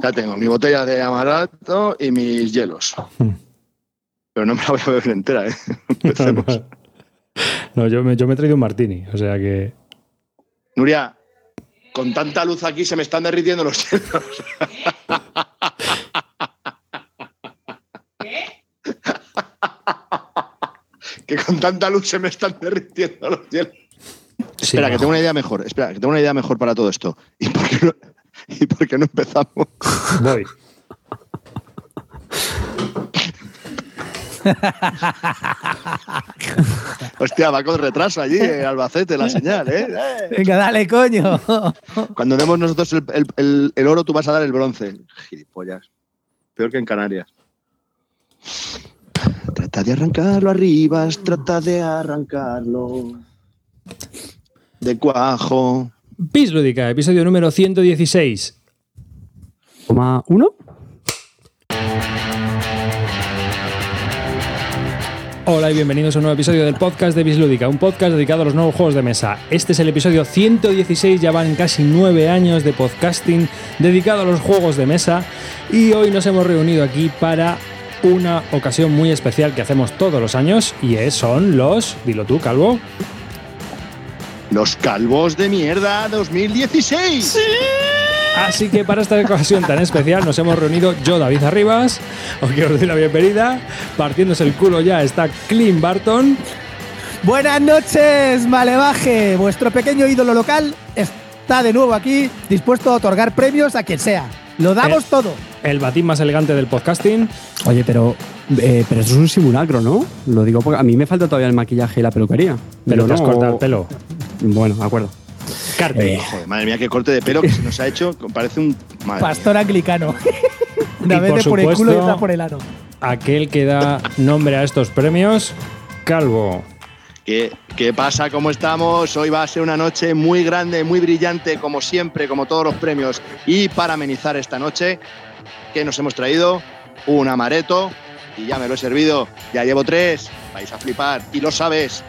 Ya tengo mi botella de amarato y mis hielos. Pero no me la voy a beber entera, ¿eh? Empecemos. No, yo me, yo me he traído un martini, o sea que. Nuria, con tanta luz aquí se me están derritiendo los hielos. que con tanta luz se me están derritiendo los hielos. Sí, espera, que tengo una idea mejor. Espera, que tengo una idea mejor para todo esto. ¿Y por qué no, y por qué no empezamos? Voy. Hostia, va con retraso allí, en Albacete, la señal, ¿eh? ¡Eh! Venga, dale, coño. Cuando demos nosotros el, el- el- el oro, tú vas a dar el bronce. Gilipollas. Peor que en Canarias. Trata de arrancarlo arriba, trata de arrancarlo. De cuajo. Bis Lúdica, episodio número 116. ¿Coma uno? Hola y bienvenidos a un nuevo episodio del podcast de Bislúdica, un podcast dedicado a los nuevos juegos de mesa. Este es el episodio 116, ya van casi nueve años de podcasting dedicado a los juegos de mesa y hoy nos hemos reunido aquí para una ocasión muy especial que hacemos todos los años y es, son los, dilo tú, Calvo, Los calvos de mierda 2016. Así que para esta ocasión tan especial nos hemos reunido yo, David Arribas, os quiero decir la bienvenida, partiéndose el culo ya está Clint Barton. Buenas noches, Malevaje. Vuestro pequeño ídolo local está de nuevo aquí, dispuesto a otorgar premios a quien sea. Lo damos Eh. todo. el batín más elegante del podcasting. Oye, pero, eh, pero eso es un simulacro, ¿no? Lo digo porque a mí me falta todavía el maquillaje y la peluquería. Pero te has no- cortado el pelo. Bueno, de acuerdo. Carte. Eh, Joder, madre mía, qué corte de pelo que se nos ha hecho. Parece un. madre mía. Pastor anglicano. Una vez por de por el culo y otra por el ano. Aquel que da nombre a estos premios, Calvo. ¿Qué, ¿Qué pasa? ¿Cómo estamos? Hoy va a ser una noche muy grande, muy brillante, como siempre, como todos los premios. Y para amenizar esta noche, ¿qué nos hemos traído? Un amareto. Y ya me lo he servido. Ya llevo tres. Vais a flipar. Y lo sabes.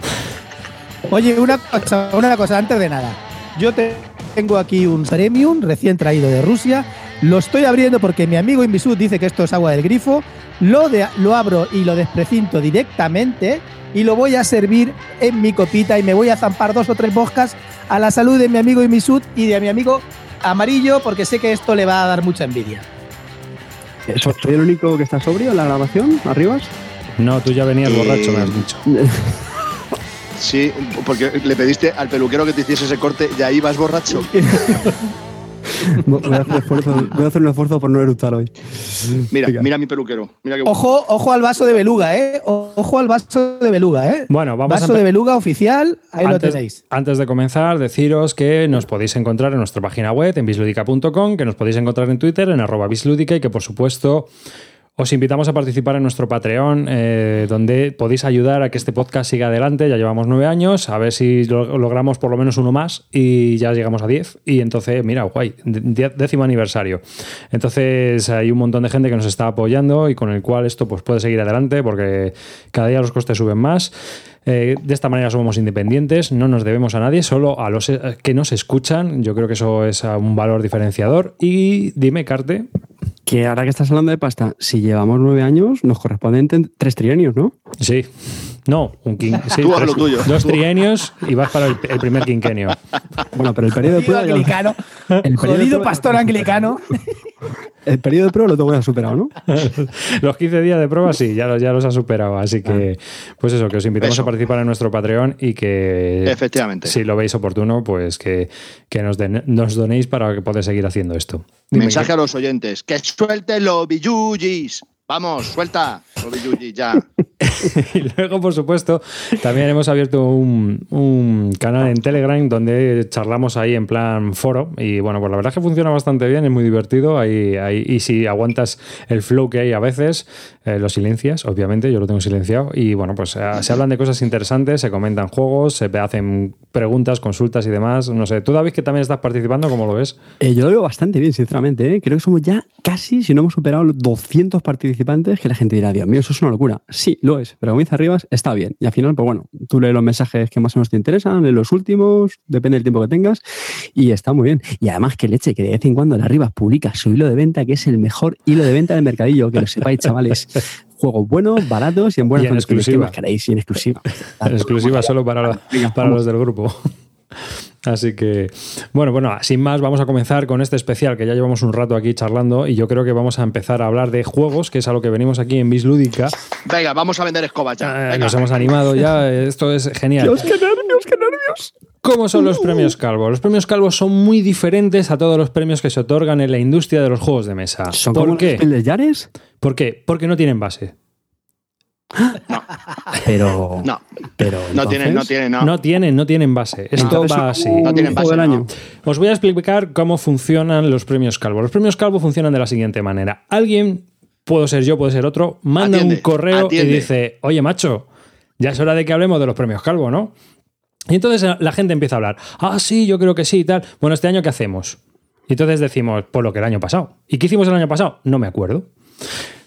Oye, una cosa, una cosa antes de nada. Yo te- tengo aquí un premium recién traído de Rusia. Lo estoy abriendo porque mi amigo Invisud dice que esto es agua del grifo. Lo, de- lo abro y lo desprecinto directamente y lo voy a servir en mi copita y me voy a zampar dos o tres boscas a la salud de mi amigo Invisud y de mi amigo Amarillo porque sé que esto le va a dar mucha envidia. ¿so- ¿Soy el único que está sobrio en la grabación, Arribas? No, tú ya venías Eh, borracho, me has dicho. Sí, porque le pediste al peluquero que te hiciese ese corte y ahí vas borracho. Voy a, hacer esfuerzo- voy a hacer un esfuerzo por no eructar hoy. Mira, Venga. mira mi peluquero. Mira qué Ojo, ojo al vaso de beluga, ¿eh? Ojo al vaso de beluga, ¿eh? Bueno, vamos a vaso de beluga oficial, ahí lo tenéis. antes de comenzar, deciros que nos podéis encontrar en nuestra página web, en bisludica.com, que nos podéis encontrar en Twitter, en arroba bisludica, y que por supuesto os invitamos a participar en nuestro Patreon, eh, donde podéis ayudar a que este podcast siga adelante. Ya llevamos nueve años, a ver si lo- logramos por lo menos uno más y ya llegamos a diez. Y entonces, mira, guay, décimo aniversario. Entonces hay un montón de gente que nos está apoyando y con el cual esto pues, puede seguir adelante porque cada día los costes suben más. Eh, de esta manera somos independientes, no nos debemos a nadie, solo a los eh, que nos escuchan. Yo creo que eso es ah, un valor diferenciador. Y dime, Carte, Que ahora que estás hablando de pasta, si llevamos nueve años, nos corresponden tres trienios, ¿no? Sí. No, un quin- sí, Tú haz lo tuyo. dos trienios y vas para el, el primer quinquenio. Bueno, pero el periodo de prueba. anglicano, el periodo de jodido prueba- pastor anglicano. El periodo de prueba lo tengo ya superado, ¿no? Los 15 días de prueba sí, ya, los- ya los ha superado. Así que, pues eso, que os invitamos Eso. a participar en nuestro Patreon y que Efectivamente. si lo veis oportuno, pues que, que nos, den- nos donéis para que podáis seguir haciendo esto. Dime, Mensaje a los oyentes. Que suelten los billuyis. Vamos, suelta ya. Y luego, por supuesto, también hemos abierto un, un canal en Telegram donde charlamos ahí en plan foro. Y bueno, pues la verdad es que funciona bastante bien, es muy divertido. Ahí, ahí- y si aguantas el flow que hay a veces, eh, lo silencias, obviamente, yo lo tengo silenciado. Y bueno, pues eh, se hablan de cosas interesantes, se comentan juegos, se hacen preguntas, consultas y demás. No sé, tú, David, que también estás participando, ¿cómo lo ves? Eh, yo lo veo bastante bien, sinceramente. ¿eh? Creo que somos ya casi, si no hemos superado los 200 participantes, que la gente dirá, Dios mío, eso es una locura. Sí, lo es, pero como dice Arribas, está bien. Y al final, pues bueno, tú lees los mensajes que más o menos te interesan, lees los últimos, depende del tiempo que tengas, y está muy bien. Y además, que leche, que de vez en cuando el Arribas publica su hilo de venta, que es el mejor hilo de venta del mercadillo, que lo sepáis, chavales. Juegos buenos, baratos y en buenas Y en condiciones. ¿Qué exclusiva. más queréis? Y en exclusiva. En exclusiva solo para, la- los del grupo. Así que, bueno, bueno, sin más, vamos a comenzar con este especial que ya llevamos un rato aquí charlando y yo creo que vamos a empezar a hablar de juegos, que es a lo que venimos aquí en Bislúdica. Venga, vamos a vender escobas ya. Eh, nos hemos animado ya, esto es genial. Dios, qué nervios, qué nervios. ¿Cómo son los premios Calvo? Los premios Calvo son muy diferentes a todos los premios que se otorgan en la industria de los juegos de mesa. ¿Son ¿Por como qué? los de Yares? ¿Por qué? Porque no tienen base. Pero. No, Pero. no tiene, no entonces- tiene, no. No tienen, no tienen base. Esto Entonces va así. No tienen un base, juego del no. año. Os voy a explicar cómo funcionan los premios Calvo. Los premios Calvo funcionan de la siguiente manera. Alguien, puedo ser yo, puede ser otro, manda Atiende, un correo atiende. y dice, oye macho, ya es hora de que hablemos de los premios Calvo, ¿no? Y entonces la gente empieza a hablar, ah, sí, yo creo que sí y tal. Bueno, este año, ¿qué hacemos? Y entonces decimos, pues lo que el año pasado. ¿Y qué hicimos el año pasado? No me acuerdo.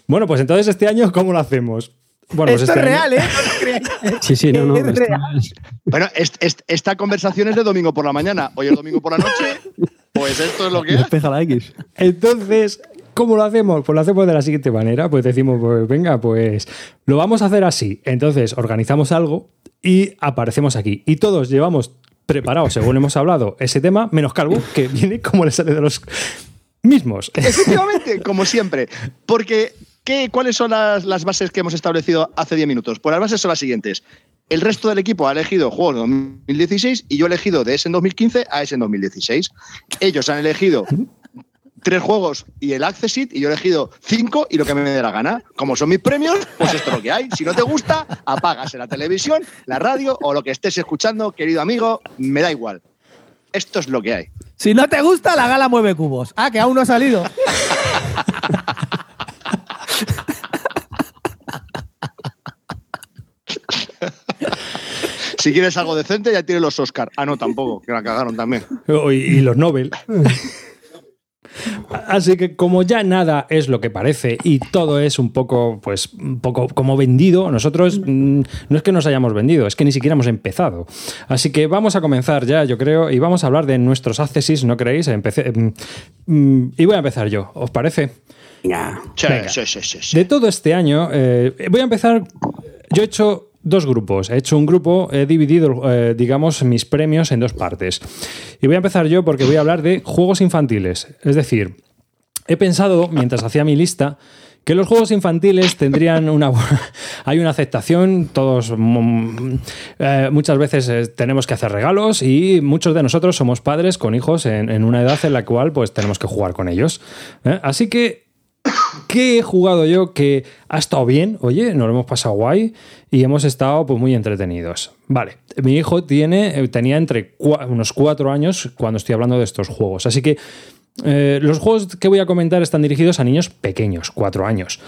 Bueno, pues entonces este año, ¿cómo lo hacemos? Bueno, pues Esto este es año- real, ¿eh? Sí, sí, no, no. Es esto real. es- Bueno, est- est- esta conversación es de domingo por la mañana. Hoy es domingo por la noche. Pues esto es lo que es. Despeja la X. Entonces, ¿cómo lo hacemos? Pues lo hacemos de la siguiente manera. Pues decimos, pues venga, pues lo vamos a hacer así. Entonces, organizamos algo y aparecemos aquí. Y todos llevamos preparado, según hemos hablado, ese tema, menos Calvo, que viene como le sale de los mismos. Efectivamente, como siempre. Porque, ¿qué, ¿cuáles son las, las bases que hemos establecido hace 10 minutos? Pues las bases son las siguientes. El resto del equipo ha elegido juegos de 2016 y yo he elegido de ese en 2015 a ese en 2016. Ellos han elegido tres juegos y el Accessit y yo he elegido cinco y lo que me dé la gana. Como son mis premios, pues esto es lo que hay. Si no te gusta, apagas en la televisión, la radio o lo que estés escuchando, querido amigo, me da igual. Esto es lo que hay. Si no te gusta, la gala mueve cubos. Ah, que aún no ha salido. Si quieres algo decente, ya tienes los Oscar. Ah, no, tampoco, que la cagaron también. y, y los Nobel. Así que como ya nada es lo que parece y todo es un poco, pues, un poco como vendido, nosotros mm, no es que nos hayamos vendido, es que ni siquiera hemos empezado. Así que vamos a comenzar ya, yo creo, y vamos a hablar de nuestros accesis, ¿no creéis? Empecé, mm, mm, y voy a empezar yo, ¿os parece? Venga. sí, sí, sí. De todo este año, eh, voy a empezar. Yo he hecho dos grupos. He hecho un grupo, he dividido, eh, digamos, mis premios en dos partes. Y voy a empezar yo porque voy a hablar de juegos infantiles. Es decir, he pensado, mientras hacía mi lista, que los juegos infantiles tendrían una hay una aceptación todos mm, eh, muchas veces eh, tenemos que hacer regalos y muchos de nosotros somos padres con hijos en, una edad en la cual pues tenemos que jugar con ellos así que ¿Qué he jugado yo que ha estado bien? Oye, nos lo hemos pasado guay y hemos estado pues, muy entretenidos. Vale, mi hijo tiene, eh, tenía entre unos cuatro años cuando estoy hablando de estos juegos. Así que eh, los juegos que voy a comentar están dirigidos a niños pequeños, cuatro años.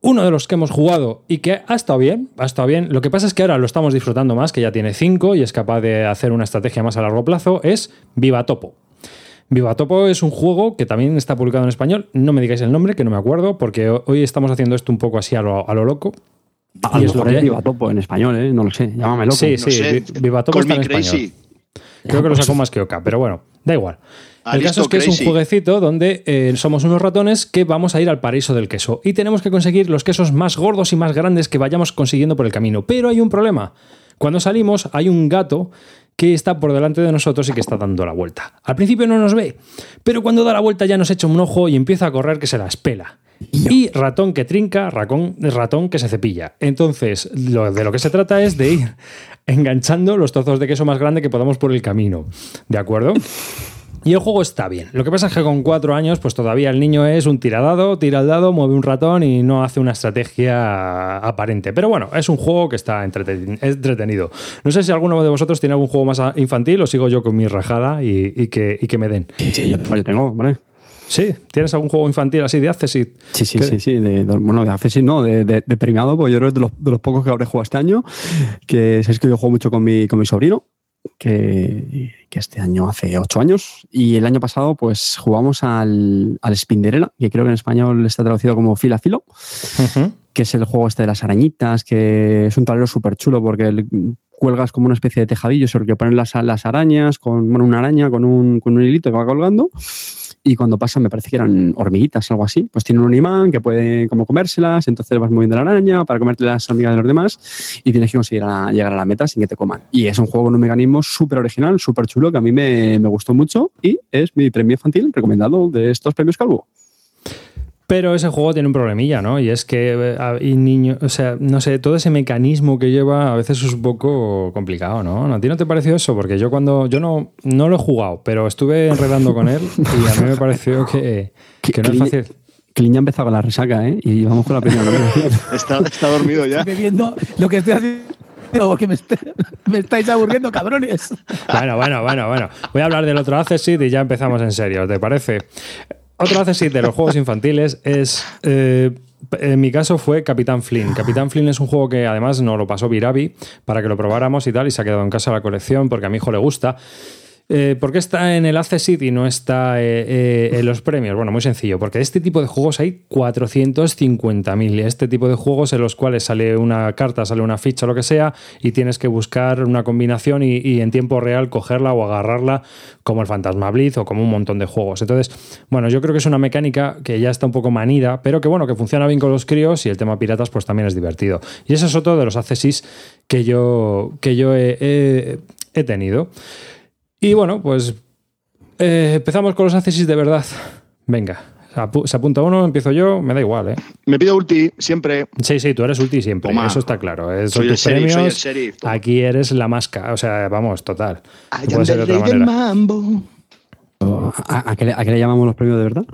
Uno de los que hemos jugado y que ha estado bien, ha estado bien. Lo que pasa es que ahora lo estamos disfrutando más, que ya tiene cinco y es capaz de hacer una estrategia más a largo plazo, es Viva Topo. Viva Topo es un juego que también está publicado en español. No me digáis el nombre, que no me acuerdo, porque hoy estamos haciendo esto un poco así a lo, a lo loco. A Y lo es lo mejor que es hay. Viva Topo en español, ¿eh? No lo sé. Llámame loco. Sí, No sí, sé, Viva Topo Call está en me español. crazy. Creo que lo sacó más que Oca, pero bueno, da igual. El Aristo caso es que es un Crazy. jueguecito donde eh, somos unos ratones que vamos a ir al paraíso del queso y tenemos que conseguir los quesos más gordos y más grandes que vayamos consiguiendo por el camino. Pero hay un problema. Cuando salimos hay un gato que está por delante de nosotros y que está dando la vuelta. Al principio no nos ve, pero cuando da la vuelta ya nos echa un ojo y empieza a correr que se la espela. Y ratón que trinca, ratón, ratón que se cepilla. Entonces, lo, de lo que se trata es de ir enganchando los trozos de queso más grande que podamos por el camino. ¿De acuerdo? Y el juego está bien. Lo que pasa es que con cuatro años, pues todavía el niño es un tiradado, tira el dado, mueve un ratón y no hace una estrategia aparente. Pero bueno, es un juego que está entreten- entretenido. No sé si alguno de vosotros tiene algún juego más infantil o sigo yo con mi rajada y, y que, y que me den. Sí, yo, tengo, hombre. Sí, ¿tienes algún juego infantil así de Accessit? Sí, sí, ¿Qué? sí, sí. De, bueno, de Accessit no, de, de, de premiado, pues yo creo que es de los, de los pocos que habré jugado este año. Que es que yo juego mucho con mi, con mi sobrino. Que, que este año hace ocho años. Y el año pasado, pues jugamos al, al Spinderella, que creo que en español está traducido como fila filo, Ujú. que es el juego este de las arañitas, que es un tablero súper chulo porque el- cuelgas como una especie de tejadillo sobre el que ponen las, las arañas, con bueno, una araña con un, con un hilito que va colgando. Y cuando pasan, me parece que eran hormiguitas, algo así. Pues tienen un imán que puede como comérselas, entonces vas moviendo la araña para comerte las hormigas de los demás y tienes que conseguir a- llegar a la meta sin que te coman. Y es un juego con un mecanismo súper original, súper chulo, que a mí me, me gustó mucho y es mi premio infantil recomendado de estos premios Calvo. Pero ese juego tiene un problemilla, ¿no? Y es que eh, hay niños, o sea, no sé, todo ese mecanismo que lleva a veces es un poco complicado, ¿no? ¿A ti no te pareció eso? Porque yo cuando, yo no, no lo he jugado, pero estuve enredando con él y a mí me pareció que, que no es fácil. Clint ya ha empezado con la resaca, ¿eh? Y vamos con la primera. Está, está dormido ya. Estoy bebiendo lo que estoy haciendo porque me, est- me estáis aburriendo, cabrones. Bueno, bueno, bueno, bueno. Voy a hablar del otro Accessit y ya empezamos en serio, ¿te parece? Otro Accessit de los juegos infantiles es. eh, en mi caso fue Capitán Flynn. Capitán Flynn es un juego que además nos lo pasó Virabi para que lo probáramos y tal, y se ha quedado en casa la colección porque a mi hijo le gusta. Eh, ¿Por qué está en el Accessit y no está eh, eh, en los premios? Bueno, muy sencillo, porque de este tipo de juegos hay 450.000. Este tipo de juegos en los cuales sale una carta, sale una ficha, lo que sea, y tienes que buscar una combinación y, en tiempo real cogerla o agarrarla, como el Fantasma Blitz o como un montón de juegos. Entonces, bueno, yo creo que es una mecánica que ya está un poco manida, pero que bueno, que funciona bien con los críos y el tema piratas pues también es divertido. Y ese es otro de los Accessis que yo, que yo he tenido. Y bueno, pues eh, empezamos con los accesis de verdad. Venga, apu- se apunta uno, empiezo yo, me da igual, ¿eh? Me pido ulti siempre. Sí, sí, tú eres ulti siempre, Toma. eso está claro. eh, son Soy el tus sheriff, soy el premios. sheriff. toma. Aquí eres la masca, o sea, vamos, total. No I puede am ser the de otra rey del manera. mambo. ¿A, a qué le, a qué le llamamos los premios de verdad?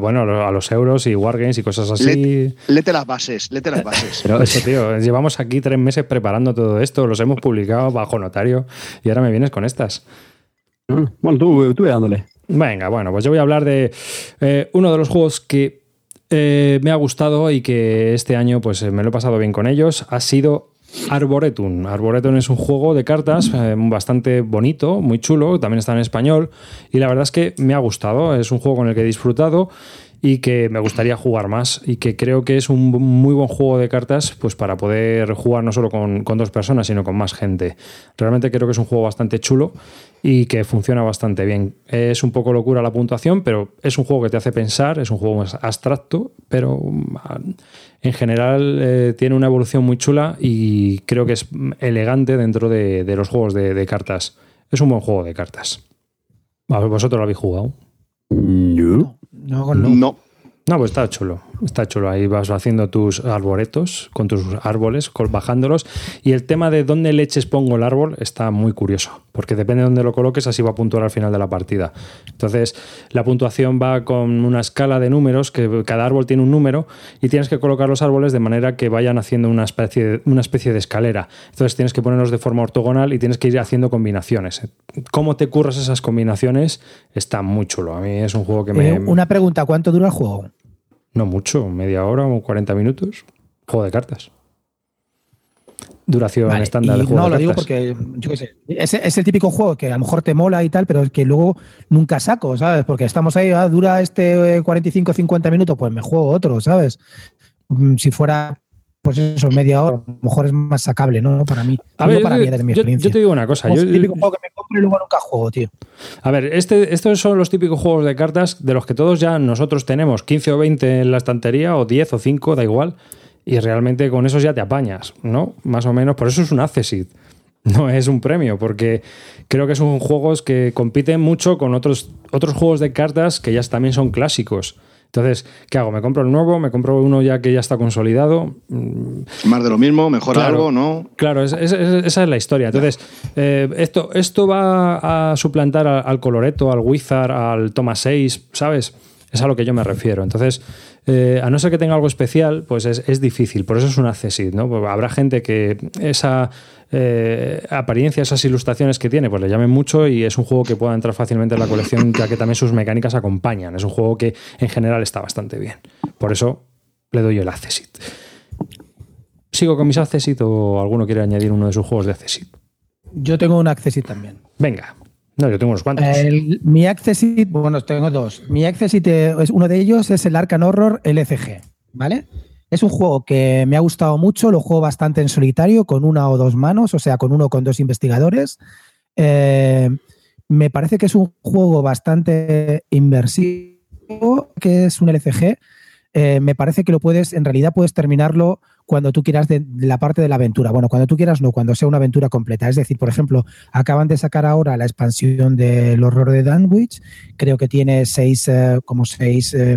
Bueno, a los euros y Wargames y cosas así. Lete, lete las bases, lete las bases. Pero eso, tío, llevamos aquí tres meses preparando todo esto, los hemos publicado bajo notario y ahora me vienes con estas. Ah, Bueno, tú, tú dándole. Venga, bueno, pues yo voy a hablar de eh, uno de los juegos que eh, me ha gustado y que este año pues me lo he pasado bien con ellos. Ha sido Arboretum. Arboretum es un juego de cartas eh, bastante bonito, muy chulo, también está en español y la verdad es que me ha gustado. Es un juego con el que he disfrutado y que me gustaría jugar más y que creo que es un muy buen juego de cartas pues para poder jugar no solo con, con dos personas sino con más gente. Realmente creo que es un juego bastante chulo y que funciona bastante bien. Es un poco locura la puntuación, pero es un juego que te hace pensar, es un juego más abstracto, pero mm, en general eh, tiene una evolución muy chula y creo que es elegante dentro de, de los juegos de, cartas. Es un buen juego de cartas. ¿Vosotros lo habéis jugado? No. No. No. No, pues está chulo. Está chulo. Ahí vas haciendo tus arboretos con tus árboles, bajándolos. Y el tema de dónde leches pongo el árbol está muy curioso. Porque depende de dónde lo coloques, así va a puntuar al final de la partida. Entonces, la puntuación va con una escala de números, que cada árbol tiene un número, y tienes que colocar los árboles de manera que vayan haciendo una especie de, una especie de escalera. Entonces, tienes que ponerlos de forma ortogonal y tienes que ir haciendo combinaciones. ¿Cómo te curras esas combinaciones? Está muy chulo. A mí es un juego que me. Eh, una pregunta, ¿cuánto dura el juego? No mucho, media hora o 40 minutos. Juego de cartas. Duración Vale, estándar de juego no, de lo digo porque, yo qué sé, es, es el típico juego que a lo mejor te mola y tal, pero que luego nunca saco, ¿sabes? Porque estamos ahí, ah, dura este 45-50 minutos, pues me juego otro, ¿sabes? Mm, Si fuera, pues eso, media hora, a lo mejor es más sacable, ¿no? Para mí. A ver, para yo, mí, desde mi experiencia. yo te digo una cosa. Es yo- el típico juego que me compro y luego nunca juego, tío. a ver, este, estos son los típicos juegos de cartas de los que todos ya nosotros tenemos 15 o 20 en la estantería, o 10 o 5, da igual. Y realmente con esos ya te apañas, ¿no? Más o menos. Por eso es un accessit. No es un premio, porque creo que son juegos que compiten mucho con otros, otros juegos de cartas que ya también son clásicos. Entonces, ¿qué hago? ¿Me compro el nuevo? ¿Me compro uno ya que ya está consolidado? Mm, Más de lo mismo, mejor Claro. algo, ¿no? Claro, es- es- es- esa es la historia. Entonces, eh, esto, esto va a suplantar al, al Coloreto, al Wizard, al Thomas 6, ¿sabes? Es a lo que yo me refiero. Entonces, eh, a no ser que tenga algo especial, pues es, es difícil. Por eso es un accessit, ¿no? Porque habrá gente que esa eh, apariencia, esas ilustraciones que tiene, pues le llamen mucho y es un juego que pueda entrar fácilmente en la colección, ya que también sus mecánicas acompañan. Es un juego que en general está bastante bien. Por eso le doy el accessit. ¿Sigo con mis accessit o alguno quiere añadir uno de sus juegos de accessit? Yo tengo un Accessit también. Venga. No, yo tengo unos cuantos. El- mi Accessit, bueno, tengo dos. Mi Accessit, eh, es, uno de ellos es el Arcan Horror LCG, ¿vale? Es un juego que me ha gustado mucho, lo juego bastante en solitario, con una o dos manos, o sea, con uno o con dos investigadores. Eh, me parece que es un juego bastante inversivo, que es un LCG. Eh, me parece que lo puedes, en realidad puedes terminarlo cuando tú quieras de, la parte de la aventura. Bueno, cuando tú quieras, no, cuando sea una aventura completa. Es decir, por ejemplo, acaban de sacar ahora la expansión del horror de Danwich. Creo que tiene seis, eh, como seis eh,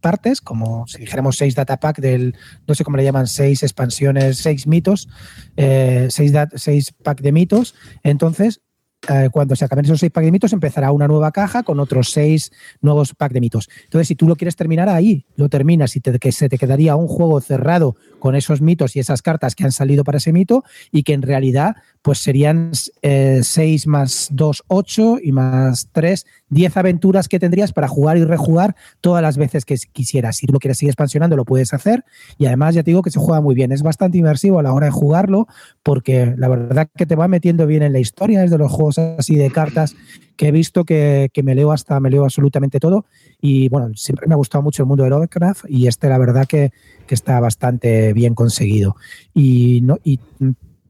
partes, como si dijéramos seis datapack del, no sé cómo le llaman, seis expansiones, seis mitos, seis, dat- seis pack de mitos. Entonces, eh, cuando se acaben esos seis pack de mitos, empezará una nueva caja con otros seis nuevos pack de mitos. Entonces, si tú lo quieres terminar ahí, lo terminas y te, que se te quedaría un juego cerrado con esos mitos y esas cartas que han salido para ese mito y que en realidad pues serían 6 más 2, 8 y más 3, 10 aventuras que tendrías para jugar y rejugar todas las veces que quisieras. Si lo quieres seguir expansionando, lo puedes hacer. Y además, ya te digo que se juega muy bien. Es bastante inmersivo a la hora de jugarlo, porque la verdad que te va metiendo bien en la historia. Es de los juegos así de cartas que he visto que, que me leo hasta, me leo absolutamente todo. Y bueno, siempre me ha gustado mucho el mundo de Lovecraft y este, la verdad, que, que está bastante bien conseguido. Y, no, y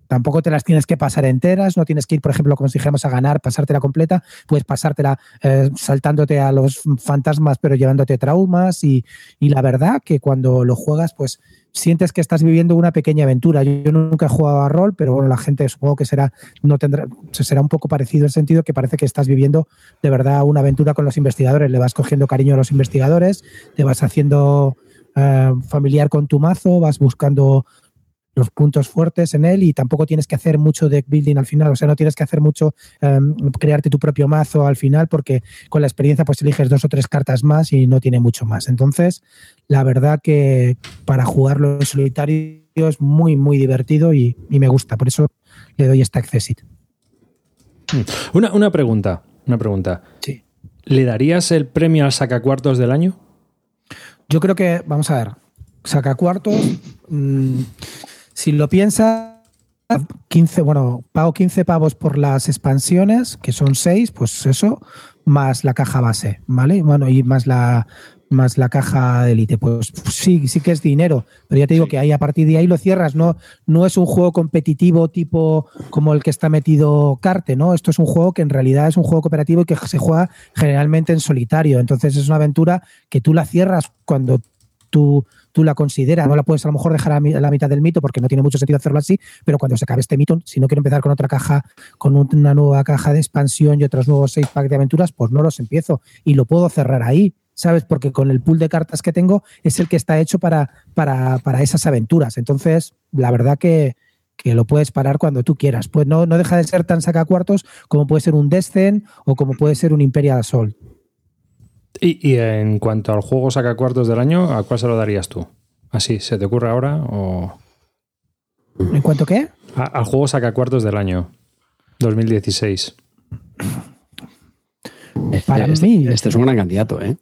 tampoco te las tienes que pasar enteras, no tienes que ir, por ejemplo, como si dijéramos a ganar, pasártela completa, puedes pasártela eh, saltándote a los fantasmas pero llevándote traumas y, y, la verdad que cuando lo juegas pues sientes que estás viviendo una pequeña aventura. Yo, nunca he jugado a rol, pero bueno, la gente supongo que será, no tendrá, será un poco parecido en el sentido que parece que estás viviendo de verdad una aventura con los investigadores, le vas cogiendo cariño a los investigadores, te vas haciendo eh, familiar con tu mazo, vas buscando los puntos fuertes en él y tampoco tienes que hacer mucho deck building al final, o sea, no tienes que hacer mucho um, crearte tu propio mazo al final porque con la experiencia pues eliges dos o tres cartas más y no tiene mucho más. Entonces, la verdad que para jugarlo en solitario es muy, muy divertido y, y me gusta, por eso le doy esta Accessit. Una, una pregunta, una pregunta. Sí. ¿Le darías el premio al sacacuartos del año? Yo creo que, vamos a ver, sacacuartos, mmm, si lo piensas, 15, bueno, pago 15 pavos por las expansiones, que son 6, pues eso, más la caja base, ¿vale? Bueno, y más la más la caja de élite, pues sí, sí que es dinero, pero ya te digo sí. que ahí a partir de ahí lo cierras, no, no es un juego competitivo tipo como el que está metido Carte, ¿no? Esto es un juego que en realidad es un juego cooperativo y que se juega generalmente en solitario, entonces es una aventura que tú la cierras cuando tú, tú la consideras, no la puedes a lo mejor dejar a la mitad del mito porque no tiene mucho sentido hacerlo así, pero cuando se acabe este mito, si no quiero empezar con otra caja, con una nueva caja de expansión y otros nuevos seis packs de aventuras, pues no los empiezo y lo puedo cerrar ahí. ¿Sabes? Porque con el pool de cartas que tengo es el que está hecho para, para, para esas aventuras. Entonces, la verdad que, que lo puedes parar cuando tú quieras. Pues no, no deja de ser tan sacacuartos como puede ser un Descent o como puede ser un Imperial Assault. Y, y, en cuanto al juego saca cuartos del año, ¿a cuál se lo darías tú? ¿Así se te ocurre ahora o...? ¿En cuanto qué? A, al juego saca cuartos del año 2016. Para este, mí... Este es un gran candidato, ¿eh?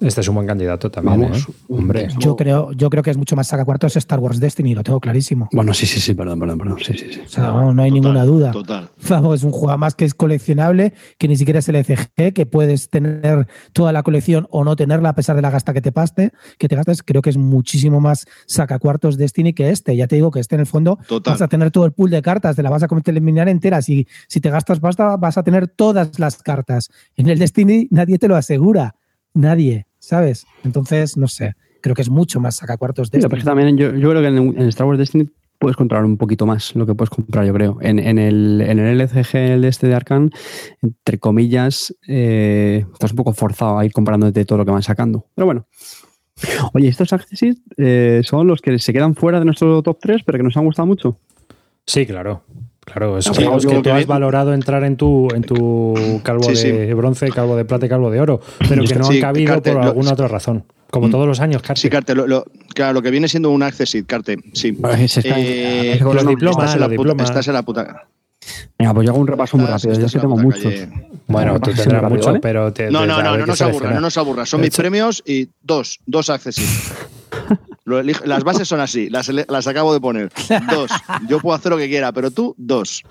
Este es un buen candidato también, Vamos, ¿eh? Hombre. Yo creo, yo creo que es mucho más sacacuartos Star Wars Destiny, lo tengo clarísimo. Bueno, sí, sí, sí, perdón, perdón, perdón. Sí, sí, sí. O sea, no, no hay Total, ninguna duda. Total. Vamos, es un juego más que es coleccionable, que ni siquiera es el ECG, que puedes tener toda la colección o no tenerla a pesar de la gasta que te paste, que te gastes. Creo que es muchísimo más sacacuartos Destiny que este. Ya te digo que este en el fondo Total. vas a tener todo el pool de cartas, te la vas a eliminar entera. Si, si te gastas pasta, vas a tener todas las cartas. En el Destiny nadie te lo asegura. Nadie. ¿Sabes? Entonces, no sé, creo que es mucho más sacacuartos de sí, pero también yo, yo, creo que en, en, Star Wars Destiny puedes controlar un poquito más lo que puedes comprar, yo creo. En, en, el, en el LCG el de este de Arcan, entre comillas, eh, estás un poco forzado a ir comprándote todo lo que van sacando. Pero bueno. Oye, estos accessis eh, son los que se quedan fuera de nuestro top 3, pero que nos han gustado mucho. Sí, claro. Claro, es No, que, pero es que tú has valorado entrar en tu, en tu calvo Sí, de bronce, calvo de plata y calvo de oro, pero que no Sí, han cabido Carte, por lo- alguna otra razón. Como Mm. todos los años, Carte. Sí, Carte, lo, lo- claro, lo que viene siendo un Accessit, Carte, sí. Se está- Eh, con los diplomas, estás, en la los puta, diplomas. estás en la puta. Venga, pues yo hago un repaso muy rápido. Yo que en tengo muchos. calle. Bueno, tú tendrás rápido, mucho, ¿vale? pero te, No, no, no, no nos aburra, no nos aburra. Son mis premios y dos, dos Accessit. Lo elijo- Las bases son así, las, las acabo de poner. Dos. Yo puedo hacer lo que quiera, pero tú, dos.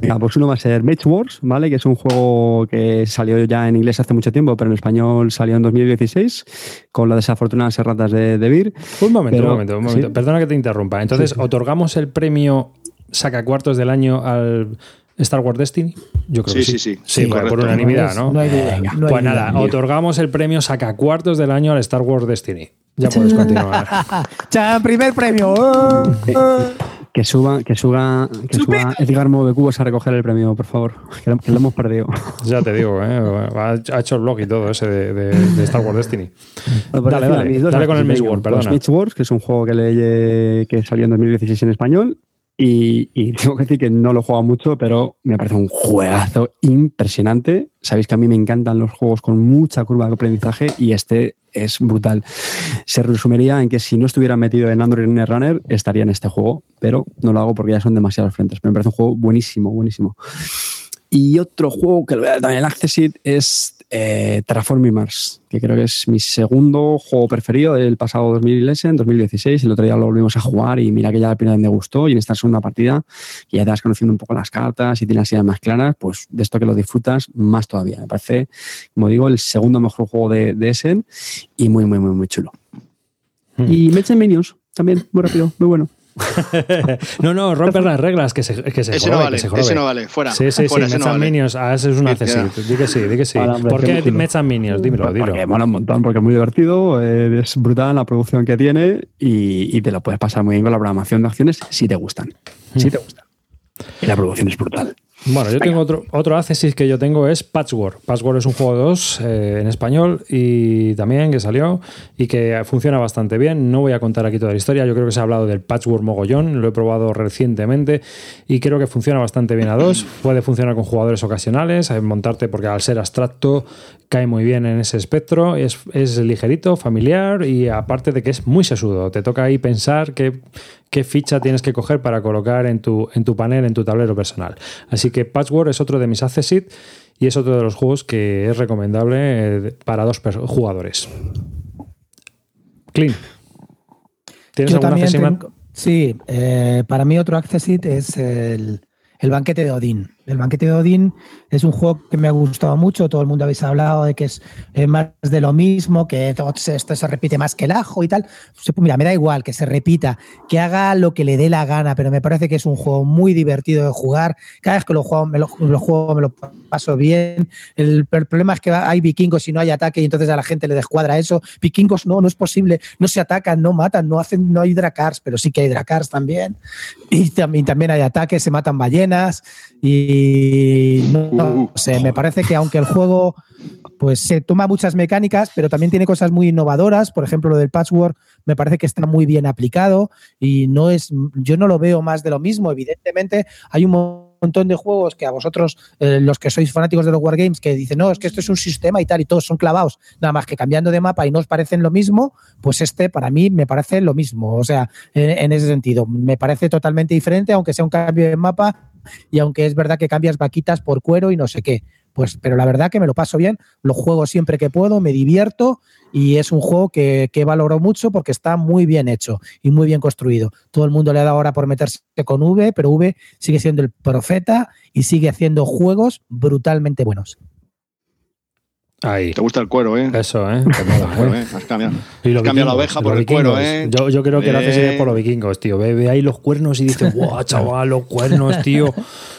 Venga, pues uno va a ser Mage Wars, ¿vale? Que es un juego que salió ya en inglés hace mucho tiempo, pero en español salió en 2016 con las desafortunadas erratas de, de Vir. Un momento, Pero- un momento, un momento. ¿sí? Perdona que te interrumpa. Entonces, Sí, sí. ¿otorgamos el premio sacacuartos del año al Star Wars Destiny? Yo creo Sí, que sí, sí. sí. Sí, Sí, por- unanimidad, ¿no? No hay duda. Venga. no hay pues duda. nada, otorgamos el premio sacacuartos del año al Star Wars Destiny. Ya puedes continuar. Chan, primer premio. Que suba, que suba, que suba Edgar Cubos a recoger el premio, por favor. Que lo, que lo hemos perdido. ya te digo, ¿eh? ha ha hecho el blog y todo ese de, de- de Star Wars Destiny. Bueno, Dale, dale. Dale con el actos, Mage venga, War, pues perdona. Mage Wars, que es un juego que, le, que salió en 2016 en español. Y, tengo que decir que no lo he mucho, pero me parece un juegazo impresionante. Sabéis que a mí me encantan los juegos con mucha curva de aprendizaje y este es brutal. Se resumiría en que si no estuviera metido en Android Runner, estaría en este juego, pero no lo hago porque ya son demasiados frentes. Pero me parece un juego buenísimo, buenísimo. Y otro juego que le voy a dar también el Accessit es eh, Terraforming Mars, que creo que es mi segundo juego preferido del pasado 2016, en 2016. El otro día lo volvimos a jugar y mira que ya la primera vez me gustó. Y en esta segunda partida, que ya te vas conociendo un poco las cartas y tienes las ideas más claras, pues de esto que lo disfrutas más todavía. Me parece, como digo, el segundo mejor juego de, de Essen y muy, muy, muy, muy chulo. Hmm. Y and Minions, también, muy rápido, muy bueno. no, no, romper las reglas, que se, que se Ese no vale, que se jorobe. ese no vale. Fuera. Sí, sí, fuera, sí, Mets no vale. Minions. Ah, ese es un Sí, accessit. Di que sí, di que sí. Ahora, hombre, ¿Por qué qué chulo. Mets and Minions? Dímelo, dilo. Porque mola un montón, porque es muy divertido, eh, es brutal la producción que tiene y, y te lo puedes pasar muy bien con la programación de acciones si te gustan. Si te gustan. Y la producción es brutal. Bueno, yo tengo otro, otro accessit que yo tengo es Patchwork. Patchwork es un juego de dos eh, en español y también que salió y que funciona bastante bien. No voy a contar aquí toda la historia. Yo creo que se ha hablado del Patchwork mogollón. Lo he probado recientemente y creo que funciona bastante bien a dos. Puede funcionar con jugadores ocasionales, eh, montarte porque al ser abstracto cae muy bien en ese espectro. Es, es ligerito, familiar y aparte de que es muy sesudo. Te toca ahí pensar qué, qué ficha tienes que coger para colocar en tu, en tu panel, en tu tablero personal. Así que Patchwork es otro de mis accessit y es otro de los juegos que es recomendable eh, para dos jugadores. Clean. ¿Tienes Yo algún tengo- Sí, eh, para mí otro accessit es el, el banquete de Odín. El banquete de Odín es un juego que me ha gustado mucho. Todo el mundo habéis hablado de que es eh, más de lo mismo, que esto se repite más que el ajo y tal. Pues, mira, me da igual que se repita, que haga lo que le dé la gana, pero me parece que es un juego muy divertido de jugar. Cada vez que lo juego me lo, juego me lo paso bien. El, el problema es que hay vikingos y no hay ataque y entonces a la gente le descuadra eso. Vikingos no, no es posible. No se atacan, no matan, no hacen, no hay dracars, pero sí que hay dracars también. Y también, también hay ataques, se matan ballenas y no, no sé, me parece que aunque el juego pues se toma muchas mecánicas, pero también tiene cosas muy innovadoras, por ejemplo lo del patchwork me parece que está muy bien aplicado y no es yo no lo veo más de lo mismo, evidentemente hay un montón de juegos que a vosotros eh, los que sois fanáticos de los wargames que dicen, "No, es que esto es un sistema y tal y todos son clavados, nada más que cambiando de mapa y no os parecen lo mismo", pues este para mí me parece lo mismo, o sea, en, en ese sentido, me parece totalmente diferente aunque sea un cambio de mapa y aunque es verdad que cambias vaquitas por cuero y no sé qué, pues, pero la verdad que me lo paso bien, lo juego siempre que puedo, me divierto y es un juego que, que valoro mucho porque está muy bien hecho y muy bien construido. Todo el mundo le ha dado ahora por meterse con V, pero V sigue siendo el profeta y sigue haciendo juegos brutalmente buenos. Ahí. Te gusta el cuero, ¿eh? Eso, ¿eh? Te mola, ¿eh? ¿eh? Has cambiado. Y Has cambiado la oveja por el cuero. ¿eh? Yo, yo creo que lo haces Eh. por los vikingos, tío. Ve, ve ahí los cuernos y dices, guau, chaval, los cuernos, tío.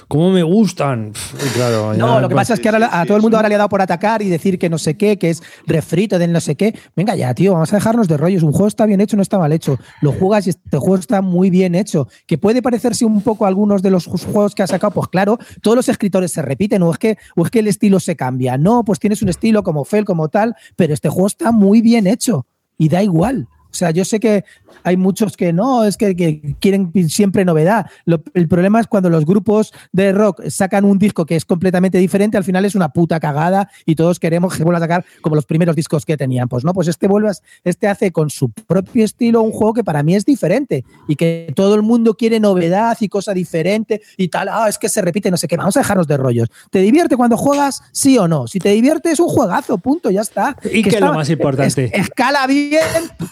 ¿Cómo me gustan? Pff, y claro, No, ya, lo que pues, pasa es que ahora sí, a sí, todo el mundo sí. ahora le ha dado por atacar y decir que no sé qué, que es refrito del no sé qué. Venga ya, tío, vamos a dejarnos de rollos. Un juego está bien hecho, no está mal hecho. Lo juegas y este juego está muy bien hecho. Que puede parecerse un poco a algunos de los juegos que ha sacado, pues claro, todos los escritores se repiten, o es que, o es que el estilo se cambia. No, pues tienes un estilo como Fel, como tal, pero este juego está muy bien hecho y da igual. O sea, yo sé que hay muchos que no, es que, que quieren siempre novedad. Lo- el problema es cuando los grupos de rock sacan un disco que es completamente diferente, al final es una puta cagada y todos queremos que vuelva a sacar como los primeros discos que tenían. Pues no, pues este vuelvas, este hace con su propio estilo un juego que para mí es diferente y que todo el mundo quiere novedad y cosa diferente y tal. Ah, es que se repite, no sé qué. Vamos a dejarnos de rollos. ¿Te divierte cuando juegas? Sí o no. Si te divierte, es un juegazo, punto, ya está. Y que es lo está- más importante. es- escala bien,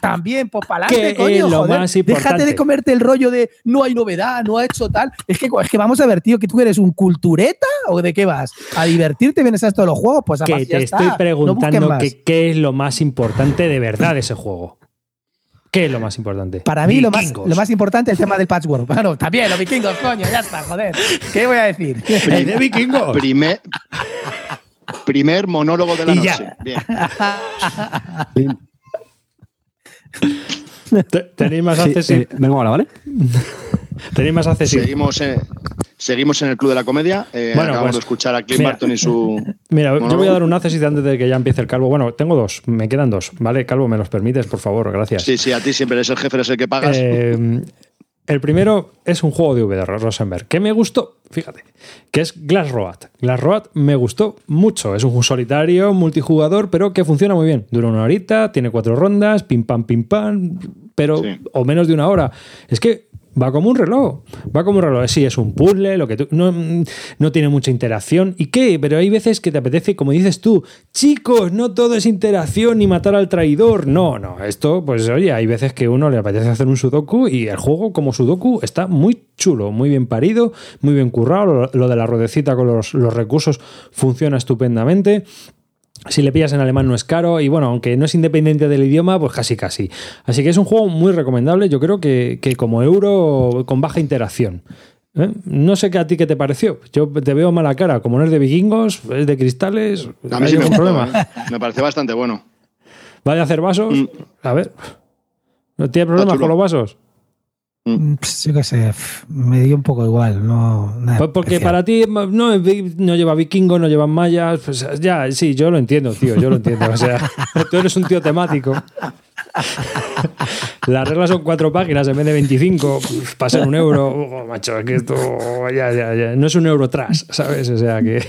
también bien, pues para adelante, ¿Qué coño. es lo joder. más importante? Déjate de comerte el rollo de no hay novedad, no ha hecho tal. Es que, es que vamos a ver, tío, que tú eres un cultureta o de qué vas? ¿A divertirte? ¿Vienes a esto de los juegos? Pues a Que te está. estoy No preguntando más. que qué es lo más importante de verdad de ese juego. ¿Qué es lo más importante? Para mí, lo más, lo más importante es el tema del patchwork. Bueno, también, los vikingos, coño, ya está, joder. ¿Qué voy a decir? El de vikingos. Primer, primer monólogo de la Y noche. ya. Bien. Te- ¿Tenéis más Sí, accesi- eh, vengo ahora, ¿vale? ¿Tenéis más accesible? Seguimos, en, seguimos en el Club de la Comedia. Eh, Bueno, acabamos pues, de escuchar a Clint mira. Barton y su. Mira, yo voy a dar un accessit antes de que ya empiece el calvo. Bueno, tengo dos, me quedan dos. ¿Vale, calvo? ¿Me los permites, por favor? Gracias. Sí, sí, a ti siempre eres el jefe, eres el que pagas. Eh, el primero es un juego de VR, Rosenberg, que me gustó, fíjate, que es Glass Road. Glass Road me gustó mucho. Es un juego solitario, multijugador, pero que funciona muy bien. Dura una horita, tiene cuatro rondas, pim pam, pim pam, pero Sí. o menos de una hora. Es que va como un reloj. Va como un reloj. Sí, es un puzzle, lo que tú. No, no tiene mucha interacción. ¿Y qué? Pero hay veces que te apetece, como dices tú, chicos, no todo es interacción ni matar al traidor. No, no. Esto, pues oye, hay veces que uno le apetece hacer un sudoku y el juego, como sudoku, está muy chulo, muy bien parido, muy bien currado. Lo, de la ruedecita con los, los recursos funciona estupendamente. Si le pillas en alemán no es caro y bueno, aunque no es independiente del idioma, pues casi casi. Así que es un juego muy recomendable, yo creo que, que como euro con baja interacción. ¿eh? No sé qué a ti qué te pareció. Yo te veo mala cara, como no es de vikingos, es de cristales, a mí hay sí me gustó, problema. ¿eh? Me pareció bastante bueno. ¿Vaya a hacer vasos? Mm. A ver. ¿No tiene problemas con los vasos? Mm, pues, yo qué sé, me dio un poco igual. No, nada Pues porque especial. para ti no, no lleva vikingos, no llevan mayas. Pues ya, sí, yo lo entiendo, tío, yo lo entiendo. O sea, tú eres un tío temático. Las reglas son cuatro páginas en vez de 25. Pues, Para ser un euro, oh, macho, es que esto ya, ya, ya. No es un euro tras, ¿sabes? O sea que.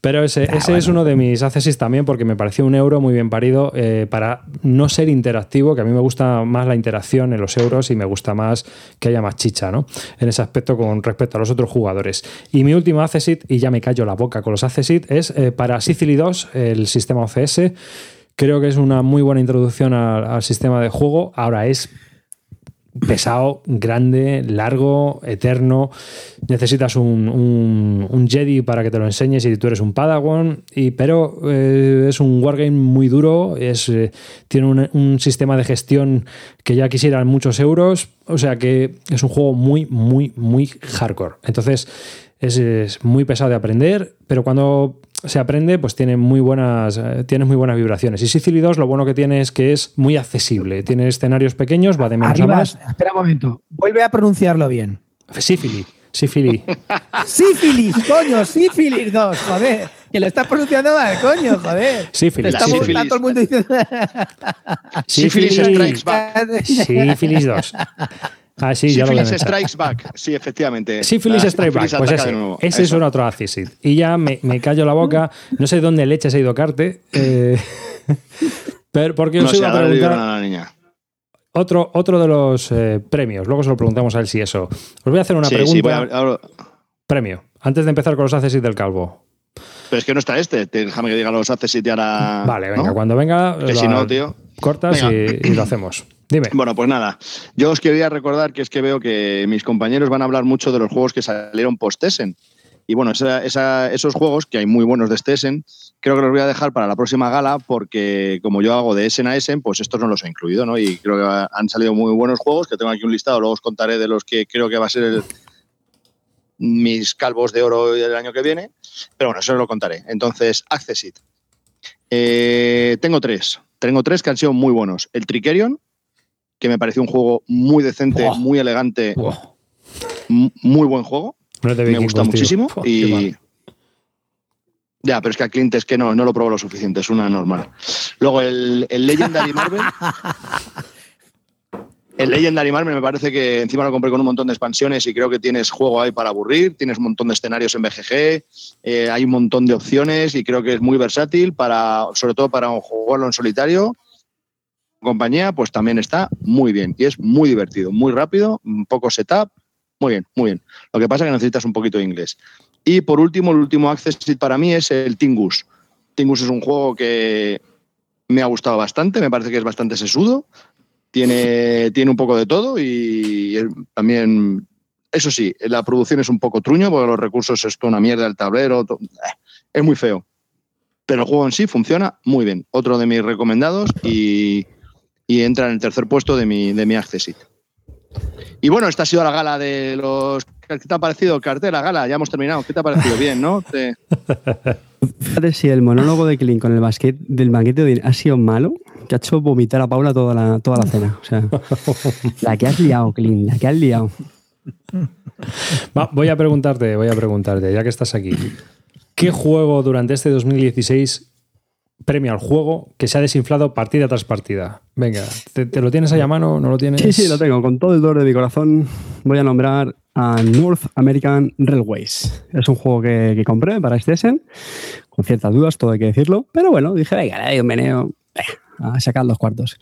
Pero ese, ese es uno de mis accesis también porque me pareció un euro muy bien parido eh, para no ser interactivo, que a mí me gusta más la interacción en los euros y me gusta más que haya más chicha, ¿no? En ese aspecto con respecto a los otros jugadores. Y mi último accesit, y ya me callo la boca con los accesit, es eh, para Sicily 2, el sistema OCS. Creo que es una muy buena introducción al, al sistema de juego. Ahora es pesado, grande, largo, eterno. Necesitas un, Jedi para que te lo enseñes si tú eres un Padawan. Y, pero eh, es un wargame muy duro. Es, eh, tiene un, un sistema de gestión que ya quisieran muchos euros. O sea que es un juego muy, muy, muy hardcore. Entonces es, es muy pesado de aprender, pero cuando se aprende, pues tiene muy buenas, eh, tienes muy buenas vibraciones. Y Sicily 2 lo bueno que tiene es que es muy accesible. Tiene escenarios pequeños, va de menos a Arribas, más. espera un momento. Vuelve a pronunciarlo bien. Sífili, sífili. Sífilis, coño, sífilis 2, joder. Que lo estás pronunciando mal, coño, joder. Sífilis, Estamos sífilis. está todo el mundo diciendo. Sífilis Sífilis. Strikes Back. Sífilis 2. Ah, sí, ya lo Sífilis veo. Strikes Back. Sí, efectivamente. Sífilis La Strike Back, pues ese, ese es un otro accesit. Y ya me, me callo la boca. No sé dónde leche se ha ido Carte. eh, pero porque No os sé, iba a ahora preguntar a la niña. otro, otro de los eh, premios. Luego se lo preguntamos a él si eso. Os voy a hacer una Sí, pregunta. sí, voy a- ahora- Premio. Antes de empezar con los accesit del calvo. Pero es que no está este. Te- Déjame que diga los haces y hará. Vale, venga, ¿no? cuando venga. Que lo- si no, tío. Cortas y, y lo hacemos. Dime. Bueno, pues nada. Yo os quería recordar que es que veo que mis compañeros van a hablar mucho de los juegos que salieron post-Essen. Y bueno, esa- esa- esos juegos, que hay muy buenos de este Essen, creo que los voy a dejar para la próxima gala porque como yo hago de Essen a Essen, pues estos no los he incluido, ¿no? Y creo que han salido muy buenos juegos, que tengo aquí un listado, luego os contaré de los que creo que va a ser el- mis calvos de oro del año que viene. Pero bueno, eso os lo contaré. Entonces, Accessit. Eh, tengo tres. Tengo tres que han sido muy buenos. El Tricerion, que me pareció un juego muy decente, muy elegante, muy buen juego. no me vikingos, gusta muchísimo. Y ya, pero es que a Clint es que no, no lo probó lo suficiente, es una normal. Luego el, el Legendary Marvel. El Legendary Marvel me parece que encima lo compré con un montón de expansiones y creo que tienes juego ahí para aburrir, tienes un montón de escenarios en BGG, eh, hay un montón de opciones y creo que es muy versátil para, sobre todo para jugarlo en solitario. Compañía, pues también está muy bien y es muy divertido, muy rápido, poco setup, muy bien, muy bien. Lo que pasa es que necesitas un poquito de inglés. Y por último, el último access para mí es el Tingus. Tingus es un juego que me ha gustado bastante, me parece que es bastante sesudo, tiene, tiene un poco de todo y también, eso sí, la producción es un poco truño porque los recursos es toda una mierda el tablero, eh, es muy feo. Pero el juego en sí funciona muy bien. Otro de mis recomendados y, entra en el tercer puesto de mi, de mi Accessit. Y bueno, esta ha sido la gala de los. ¿Qué te ha parecido el cartel? La gala, ya hemos terminado. ¿Qué te ha parecido? Bien, ¿no? Fíjate si el monólogo de Clint con el basquet, del banquete ha sido malo, que ha hecho vomitar a Paula toda la, toda la cena. O sea, la que has liado, Clint, la que has liado. voy a preguntarte, voy a preguntarte, ya que estás aquí. ¿Qué juego durante este 2016 premio al juego que se ha desinflado partida tras partida. Venga, ¿te, lo tienes ahí a mano? ¿No lo tienes? Sí, sí, lo tengo. Con todo el dolor de mi corazón voy a nombrar a North American Railways. Es un juego que, compré para Essen, con ciertas dudas, todo hay que decirlo. Pero bueno, dije, venga, le doy un meneo a sacar los cuartos.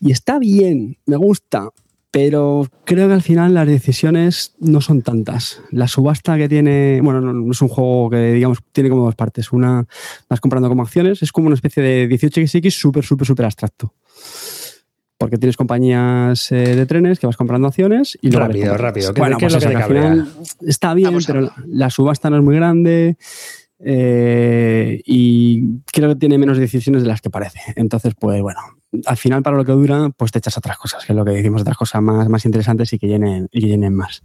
Y está bien, me gusta, pero creo que al final las decisiones no son tantas. La subasta que tiene, bueno, no, es un juego que digamos tiene como dos partes. Una vas comprando como acciones, es como una especie de 18xx súper, súper, súper abstracto. Porque tienes compañías eh, de trenes que vas comprando acciones y luego Rápido, rápido. bueno, pues al final está bien, pero la subasta no es muy grande. Eh, y creo que tiene menos decisiones de las que parece. Entonces, pues bueno, al final para lo que dura, pues te echas otras cosas, que es lo que decimos, otras cosas más, más interesantes y que llenen, y llenen más.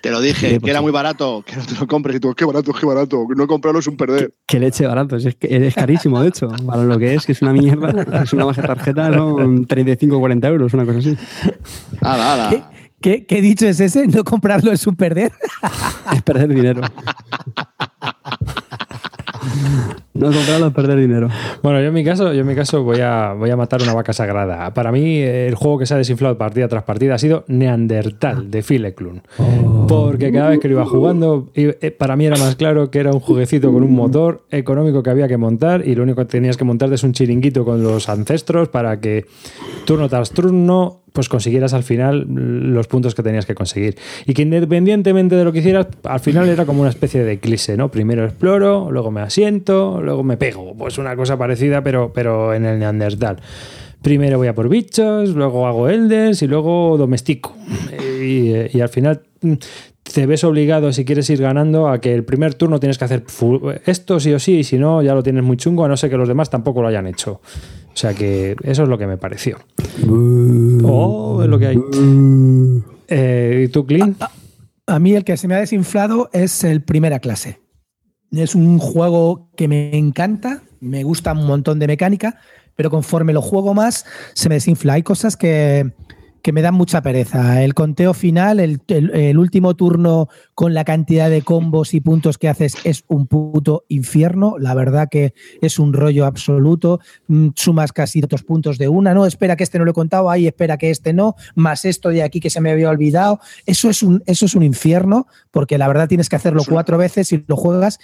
Te lo dije, que pues era muy barato, que no te lo compres y tú, qué barato, qué barato, no comprarlo es un perder. Qué, leche barato, es, es carísimo de hecho, para lo que es, que es una mierda, es una baja tarjeta, son 35 o 40 euros, una cosa así. ¿Qué, ¿Qué dicho es ese? ¿No comprarlo es un perder? es perder dinero. No comprarlo es perder dinero. Bueno, yo en mi caso, yo en mi caso voy a, voy a matar una vaca sagrada. Para mí, el juego que se ha desinflado partida tras partida ha sido Neandertal de Phil Eklund. Oh. Porque cada vez que lo iba jugando, eh, para mí era más claro que era un jueguecito con un motor económico que había que montar y lo único que tenías que montar es un chiringuito con los ancestros para que turno tras turno pues consiguieras al final los puntos que tenías que conseguir. Y que independientemente de lo que hicieras, al final era como una especie de eclipse, ¿no? Primero exploro, luego me asiento, luego me pego. Pues una cosa parecida, pero, pero en el Neandertal. Primero voy a por bichos, luego hago elders y luego domestico. Y, al final mm, te ves obligado, si quieres ir ganando, a que el primer turno tienes que hacer esto sí o sí, y si no, ya lo tienes muy chungo, a no ser que los demás tampoco lo hayan hecho. O sea que eso es lo que me pareció. Oh, es lo que hay. Eh, ¿Y tú, Clint? A, mí el que se me ha desinflado es el Primera Clase. Es un juego que me encanta, me gusta un montón de mecánica, pero conforme lo juego más, se me desinfla. Hay cosas que, que me dan mucha pereza. El conteo final, el, último turno con la cantidad de combos y puntos que haces es un puto infierno. La verdad que es un rollo absoluto. Mm, sumas casi dos puntos de una, no, espera que este no lo he contado, ahí espera que este no, más esto de aquí que se me había olvidado. Eso es un, eso es un infierno, porque la verdad tienes que hacerlo cuatro veces y lo juegas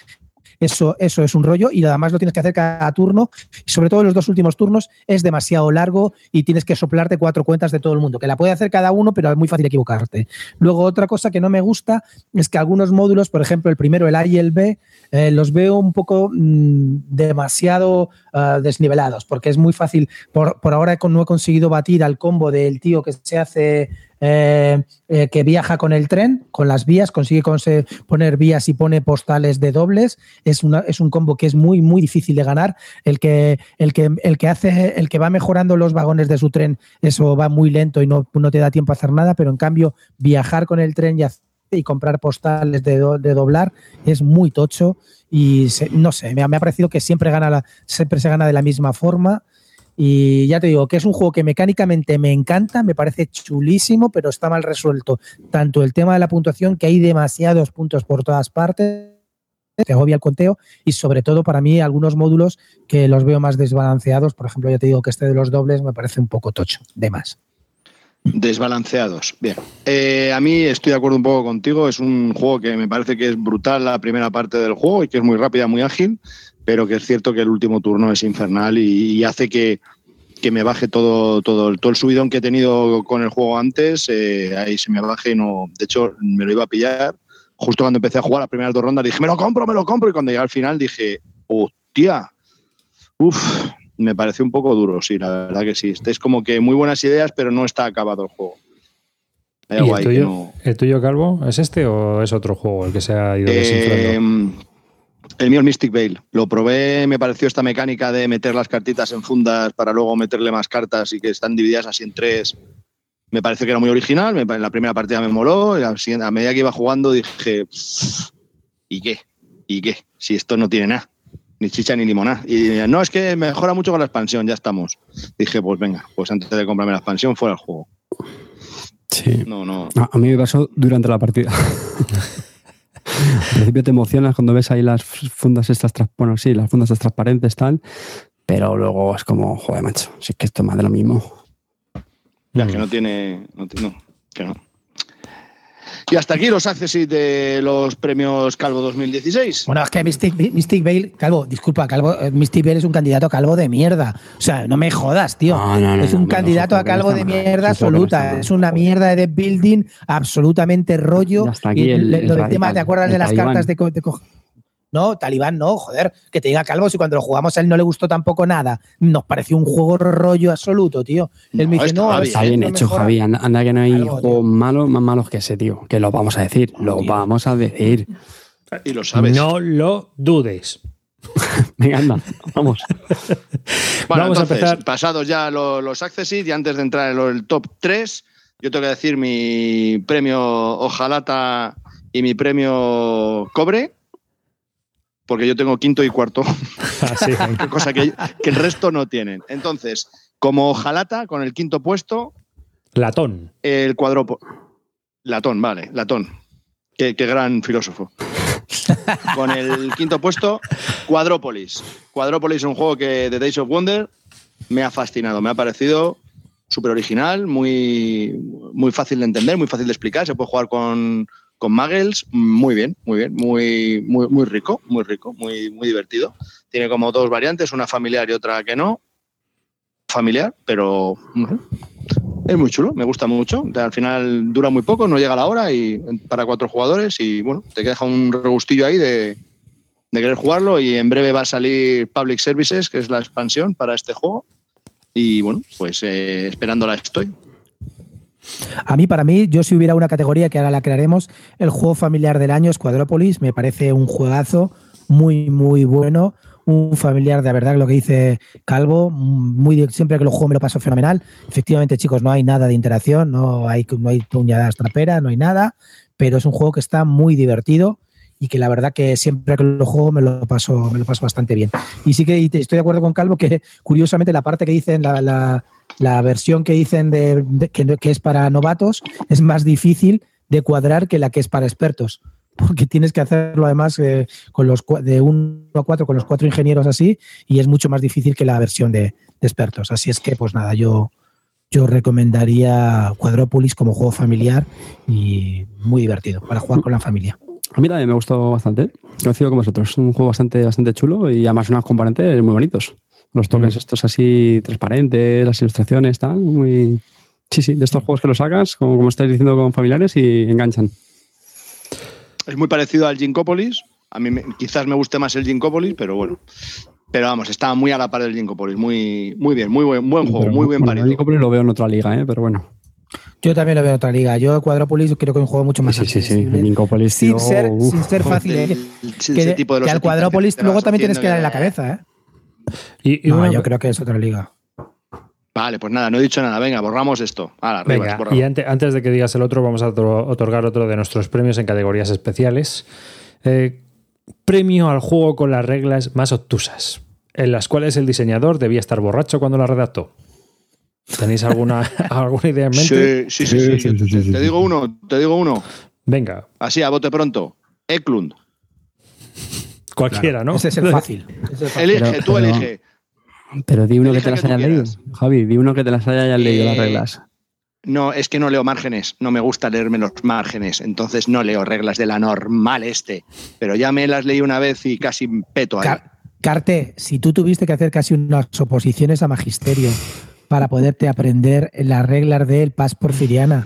eso, eso es un rollo y además lo tienes que hacer cada turno. Y sobre todo en los dos últimos turnos es demasiado largo y tienes que soplarte cuatro cuentas de todo el mundo, que la puede hacer cada uno, pero es muy fácil equivocarte. Luego, otra cosa que no me gusta es que algunos módulos, por ejemplo, el primero, el A y el B, eh, los veo un poco mm, demasiado ah, desnivelados, porque es muy fácil. Por, por ahora no he conseguido batir al combo del tío que se hace eh, eh, que viaja con el tren, con las vías, consigue poner vías y pone postales de dobles. Es, es un combo que es muy, muy difícil de ganar. El que, el que, el que hace, el que va mejorando los vagones de su tren, eso va muy lento y no, no te da tiempo a hacer nada, pero en cambio, viajar con el tren y, y comprar postales de, de, doblar es muy tocho y no sé, me, me, ha parecido que siempre, gana la, siempre se gana de la misma forma y ya te digo que es un juego que mecánicamente me encanta, me parece chulísimo, pero está mal resuelto. Tanto el tema de la puntuación, que hay demasiados puntos por todas partes, que agobia el conteo, y sobre todo para mí algunos módulos que los veo más desbalanceados. Por ejemplo, ya te digo que este de los dobles me parece un poco tocho, de más. Desbalanceados. Bien. Eh, a mí estoy de acuerdo un poco contigo. Es un juego que me parece que es brutal la primera parte del juego y que es muy rápida, muy ágil pero que es cierto que el último turno es infernal y, hace que, me baje todo, todo, todo el subidón que he tenido con el juego antes, eh, ahí se me baje y no, de hecho me lo iba a pillar. Justo cuando empecé a jugar las primeras dos rondas dije, me lo compro, me lo compro, y cuando llegué al final dije, hostia, uff, me pareció un poco duro, sí, la verdad que sí. Es como que muy buenas ideas, pero no está acabado el juego. Hay ¿Y el que tuyo, no- el tuyo, Calvo, es este o es otro juego el que se ha ido desinflando? El mío es Mystic Veil. Lo probé, me pareció esta mecánica de meter las cartitas en fundas para luego meterle más cartas y que están divididas así en tres. Me pareció que era muy original. en la primera partida me moló. Y a, medida que iba jugando dije, ¿y qué? ¿Y qué? Si esto no tiene nada. Ni chicha ni limonada. Y no, es que mejora mucho con la expansión, ya estamos. Dije, pues venga, pues antes de comprarme la expansión fuera el juego. Sí. No, no. A mí me pasó durante la partida. Al principio te emocionas cuando ves ahí las fundas estas, bueno, sí, las fundas estas transparentes, tal, pero luego es como, joder, macho, si es que esto es más de lo mismo. Ya, que no tiene. No, ti- no, que no. Y hasta aquí los accesits de los premios Calvo 2016. Bueno, es que Mystic, Mystic Veil, Calvo, disculpa, Calvo, eh, Mystic Veil es un candidato a calvo de mierda. O sea, no me jodas, tío. No, no, no, es un no, candidato no, a calvo de mierda absoluta. Es una mierda de building, absolutamente rollo. Y hasta aquí Y el- tema, ¿te acuerdas de las cartas de, de co- No, talibán no, joder, que te diga calvo si cuando lo jugamos a él no le gustó tampoco nada. Nos pareció un juego rollo absoluto, tío. Él me dice, no, a Está bien hecho, mejora". Javi. Anda, anda que no hay Algo, juegos malos más malos que ese, tío. Que lo vamos a decir. Lo tío. vamos a decir. Y lo sabes. No lo dudes. Venga, anda, vamos. Bueno, Vamos a entonces, empezar. pasados ya lo- los accesits y antes de entrar en el top 3, yo tengo que decir mi premio Ojalata y mi premio Cobre, porque yo tengo quinto y cuarto, Así, venga. cosa que, que el resto no tienen. Entonces, como Ojalata, con el quinto puesto, Latón. el cuadropo. Latón, vale, Latón. Qué, qué gran filósofo. Con el quinto puesto, Cuadrópolis. Cuadrópolis es un juego que de Days of Wonder me ha fascinado, me ha parecido súper original, muy, muy fácil de entender, muy fácil de explicar. Se puede jugar con, con muggles, muy bien, muy bien, muy, muy, muy rico, muy rico, muy, muy divertido. Tiene como dos variantes, una familiar y otra que no. Familiar, pero es muy chulo, me gusta mucho. Al final dura muy poco, no llega la hora y para cuatro jugadores y bueno, te deja un regustillo ahí de, de querer jugarlo y en breve va a salir Public Services, que es la expansión para este juego. Y bueno, pues eh, esperándola estoy. A mí, para mí, yo si hubiera una categoría que ahora la crearemos, el juego familiar del año es Quadrópolis. Me parece un juegazo muy, muy bueno. Un familiar de verdad, lo que dice Calvo, muy siempre que lo juego me lo paso fenomenal. Efectivamente, chicos, no hay nada de interacción, no hay, no hay puñadas traperas, no hay nada, pero es un juego que está muy divertido y que la verdad que siempre que lo juego me lo paso, me lo paso bastante bien. Y sí que estoy de acuerdo con Calvo que curiosamente la parte que dicen, la, la- versión que dicen de, de- que, que es para novatos es más difícil de cuadrar que la que es para expertos. Porque tienes que hacerlo además eh, con los de 1 a 4 con los cuatro ingenieros así y es mucho más difícil que la versión de, de expertos. Así es que, pues nada, yo, yo recomendaría Quadrópolis como juego familiar y muy divertido para jugar con la familia. A mí también me gustó bastante. ¿eh? Coincido con vosotros. Es un juego bastante, bastante chulo y además unos componentes muy bonitos. Los tokens Mm. estos así transparentes, las ilustraciones, tal, muy... Sí, sí, de estos juegos que los sacas, como, como estáis diciendo con familiares, y enganchan. Es muy parecido al Ginkopolis. A mí me- quizás me guste más el Ginkopolis, pero bueno. Pero vamos, está muy a la par del Ginkopolis. Muy, muy bien, muy buen, buen juego, Pero, muy bien bueno, parido. yo Copri lo veo en otra liga, ¿eh? pero bueno. Yo también lo veo en otra liga. Yo Quadrópolis creo que es un juego mucho más Sí, sí, sí. Incopolis, sin, tío, ser, uf. sin ser fácil. ¿eh? El- ese que, tipo de los que al te luego también tienes que dar en la cabeza. ¿eh? Y, y No, una- yo creo que es otra liga. Vale, pues nada, no he dicho nada. Venga, borramos esto. Ahora, arriba, Venga, borrado. y ante- antes de que digas el otro, vamos a otro- otorgar otro de nuestros premios en categorías especiales. Eh, premio al juego con las reglas más obtusas, en las cuales el diseñador debía estar borracho cuando la redactó. ¿Tenéis alguna, alguna idea en mente? Sí, sí, sí. sí, Sí, sí, Te- sí, sí, te sí. digo uno, te digo uno. Venga, Así, a bote pronto. Eklund. cualquiera, ¿no? Ese es el fácil. Ese es el fácil. Elige, Pero- tú pero- elige. Pero di uno que te las que hayas leído. Javi, di uno que te las hayas leído las Eh, reglas. No, es que no leo márgenes. No me gusta leerme los márgenes. Entonces no leo reglas de la normal este. Pero ya me las leí una vez y casi peto ahí. Car- Carte, si tú tuviste que hacer casi unas oposiciones a magisterio para poderte aprender las reglas del Paz Porfiriana,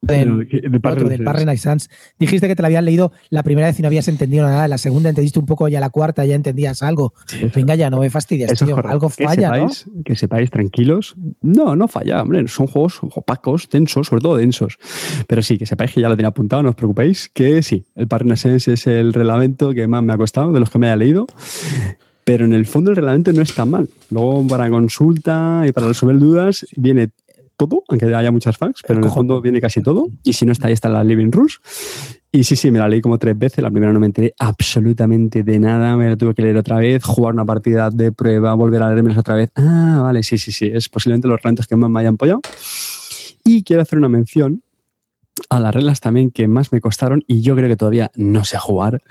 del, De- de otro, del. Parrenaissance. Dijiste que te lo habían leído la primera vez y no habías entendido nada, la segunda entendiste un poco, ya la cuarta ya entendías algo. Sí, Venga, ya no me fastidies, tío. Algo que falla, ¿no? sepáis, Que sepáis tranquilos. No, no falla, hombre. Son juegos opacos, densos, sobre todo densos. Pero sí, que sepáis que ya lo tenía apuntado, no os preocupéis, que sí, el Parrenaissance es el reglamento que más me ha costado de los que me haya leído. Pero en el fondo el reglamento no es tan mal. Luego para consulta y para resolver dudas viene todo, aunque haya muchas facts, pero en el fondo viene casi todo. Y si no está ahí, está la Living Rules. Y sí, sí, me la leí como tres veces. La primera no me enteré absolutamente de nada. Me la tuve que leer otra vez, jugar una partida de prueba, volver a leérmelas otra vez. Ah, vale, sí, sí, sí. Es posiblemente los reglamentos que más me hayan apoyado. Y quiero hacer una mención a las reglas también que más me costaron y yo creo que todavía no sé jugar,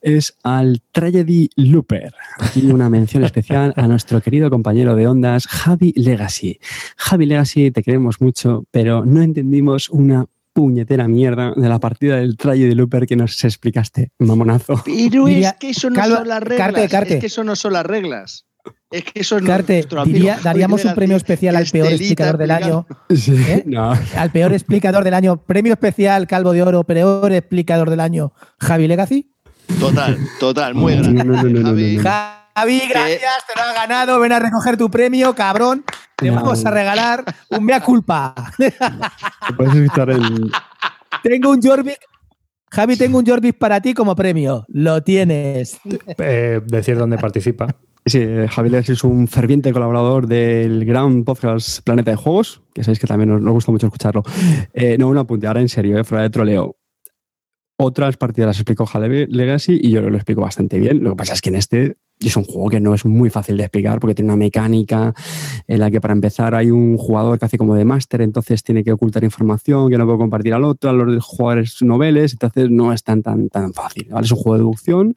es al Tragedy Looper. Aquí una mención especial a nuestro querido compañero de ondas, Javi Legacy. Javi Legacy, te queremos mucho, pero no entendimos una puñetera mierda de la partida del Tragedy Looper que nos explicaste, mamonazo. Pero es que eso no son las reglas. Carte, Carte. Es que eso no son las reglas. Es que eso es Carte, nuestro amigo diría- Javi daríamos un premio especial al peor explicador del año. ¿Eh? No, Al peor explicador del año. Premio especial Calvo de Oro, peor explicador del año, Javi Legacy. Total, total, muy grande. no, no, no, no, Javi, no, no. Javi, gracias, te lo has ganado. Ven a recoger tu premio, cabrón. Te No. vamos a regalar un mea culpa. Puedes escuchar en, tengo un Jorvik. Javi, tengo un Jorvik para ti como premio. Lo tienes. Eh, decir dónde participa. Sí, Javier es un ferviente colaborador del gran podcast Planeta de Juegos, que sabéis que también nos, gusta mucho escucharlo. Eh, no, un apunte, ahora en serio, eh, fuera de troleo. Otras partidas las explicó Javi Legacy y yo lo explico bastante bien. Lo que pasa es que en este es un juego que no es muy fácil de explicar porque tiene una mecánica en la que para empezar hay un jugador que hace como de máster, entonces tiene que ocultar información que no puede compartir al otro, a los jugadores noveles, entonces no es tan, tan, tan fácil. ¿vale? Es un juego de deducción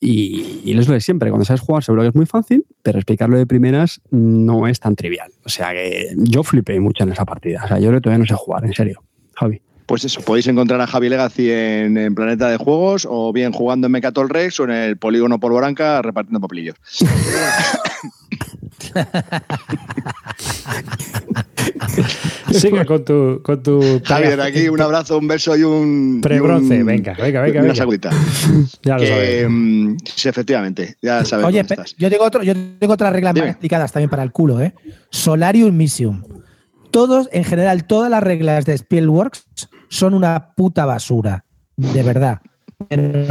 y, y es lo de siempre, cuando sabes jugar seguro que es muy fácil, pero explicarlo de primeras no es tan trivial. O sea que yo flipé mucho en esa partida. O sea, yo todavía no sé jugar, en serio. Javi. Pues eso, podéis encontrar a Javi Legacy en, en Planeta de Juegos o bien jugando en Mecatol Rex o en el polígono por Boranca repartiendo papelillos. Sigue con tu. Con tu Javier, aquí un abrazo, un beso y un. Prebronce, venga, venga, venga, Una venga. sagüita. Ya lo Que, sabes. mm, sí, efectivamente, ya sabes Oye, estás. yo tengo, otro, yo tengo otras reglas Dime. más explicadas también para el culo, ¿eh? Solarium Mission. Todos, en general, todas las reglas de Spielworks son una puta basura. De verdad.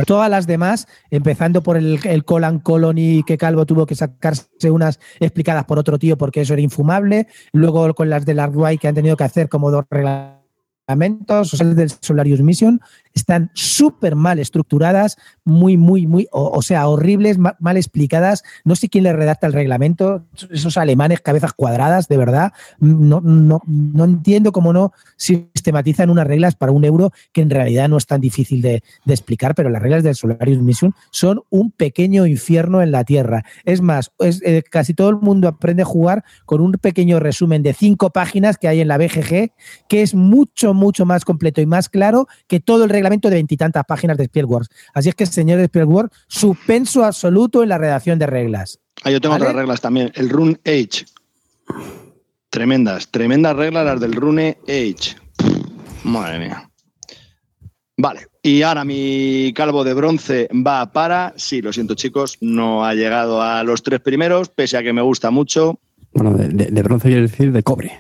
Todas las demás, empezando por el, el Colan Colony que Calvo tuvo que sacarse unas explicadas por otro tío porque eso era infumable. Luego con las del Arkway que han tenido que hacer como dos reglamentos, o sea, del Solarius Mission, están súper mal estructuradas, muy, muy, muy, o, sea, horribles, ma- mal explicadas. No sé quién le redacta el reglamento, esos alemanes, cabezas cuadradas, de verdad. No, no, no entiendo cómo no sistematizan unas reglas para un euro que en realidad no es tan difícil de, de explicar, pero las reglas del Solarius Mission son un pequeño infierno en la Tierra. Es más, es, eh, casi todo el mundo aprende a jugar con un pequeño resumen de cinco páginas que hay en la BGG, que es mucho, mucho más completo y más claro que todo el reglamento de veintitantas páginas de Spielworks. Así es que, señor Spielworks, suspenso absoluto en la redacción de reglas. Ah, yo tengo ¿Vale? otras reglas también. El Rune Age. Tremendas, tremendas reglas las del Rune Age. Pff, Madre mía. Vale, y ahora mi calvo de bronce va para. Sí, lo siento, chicos, no ha llegado a los tres primeros, pese a que me gusta mucho. Bueno, de, de- de bronce quiere decir de cobre.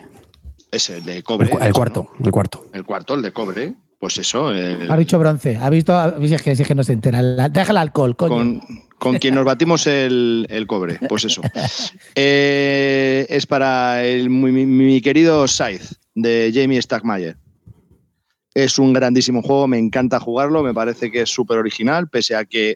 Ese, el de El, cobre. cu- el cuarto, el cuarto. El cuarto, el de cobre. Pues eso. el- Ha dicho bronce. ¿Ha visto? Es que, es que no se entera. Deja el alcohol, coño. con, con quien nos batimos el, el cobre. Pues eso. Eh, es para el, mi, mi- mi querido Scythe de Jamie Stackmeyer. Es un grandísimo juego, me encanta jugarlo, me parece que es súper original, pese a que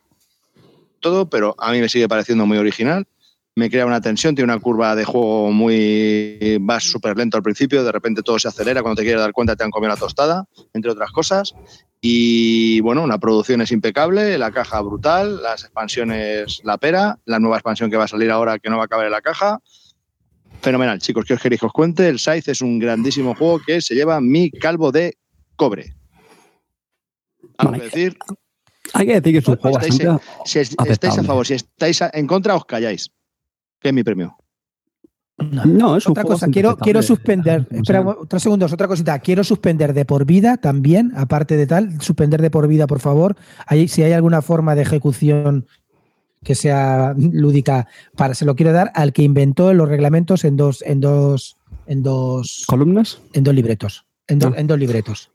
todo, pero a mí me sigue pareciendo muy original. Me crea una tensión, tiene una curva de juego muy. vas súper lento al principio, de repente todo se acelera, cuando te quieres dar cuenta te han comido la tostada, entre otras cosas. Y bueno, la producción es impecable, la caja brutal, las expansiones la pera, la nueva expansión que va a salir ahora que no va a caber en la caja. Fenomenal, chicos, ¿qué os queréis que os cuente? El Scythe es un grandísimo juego que se lleva mi calvo de cobre. ¿Algo Vale. que decir? Hay que decir que es un juego Estáis, bastante. Si aceptable. estáis a favor, si estáis en contra, os calláis. Que es mi premio. No, es Otra cosa, quiero, quiero suspender, espera otros segundos, otra cosita, quiero suspender de por vida también, aparte de tal, suspender de por vida, por favor. Ahí, si hay alguna forma de ejecución que sea lúdica, para, se lo quiero dar al que inventó los reglamentos en dos, en dos, en dos, ¿Columnas? en dos libretos. En, do- Ah. en dos libretos.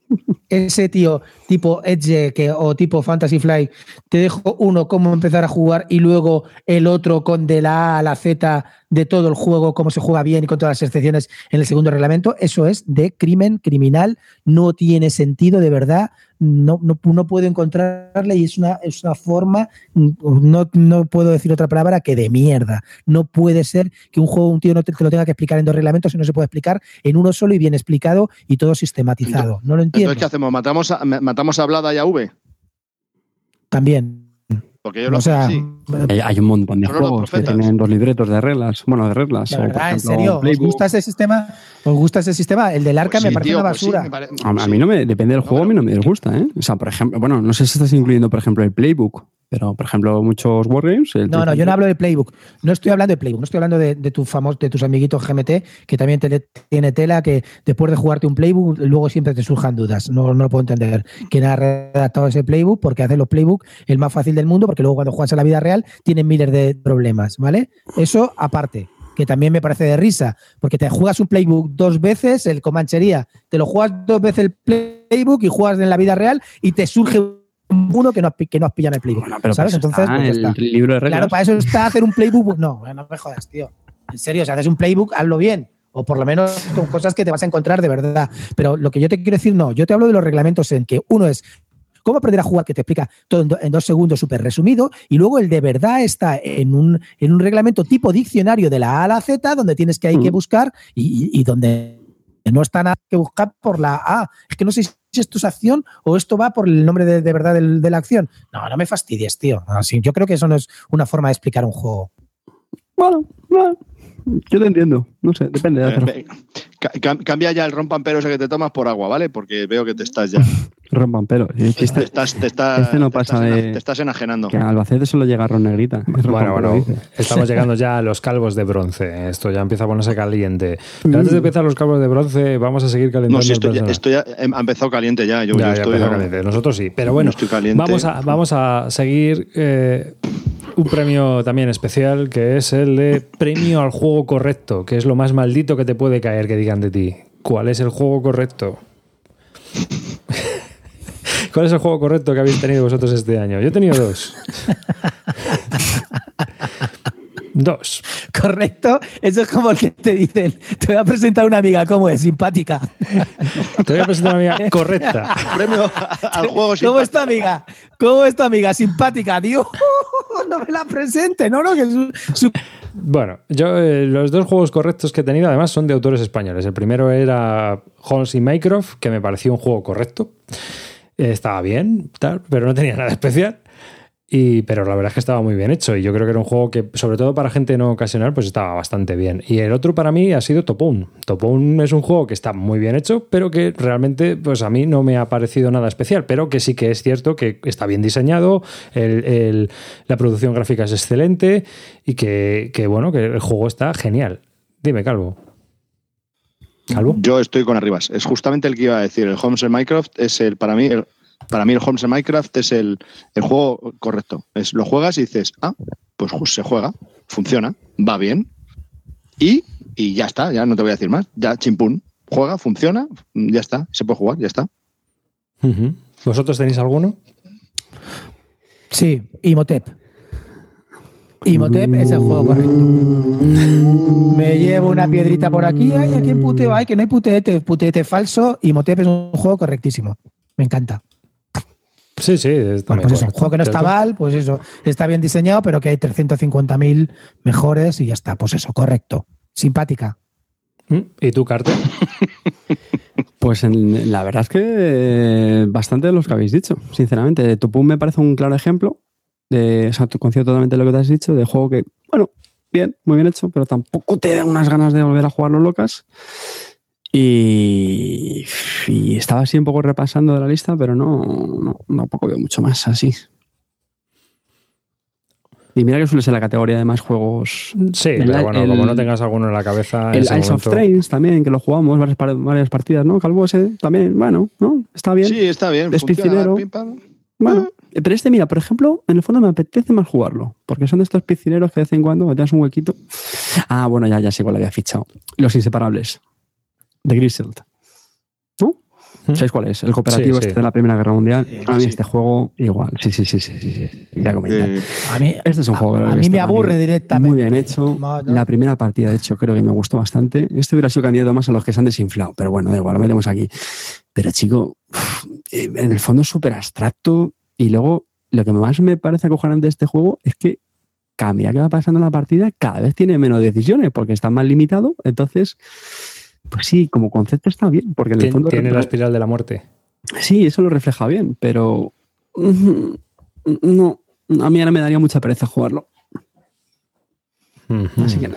Ese tío tipo Edge que, o tipo Fantasy Fly, te dejo uno cómo empezar a jugar y luego el otro con de la A a la Z de todo el juego, cómo se juega bien y con todas las excepciones en el segundo reglamento. Eso es de crimen criminal. No tiene sentido, de verdad. No, no, no puedo encontrarle y es una, es una forma, no, no puedo decir otra palabra que de mierda. No puede ser que un juego, un tío no te, te lo tenga que explicar en dos reglamentos y no se puede explicar en uno solo y bien explicado y todo sistematizado. No lo entiendo. Entonces, ¿qué hacemos? ¿Matamos a, matamos a Blada y a V? También. Porque yo lo O sea, sí. Hay, hay un montón de los juegos que tienen dos libretos de reglas. Bueno, de reglas. de o, por verdad, en serio, ¿os gusta ese sistema? ¿Os gusta ese sistema? El del arca Pues me parece tío, una pues sí, basura. pare- A, a sí. mí no me depende del No, juego, a mí no me disgusta, ¿eh? O sea, por ejemplo, bueno, no sé si estás incluyendo, por ejemplo, el playbook, pero por ejemplo, muchos wargames. el No, no, yo no hablo de Playbook. No estoy hablando de Playbook, no estoy hablando de, de, tu famos- de tus amiguitos GMT, que también te- tiene tela que después de jugarte un Playbook, luego siempre te surjan dudas. No, no lo puedo entender. ¿Quién ha redactado ese Playbook? Porque hace los Playbook el más fácil del mundo, porque luego cuando juegas a la vida real tienen miles de problemas, ¿vale? Eso aparte que también me parece de risa, porque te juegas un playbook dos veces, el Comanchería, te lo juegas dos veces el playbook y juegas en la vida real y te surge uno que no, que no has pillado en el playbook. Bueno, pero ¿Sabes? pues Entonces, pues el está. libro de reglas. Claro, para eso está hacer un playbook. No, no me jodas, tío. En serio, si haces un playbook, hazlo bien. O por lo menos con cosas que te vas a encontrar de verdad. Pero lo que yo te quiero decir, no. Yo te hablo de los reglamentos en que uno es cómo aprender a jugar, que te explica todo en, do- en dos segundos súper resumido. Y luego el de verdad está en un, en un reglamento tipo diccionario de la A a la Z, donde tienes que hay que buscar y, donde no está nada que buscar por la A. Es que no sé si esto es acción o esto va por el nombre de, de verdad del- de la acción. No, no me fastidies, tío. Así, yo creo que eso no es una forma de explicar un juego. Bueno, bueno, yo te entiendo. No sé, depende de Eh, hacer. Cambia ya el rompan ese que te tomas por agua, ¿vale? Porque veo que te estás ya. Rompan pelo. Y Te Este, estás, te estás, este no te pasa estás de- te estás enajenando. que a Albacete solo llega Ron Negrita. Bueno, bueno, estamos llegando ya a los calvos de bronce. Esto ya empieza a ponerse caliente. Pero antes de empezar los calvos de bronce, vamos a seguir calentando No, si esto ya, esto ya em- ha empezado caliente ya. Yo, Ya, yo ya estoy. no, caliente. Nosotros sí. Pero bueno, estoy caliente. vamos a, vamos a seguir eh, un premio también especial que es el de premio al juego correcto, que es lo más maldito que te puede caer que digan de ti. ¿Cuál es el juego correcto? ¿Cuál es el juego correcto que habéis tenido vosotros este año? Yo he tenido dos. dos. ¿Correcto? Eso es como el que te dicen, te voy a presentar una amiga, ¿cómo es? Simpática. Te voy a presentar una amiga correcta. Premio al juego ¿Cómo es tu amiga? ¿Cómo es tu amiga? Simpática, tío. No me la presente, no, que Bueno, yo eh, los dos juegos correctos que he tenido además son de autores españoles. El primero era Holmes y Mycroft, que me pareció un juego correcto. Eh, estaba bien, tal, pero no tenía nada especial. Y, pero la verdad es que estaba muy bien hecho y yo creo que era un juego que, sobre todo para gente no ocasional, pues estaba bastante bien. Y el otro para mí ha sido Topón. Topón es un juego que está muy bien hecho, pero que realmente pues a mí no me ha parecido nada especial, pero que sí que es cierto que está bien diseñado, el- el- la producción gráfica es excelente y que, que, bueno, que el juego está genial. Dime, Calvo. ¿Calvo? Yo estoy con arribas. Es justamente el que iba a decir. El Holmes en Minecraft es el, para mí, el, para mí el Holmes en Minecraft es el, el juego correcto. Es, lo juegas y dices, ah, pues se juega, funciona, va bien. Y, y ya está, ya no te voy a decir más. Ya, chimpún. Juega, funciona, ya está. Se puede jugar, ya está. ¿Vosotros tenéis alguno? Sí, Imhotep. Imhotep es el juego correcto. Me llevo una piedrita por aquí, ay, aquí en puteo, ay, que no hay puteete, puteete falso. Imhotep es un juego correctísimo. Me encanta. Sí, sí. está Bueno, pues eso, un juego que no está mal, pues eso, está bien diseñado, pero que hay 350.000 mejores y ya está. Pues eso, correcto. Simpática. ¿Mm? ¿Y tú, Carter? Pues en- la verdad es que eh, bastante de los que habéis dicho, sinceramente. Topun me parece un claro ejemplo de, o sea, tú coincido totalmente lo que te has dicho, de juego que, bueno, bien, muy bien hecho, pero tampoco te da unas ganas de volver a jugarlo locas. Y, y estaba así un poco repasando de la lista, pero no, no, tampoco veo mucho más así. Y mira que suele ser la categoría de más juegos. Sí, El- pero bueno, el- como no tengas alguno en la cabeza. El Ice of Trains también, que lo jugamos varias, varias partidas, ¿no? Calvo ese también, bueno, ¿no? Está bien. Sí, está bien. Es piscinero. Bueno, eh, pero este, mira, por ejemplo, en el fondo me apetece más jugarlo, porque son de estos piscineros que de vez en cuando te das un huequito. Ah, bueno, ya, ya sé cuál había fichado. Los inseparables. De Grizzled. ¿No? ¿Mm? ¿Sabéis cuál es? El cooperativo Sí, sí. este de la Primera Guerra Mundial. A mí sí. este juego, igual. Sí, sí, sí, sí, sí. sí. Ya comenté. Eh, A mí, Este es un a- juego. a, mí me aburre directamente. Muy bien hecho. La primera partida, de hecho, creo que me gustó bastante. Este hubiera sido candidato más a los que se han desinflado, pero bueno, da igual, lo metemos aquí. Pero chico, eh, en el fondo es súper abstracto. Y luego, lo que más me parece acojonante de este juego es que cada medida que va pasando la partida, cada vez tiene menos decisiones porque está más limitado. Entonces, pues sí, como concepto está bien, porque en el fondo. Tiene la espiral de la muerte. Sí, eso lo refleja bien, pero. mm, No, a mí ahora me daría mucha pereza jugarlo. Así que no.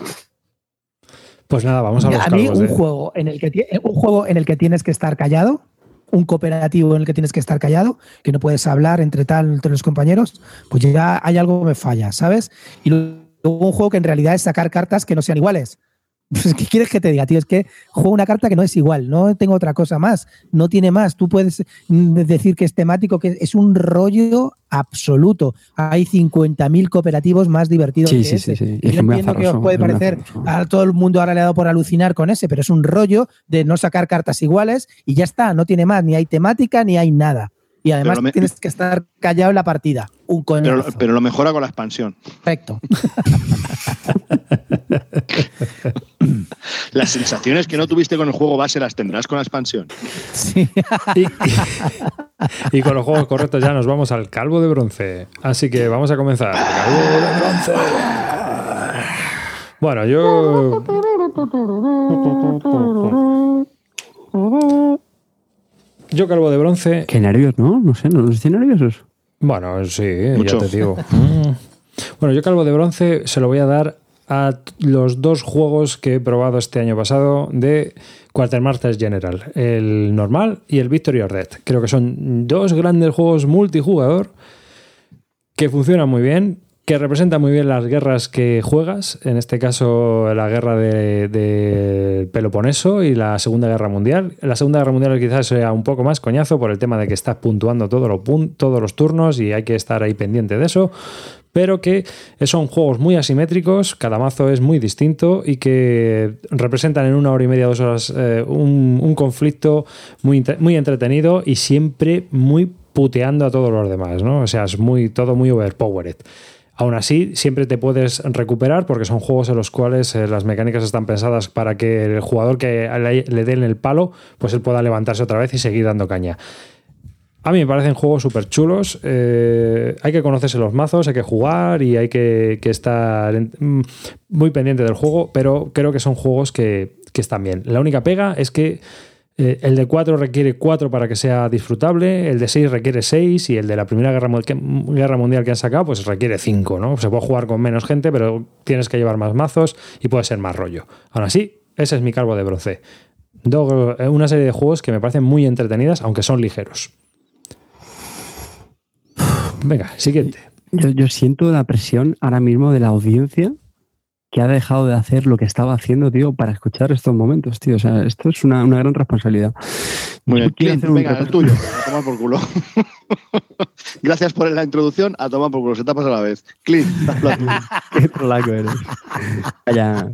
Pues nada, vamos a los a mí un de- juego en el que ti- un juego en el que tienes que estar callado, un cooperativo en el que tienes que estar callado, que no puedes hablar entre tal entre los compañeros, pues ya hay algo que me falla, ¿sabes? Y luego un juego que en realidad es sacar cartas que no sean iguales. Pues, ¿Qué quieres que te diga, tío? Es que juego una carta que no es igual, no tengo otra cosa más, no tiene más. Tú puedes mm, decir que es temático, que es un rollo absoluto. Hay 50.000 cooperativos más divertidos Sí, que sí, ese. sí, sí. Y Es yo entiendo que os puede parecer a todo el mundo ahora le ha dado por alucinar con ese, pero es un rollo de no sacar cartas iguales y ya está, no tiene más, ni hay temática ni hay nada. Y además me- tienes que estar callado en la partida. Un pero, pero lo mejora con la expansión. Perfecto. Las sensaciones que no tuviste con el juego base las tendrás con la expansión. Sí. Y, y con los juegos correctos ya nos vamos al calvo de bronce. Así que vamos a comenzar. Calvo de bronce. Bueno, yo. Yo calvo de bronce. Qué nervios, ¿no? No sé, ¿no nos estoy nerviosos? Bueno, sí, Mucho. ya te digo. Mm. Bueno, yo calvo de bronce se lo voy a dar a los dos juegos que he probado este año pasado de Quartermasters General, el normal y el Victory or Dead. Creo que son dos grandes juegos multijugador que funcionan muy bien, que representan muy bien las guerras que juegas, en este caso la guerra de, Peloponeso y la Segunda Guerra Mundial. La Segunda Guerra Mundial quizás sea un poco más coñazo por el tema de que estás puntuando todos los, turnos y hay que estar ahí pendiente de eso, pero que son juegos muy asimétricos, cada mazo es muy distinto y que representan en una hora y media, dos horas eh, un, un conflicto muy, muy entretenido y siempre muy puteando a todos los demás, ¿no? O sea, es muy, todo muy overpowered. Aún así, siempre te puedes recuperar porque son juegos en los cuales eh, las mecánicas están pensadas para que el jugador que le, le den el palo, pues él pueda levantarse otra vez y seguir dando caña. A mí me parecen juegos súper chulos. eh, hay que conocerse los mazos, hay que jugar y hay que, estar mm, muy pendiente del juego, pero creo que son juegos que, están bien. La única pega es que el de 4 requiere 4 para que sea disfrutable, el de 6 requiere 6 y el de la Primera Guerra, Guerra Mundial que han sacado pues requiere 5. ¿no? Se puede jugar con menos gente, pero tienes que llevar más mazos y puede ser más rollo. Aún así, ese es mi calvo de bronce. Eh, una serie de juegos que me parecen muy entretenidas, aunque son ligeros. Venga, siguiente. Yo siento la presión ahora mismo de la audiencia que ha dejado de hacer lo que estaba haciendo, tío, para escuchar estos momentos, tío. O sea, esto es una, una gran responsabilidad. Hacer un venga, el repaso- tuyo. A tomar por culo. Gracias por la introducción. A tomar por culo. Se tapas a la vez. Clint. Qué trolaco eres. Vaya.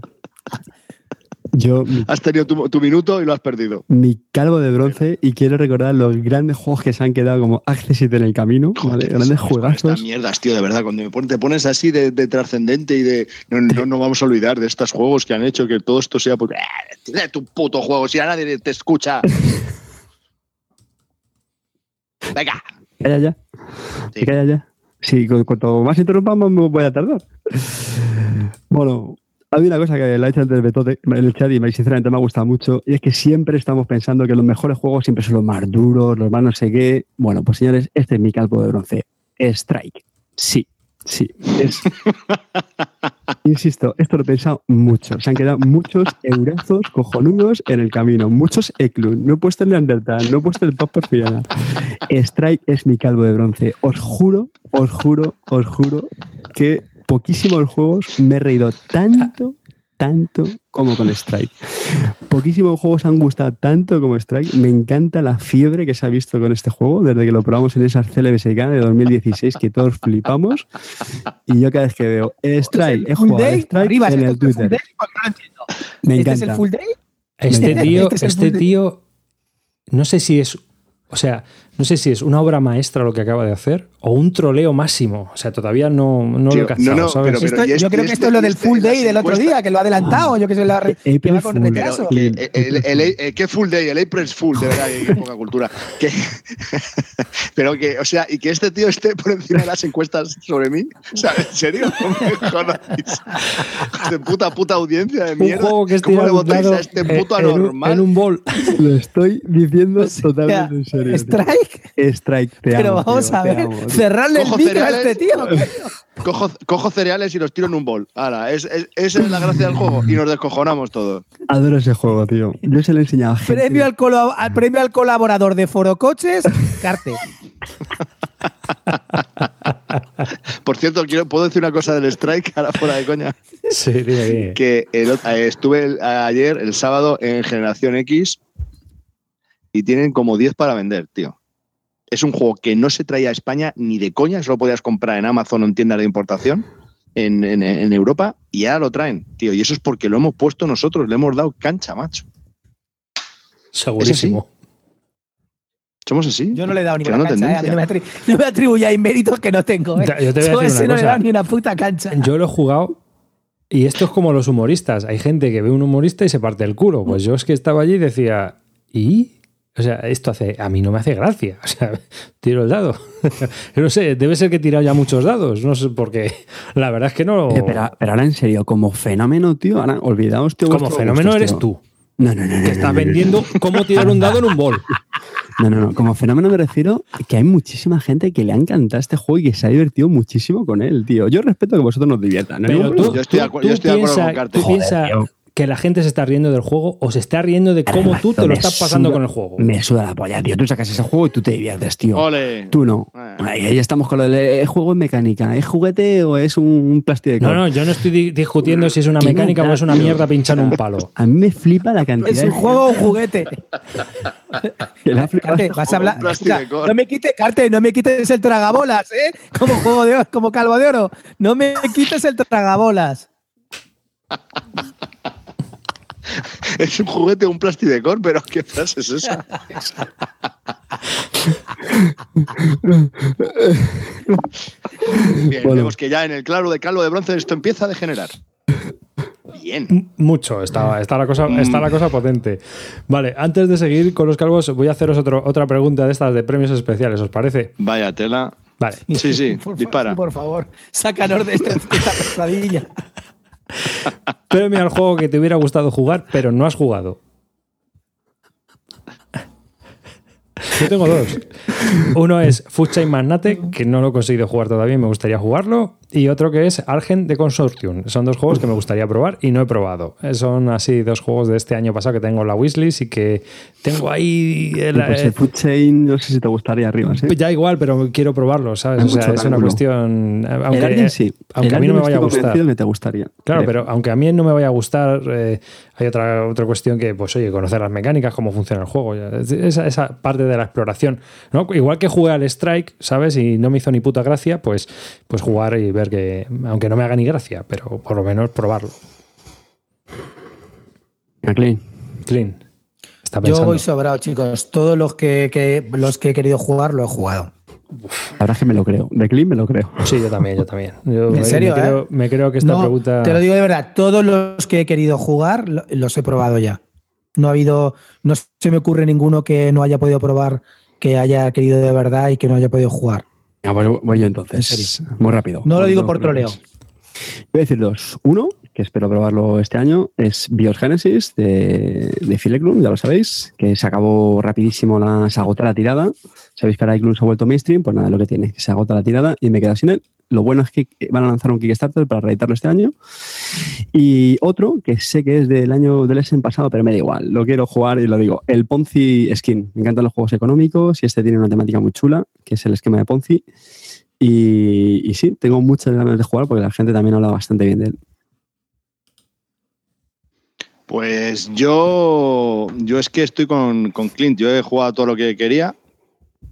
Yo, has tenido tu, tu minuto y lo has perdido. mi calvo de bronce, y quiero recordar los grandes juegos que se han quedado como Accessit en el camino, grandes juegazos. Estas mierdas, tío, de verdad. Cuando me pones- te pones así de, de trascendente y de. No, no, no vamos a olvidar de estos juegos que han hecho que todo esto sea porque. ¡Eh, de tu puto juego! Si a nadie te escucha. Venga. Calla ya. Sí. Calla ya. Sí, cu- cuanto más interrumpamos, me voy a tardar. Bueno, hay una cosa que la he hecho antes Betote en el chat y me- sinceramente me ha gustado mucho, y es que siempre estamos pensando que los mejores juegos siempre son los más duros, los más no sé qué. Bueno, pues señores, este es mi calvo de bronce. Strike. Sí, sí. Es... Insisto, esto lo he pensado mucho. Se han quedado muchos eurazos cojonudos en el camino. Muchos Eklund. No he puesto el Neandertal, no he puesto el Pop Porfiriana. Strike es mi calvo de bronce. Os juro, os juro, os juro que poquísimos juegos me he reído tanto, tanto como con Strike. Poquísimos juegos han gustado tanto como Strike. Me encanta la fiebre que se ha visto con este juego desde que lo probamos en esas CLBSK de 2016 que todos flipamos. Y yo cada vez que veo Strike, he jugado day, Strike arriba, en ¿es el Twitter. day? No. Me ¿Este es el encanta. full day? Este tío, Este es este tío, no sé si es, o sea, no sé si es una obra maestra lo que acaba de hacer o un troleo máximo. O sea, todavía no, no Tío, lo he cachado, no, no, ¿sabes? pero- Esto- y este- yo creo que este- esto es lo del este- full day del otro día, que lo ha adelantado. Yo que sé, la re- April que va con retraso. Que el, el- el- el- ¿Qué full day? El April full, de verdad, que, poca cultura. Que- pero que, o sea, y que este tío esté por encima de las encuestas sobre mí. O sea, ¿en serio? De puta, puta audiencia de un mierda. juego que es ¿Cómo le un votáis a este en- puto en, un, anormal? en un bol. Lo estoy diciendo O sea, totalmente en serio. tío. Strike, Strike, te pero amo, vamos tío, a ver, cerrarle el a este tío. Cojo, cojo cereales y los tiro en un bol. Ahora, es, es- esa es la gracia del juego. Y nos descojonamos todos. Adoro ese juego, tío. Yo se lo he enseñado a gente. Premio al, colo- al premio al colaborador de Foro Coches, Carte. Por cierto, quiero, ¿puedo decir una cosa del Strike ahora fuera de coña? Sí, dime, que el eh, estuve el- ayer, el sábado, en Generación X y tienen como 10 para vender, tío. Es un juego que no se traía a España ni de coña, solo podías comprar en Amazon o en tiendas de importación en, en- en Europa y ahora lo traen, tío. Y eso es porque lo hemos puesto nosotros, le hemos dado cancha, macho. Segurísimo. Somos así. Yo no le he dado ni una cancha, eh, a mí tendencia. no me, no me atribuyáis méritos que no tengo. Eh. Yo te voy a Yo decir ese una no le he dado ni una puta cancha. Yo lo he jugado y esto es como los humoristas. Hay gente que ve un humorista y se parte el culo. Pues yo es que estaba allí y decía, ¿y? O sea, esto hace, a mí no me hace gracia. O sea, tiro el dado. No sé, debe ser que he tirado ya muchos dados. No sé, porque la verdad es que no. Eh, pero, pero ahora en serio, como fenómeno, tío, ahora olvidaos, tío. como fenómeno gustos, eres tío. tú, No, no, no. no, que no, estás no, no, vendiendo cómo tirar un dado en un bol. No, no, no. Como fenómeno me refiero que hay muchísima gente que le ha encantado este juego y que se ha divertido muchísimo con él, tío. Yo respeto que vosotros nos diviertan. ¿no? Pero tú, Yo estoy de tú- acu- tú yo estoy de acuerdo piensa- con Carter. tú Joder, piensa tío. Que la gente se está riendo del juego o se está riendo de cómo tú te lo estás pasando suda- con el juego. Me suda la polla, tío. Tú sacas ese juego y tú te diviertes, tío. Ole. Tú no. Ah. Ahí, ahí estamos con lo de ¿es juego en mecánica. ¿Es juguete o es un, un plástico de No, no, yo no estoy di- discutiendo si es una ¿Qué mecánica o es una mierda pinchar un palo. A mí me flipa la cantidad Es un juego o un juguete. Carte, vas a hablar. Escucha, no me quites, Carte, no me quites el tragabolas, ¿eh? Como juego de oro, como calvo de oro. No me quites el tragabolas. Es un juguete, un plastidecor, pero ¿qué frase es esa? Bien, Bueno. vemos que ya en el claro de calvo de bronce esto empieza a degenerar. Bien. Mucho, está, está, la cosa, está la cosa potente. Vale, antes de seguir con los calvos, voy a haceros otro- otra pregunta de estas de premios especiales, ¿os parece? Vaya tela. Vale. Sí, sí, Por dispara. Por favor, sácanos de esta, de esta pesadilla. Premio al juego que te hubiera gustado jugar, pero no has jugado. Yo tengo dos. Uno es Food Chain Magnate, que no lo he conseguido jugar todavía y me gustaría jugarlo. Y otro que es Argent de Consortium. Son dos juegos que me gustaría probar y no he probado. Son así dos juegos de este año pasado que tengo en la wishlist y que tengo ahí. el- Pues eh, el Food Chain, no sé si te gustaría arriba, ¿sí? ya igual, pero quiero probarlo, ¿sabes? Es O sea, es una cuestión. eh, el Aunque, Argent sí. aunque El a mí no me vaya a gustar. que te gustaría. Claro, creo. pero aunque a mí no me vaya a gustar, eh, hay otra, otra cuestión que, pues oye, conocer las mecánicas, cómo funciona el juego. Esa, esa parte de la exploración. ¿no? Igual que jugué al Strike, ¿sabes? Y no me hizo ni puta gracia, pues, pues jugar y ver que, aunque no me haga ni gracia, pero por lo menos probarlo. Clean. Está Yo voy sobrado, chicos. Todos los que, que- los que he querido jugar lo he jugado. La verdad es que me lo creo. De Clean me lo creo. Sí, yo también, yo también. Yo, ¿En eh, serio, me, creo, eh? me creo que esta No, pregunta. Te lo digo de verdad, todos los que he querido jugar lo- los he probado ya. No ha habido, no se me ocurre ninguno que no haya podido probar, que haya querido de verdad y que no haya podido jugar. Ya, voy, voy yo En entonces. Muy rápido. No lo digo por troleo. Voy a decir dos. Uno, que espero probarlo este año, es Biogenesis de, de Fileclum, ya lo sabéis, que se acabó rapidísimo, la, se agotó la tirada. Sabéis que ahora Iglum se ha vuelto mainstream, pues nada, lo que tiene, que se agota la tirada y me quedo sin él. Lo bueno es que van a lanzar un Kickstarter para reeditarlo este año. Y otro, que sé que es del año del Essen pasado, pero me da igual, lo quiero jugar y lo digo. El Ponzi Skin. Me encantan los juegos económicos y este tiene una temática muy chula, que es el esquema de Ponzi. Y, y sí, tengo muchas ganas de jugar porque la gente también habla bastante bien de él. Pues yo, yo es que estoy con, con Clint. Yo he jugado todo lo que quería,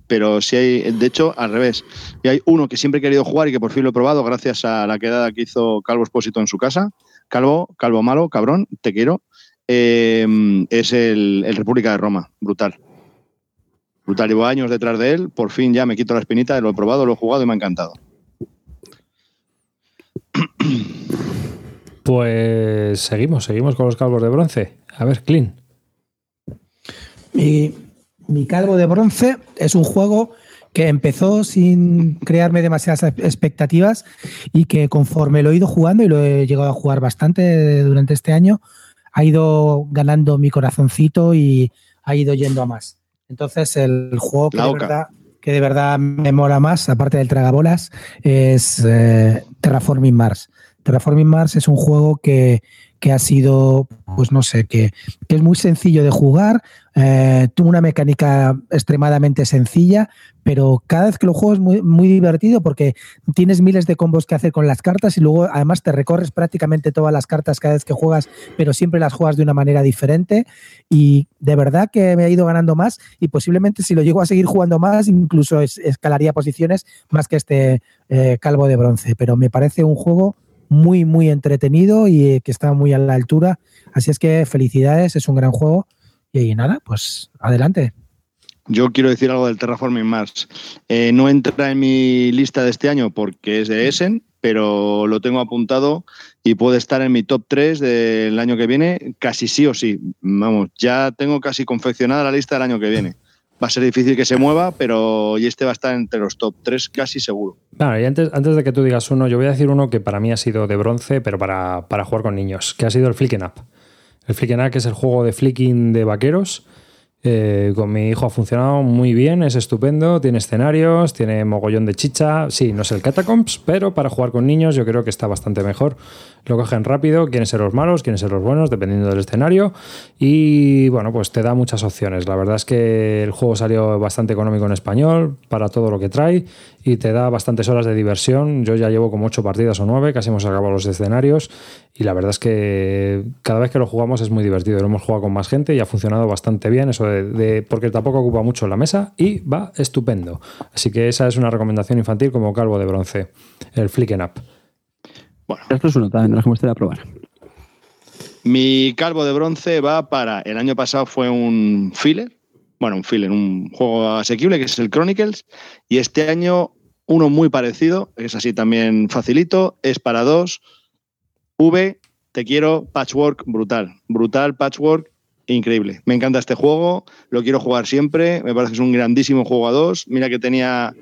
pero si hay, de hecho, al revés. Y hay uno que siempre he querido jugar y que por fin lo he probado gracias a la quedada que hizo Calvo Espósito en su casa. Calvo, Calvo Malo, cabrón, te quiero. Eh, es el, el República de Roma, brutal. Brutal, llevo años detrás de él, por fin ya me quito la espinita, lo he probado, lo he jugado y me ha encantado. Pues seguimos, seguimos con los calvos de bronce. A ver, Clean. Mi, mi calvo de bronce es un juego que empezó sin crearme demasiadas expectativas y que conforme lo he ido jugando y lo he llegado a jugar bastante durante este año, ha ido ganando mi corazoncito y ha ido yendo a más. Entonces el juego que, La de oca. verdad, que de verdad me mola más, aparte del tragabolas, es eh, Terraforming Mars. Terraforming Mars es un juego que, que ha sido, pues no sé, que, que es muy sencillo de jugar, eh, tuvo una mecánica extremadamente sencilla, pero cada vez que lo juego es muy, muy divertido porque tienes miles de combos que hacer con las cartas y luego además te recorres prácticamente todas las cartas cada vez que juegas, pero siempre las juegas de una manera diferente. Y de verdad que me ha ido ganando más y posiblemente si lo llego a seguir jugando más incluso es- escalaría posiciones más que este eh, calvo de bronce, pero me parece un juego muy muy entretenido y eh, que está muy a la altura, así es que felicidades, es un gran juego y nada, pues adelante. Yo quiero decir algo del Terraforming Mars. Eh, no entra en mi lista de este año porque es de Essen, pero lo tengo apuntado y puede estar en mi top 3 del año que viene, casi sí o sí. Vamos, ya tengo casi confeccionada la lista del año que viene. Va a ser difícil que se mueva, pero y este va a estar entre los top 3 casi seguro. Y antes, antes de que tú digas uno, yo voy a decir uno que para mí ha sido de bronce, pero para, para jugar con niños, que ha sido el Flicken Up. El Flicken Up, es el juego de flicking de vaqueros. Eh, con mi hijo ha funcionado muy bien, es estupendo, tiene escenarios, tiene mogollón de chicha. Sí, no es el Catacombs, pero para jugar con niños yo creo que está bastante mejor. Lo cogen rápido, quieren ser los malos, quieren ser los buenos, dependiendo del escenario. Y bueno, pues te da muchas opciones. La verdad es que el juego salió bastante económico en español para todo lo que trae y te da bastantes horas de diversión. Yo ya llevo como ocho partidas o nueve, casi hemos acabado los escenarios y la verdad es que cada vez que lo jugamos es muy divertido. Lo hemos jugado con más gente y ha funcionado bastante bien eso de, de- porque tampoco ocupa mucho la mesa y va estupendo. Así que esa es una recomendación infantil como calvo de bronce, el Flicken Up. Esto es uno también, que me gustaría probar. Mi calvo de bronce va para. El año pasado fue un filler. Bueno, un filler, un juego asequible que es el Chronicles. Y este año uno muy parecido, es así también facilito, es para dos. V, te quiero, patchwork, brutal. Brutal, patchwork, increíble. Me encanta este juego, lo quiero jugar siempre. Me parece que es un grandísimo juego a dos. Mira que tenía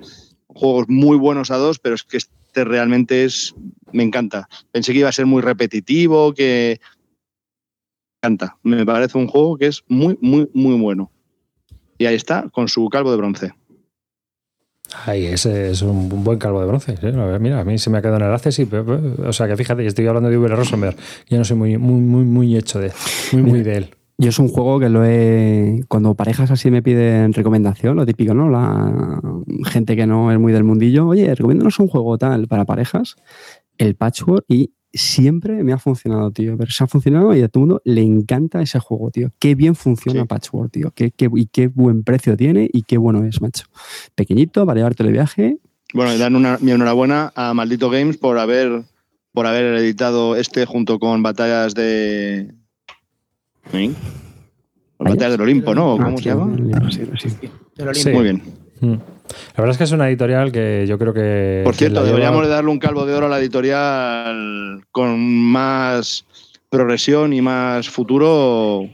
juegos muy buenos a dos, pero es que este realmente es. Me encanta. Pensé que iba a ser muy repetitivo, que encanta. Me parece un juego que es muy, muy, muy bueno. Y ahí está, con su calvo de bronce. Ahí, ese es un buen calvo de bronce. ¿eh? Mira, a mí se me ha quedado en el enlace, sí. pero- O sea, que fíjate, estoy hablando de V. Rosenberg. Yo no soy muy, muy, muy, muy hecho de, muy, muy de él. Yo es un juego que lo he. Cuando parejas así me piden recomendación, lo típico, ¿no? La gente que no es muy del mundillo, oye, recomiéndanos un juego tal para parejas, el patchwork, y siempre me ha funcionado, tío. Pero se ha funcionado y a todo el mundo le encanta ese juego, tío. Qué bien funciona Sí. patchwork, tío. Qué, qué- y qué buen precio tiene y qué bueno es, macho. Pequeñito, para llevarte de viaje. Bueno, y dan una, mi enhorabuena a Maldito Games por haber, por haber editado este junto con Batallas de. ¿Sí? Batallas del Olimpo, ¿no? ¿Cómo Ah, se tío, llama? sí, sí. Sí. Muy bien. Mm. La verdad es que es una editorial que yo creo que. Por cierto, la lleva- deberíamos de darle un calvo de oro a la editorial con más progresión y más futuro,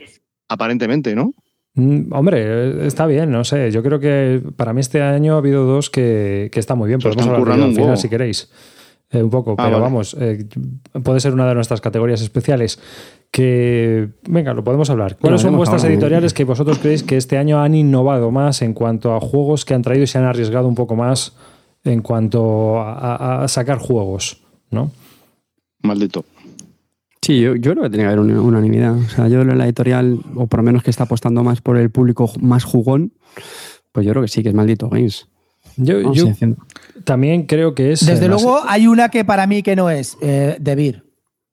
aparentemente, ¿no? Mm, Hombre, está bien, no sé. Yo creo que para mí este año ha habido dos que, que están muy bien. Se lo Podemos hablar de al final si queréis. Eh, un poco, Ah, pero vale. vamos, eh, puede ser una de nuestras categorías especiales que, venga, lo podemos hablar. ¿Cuáles son vuestras editoriales que vosotros creéis que este año han innovado más en cuanto a juegos que han traído y se han arriesgado un poco más en cuanto a, a- a sacar juegos? ¿no? Maldito. Sí, yo, yo creo que tiene que haber una unanimidad. O sea, yo creo que la editorial, o por lo menos que está apostando más por el público más jugón, pues yo creo que sí, que es maldito Games. Yo, también creo que es. Desde además, luego hay una que para mí que no es, eh, De Beer,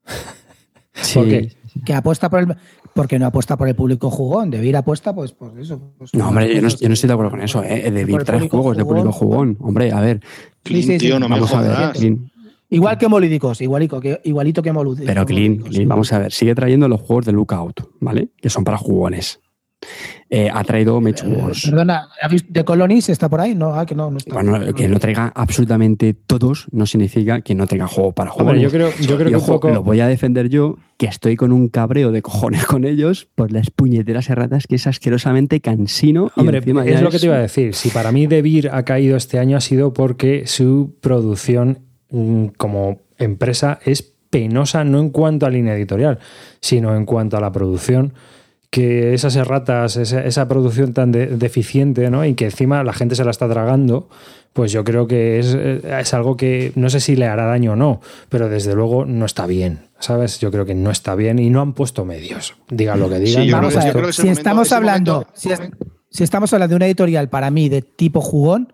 Sí. ¿Por qué? que apuesta por el... Porque no apuesta por el público jugón. De Beer apuesta pues por eso. pues, No, hombre, yo no, yo no estoy de acuerdo con eso. ¿eh? De el tres público juegos de público jugón. Hombre, a ver, Clean, sí, sí. tío, no me vamos a ver. Clean. Igual que Molídicos, igualico que, igualito que Molídicos. Pero Clean, Clean, vamos a ver, sigue trayendo los juegos de Lookout, ¿vale? Que son para jugones. Eh, ha traído Mage Wars. Perdona, ¿has visto- ¿de Colonies está por ahí? No, ah, que no, no está. Bueno, que no traiga absolutamente todos no significa que no tenga juego para jugones. yo creo, yo creo Y que un poco. lo voy a defender yo, que estoy con un cabreo de cojones con ellos por las puñeteras erratas que es asquerosamente cansino. Hombre, es ya lo que te iba a decir. Si para mí De Beer ha caído este año ha sido porque su producción mm, como empresa es penosa no en cuanto a línea editorial, sino en cuanto a la producción que esas erratas, esa, esa producción tan de- deficiente, ¿no? Y que encima la gente se la está tragando, pues yo creo que es, eh, es algo que no sé si le hará daño o no, pero desde luego no está bien, ¿sabes? Yo creo que no está bien y no han puesto medios. Digan lo que digan. Sí, Vamos creo a ver, si momento- estamos hablando, momento- si, es- si estamos hablando de una editorial para mí de tipo jugón,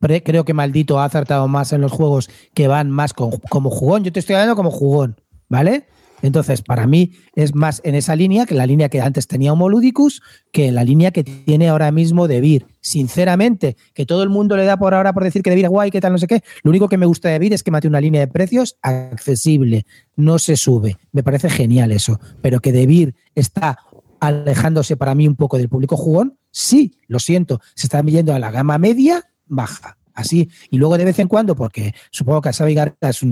creo que Maldito ha acertado más en los juegos que van más con- como jugón. Yo te estoy hablando como jugón, ¿vale? Entonces, para mí es más en esa línea que la línea que antes tenía Homoludicus, que la línea que tiene ahora mismo de Vir. Sinceramente, que todo el mundo le da por ahora por decir que de Vir es guay, que tal, no sé qué. Lo único que me gusta de Vir es que mate una línea de precios accesible, no se sube. Me parece genial eso. Pero que de Vir está alejándose para mí un poco del público jugón, sí, lo siento. Se está yendo a la gama media, baja. Así, y luego de vez en cuando, porque supongo que a Xavi es un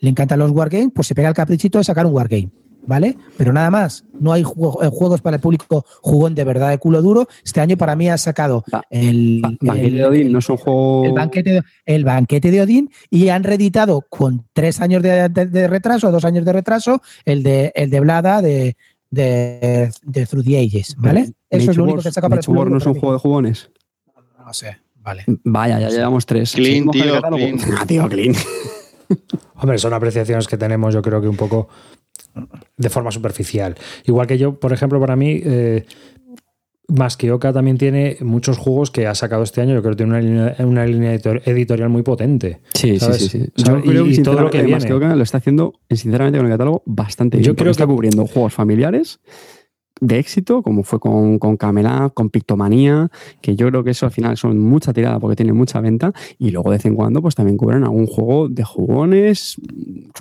le encantan los wargames, pues se pega el caprichito de sacar un wargame, ¿vale? Pero nada más, no hay juego- eh, juegos para el público jugón de verdad de culo duro. Este año para mí ha sacado Ba- el, Ba- el- de Odín no es un juego. el banquete, de, el banquete de Odín y han reeditado con tres años de, de- de retraso, dos años de retraso, el de, el de Blada de, de, de Through the Ages, ¿vale? Eso es lo único que saca para el Wars no es un juego de jugones. No sé, vale. Vaya, ya llevamos tres. Clean, tío, clean. Ah, tío, clean. Hombre, son apreciaciones que tenemos, yo creo que un poco de forma superficial. Igual que yo, por ejemplo, para mí, eh, Maskioka también tiene muchos juegos que ha sacado este año. Yo creo que tiene una línea, una línea editor- editorial muy potente. Sí, sí, ¿sabes? sí, sí. O sea, Yo y- creo que y todo lo que viene. Oca lo está haciendo, sinceramente, con el catálogo bastante bien. Yo creo está que- cubriendo juegos familiares de éxito, como fue con, con Camelot, con Pictomanía, que yo creo que eso al final son mucha tirada porque tienen mucha venta, y luego de vez en cuando pues también cubren algún juego de jugones,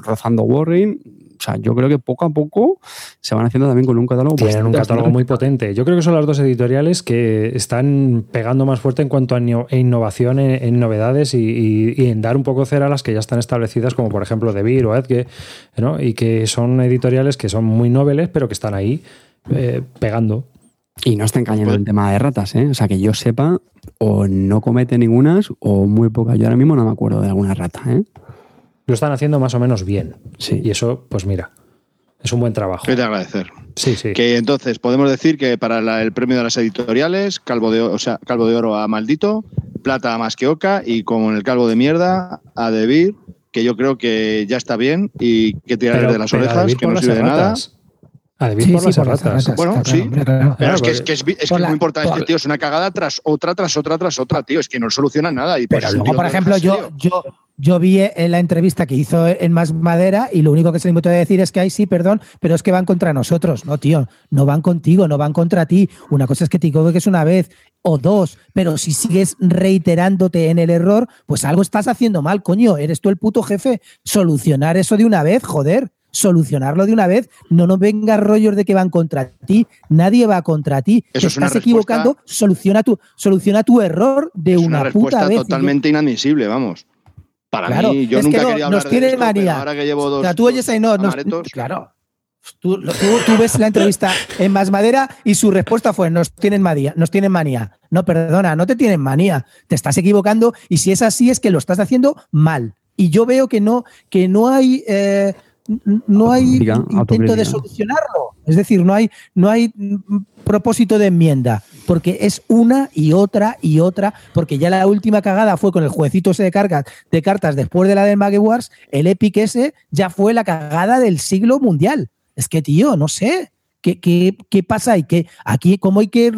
rozando Warring. O sea, yo creo que poco a poco se van haciendo también con un catálogo Tienen un catálogo muy potente. Yo creo que son las dos editoriales que están pegando más fuerte en cuanto a e innovación, en, en novedades y, y- y en dar un poco cera a las que ya están establecidas, como por ejemplo De Beer o Edge, ¿no? y que son editoriales que son muy noveles, pero que están ahí eh, pegando. Y no están cayendo Pues- en tema de ratas, ¿eh? O sea, que yo sepa, o no comete ningunas, o muy pocas. Yo ahora mismo no me acuerdo de alguna rata, ¿eh? Lo están haciendo más o menos bien. Sí. Y eso, pues mira, es un buen trabajo. ¿Qué te agradecer? Sí, sí. Que entonces podemos decir que para la- el premio de las editoriales, Calvo de, o sea, Calvo de Oro a Maldito, Plata a Más que Oca y como en el Calvo de Mierda a Debir, que yo creo que ya está bien y que tirar de las orejas, que no las sirve de nada. A David Sí, por sí, las por Bueno, sí. claro, hombre, claro. Pero Claro, es que es, que es, es que por es la- muy importante, es por- que, tío, es una cagada tras otra, tras otra, tras otra, tío. Es que no soluciona nada. Y Pero luego, por ¿qué ejemplo, yo, yo, yo vi en la entrevista que hizo en Más Madera y lo único que se le a decir es que, ay, sí, perdón, pero es que van contra nosotros. No, tío, no van contigo, no van contra ti. Una cosa es que te digo que es una vez o dos, pero si sigues reiterándote en el error, pues algo estás haciendo mal, coño. Eres tú el puto jefe. Solucionar eso de una vez, joder. Solucionarlo de una vez. No nos vengas rollos de que van contra ti. Nadie va contra ti. Eso te es estás equivocando. Soluciona tu, soluciona tu error de es una, una respuesta puta vez. Yo- totalmente inadmisible, vamos. Para Claro, mí, yo es nunca que no, quería nos hablar de tiene esto, manía. ahora que llevo dos, O sea, tú oyes ahí, no, no, amaretos, claro. Tú, tú- tú ves la entrevista en Más Madera y su respuesta fue: Nos tienen manía, nos tienen manía. No, perdona, no te tienen manía. Te estás equivocando y si es así, es que lo estás haciendo mal. Y yo veo que no, que no hay. eh, no hay intento de solucionarlo. Es decir, no hay, no hay mm, propósito de enmienda, porque es una y otra y otra, porque ya la última cagada fue con el jueguecito ese de, cargas, de cartas después de la del Mague Wars, el Epic ese ya fue la cagada del siglo mundial. Es que, tío, no sé. ¿Qué, qué, qué pasa ahí? ¿Qué, aquí, ¿cómo hay, que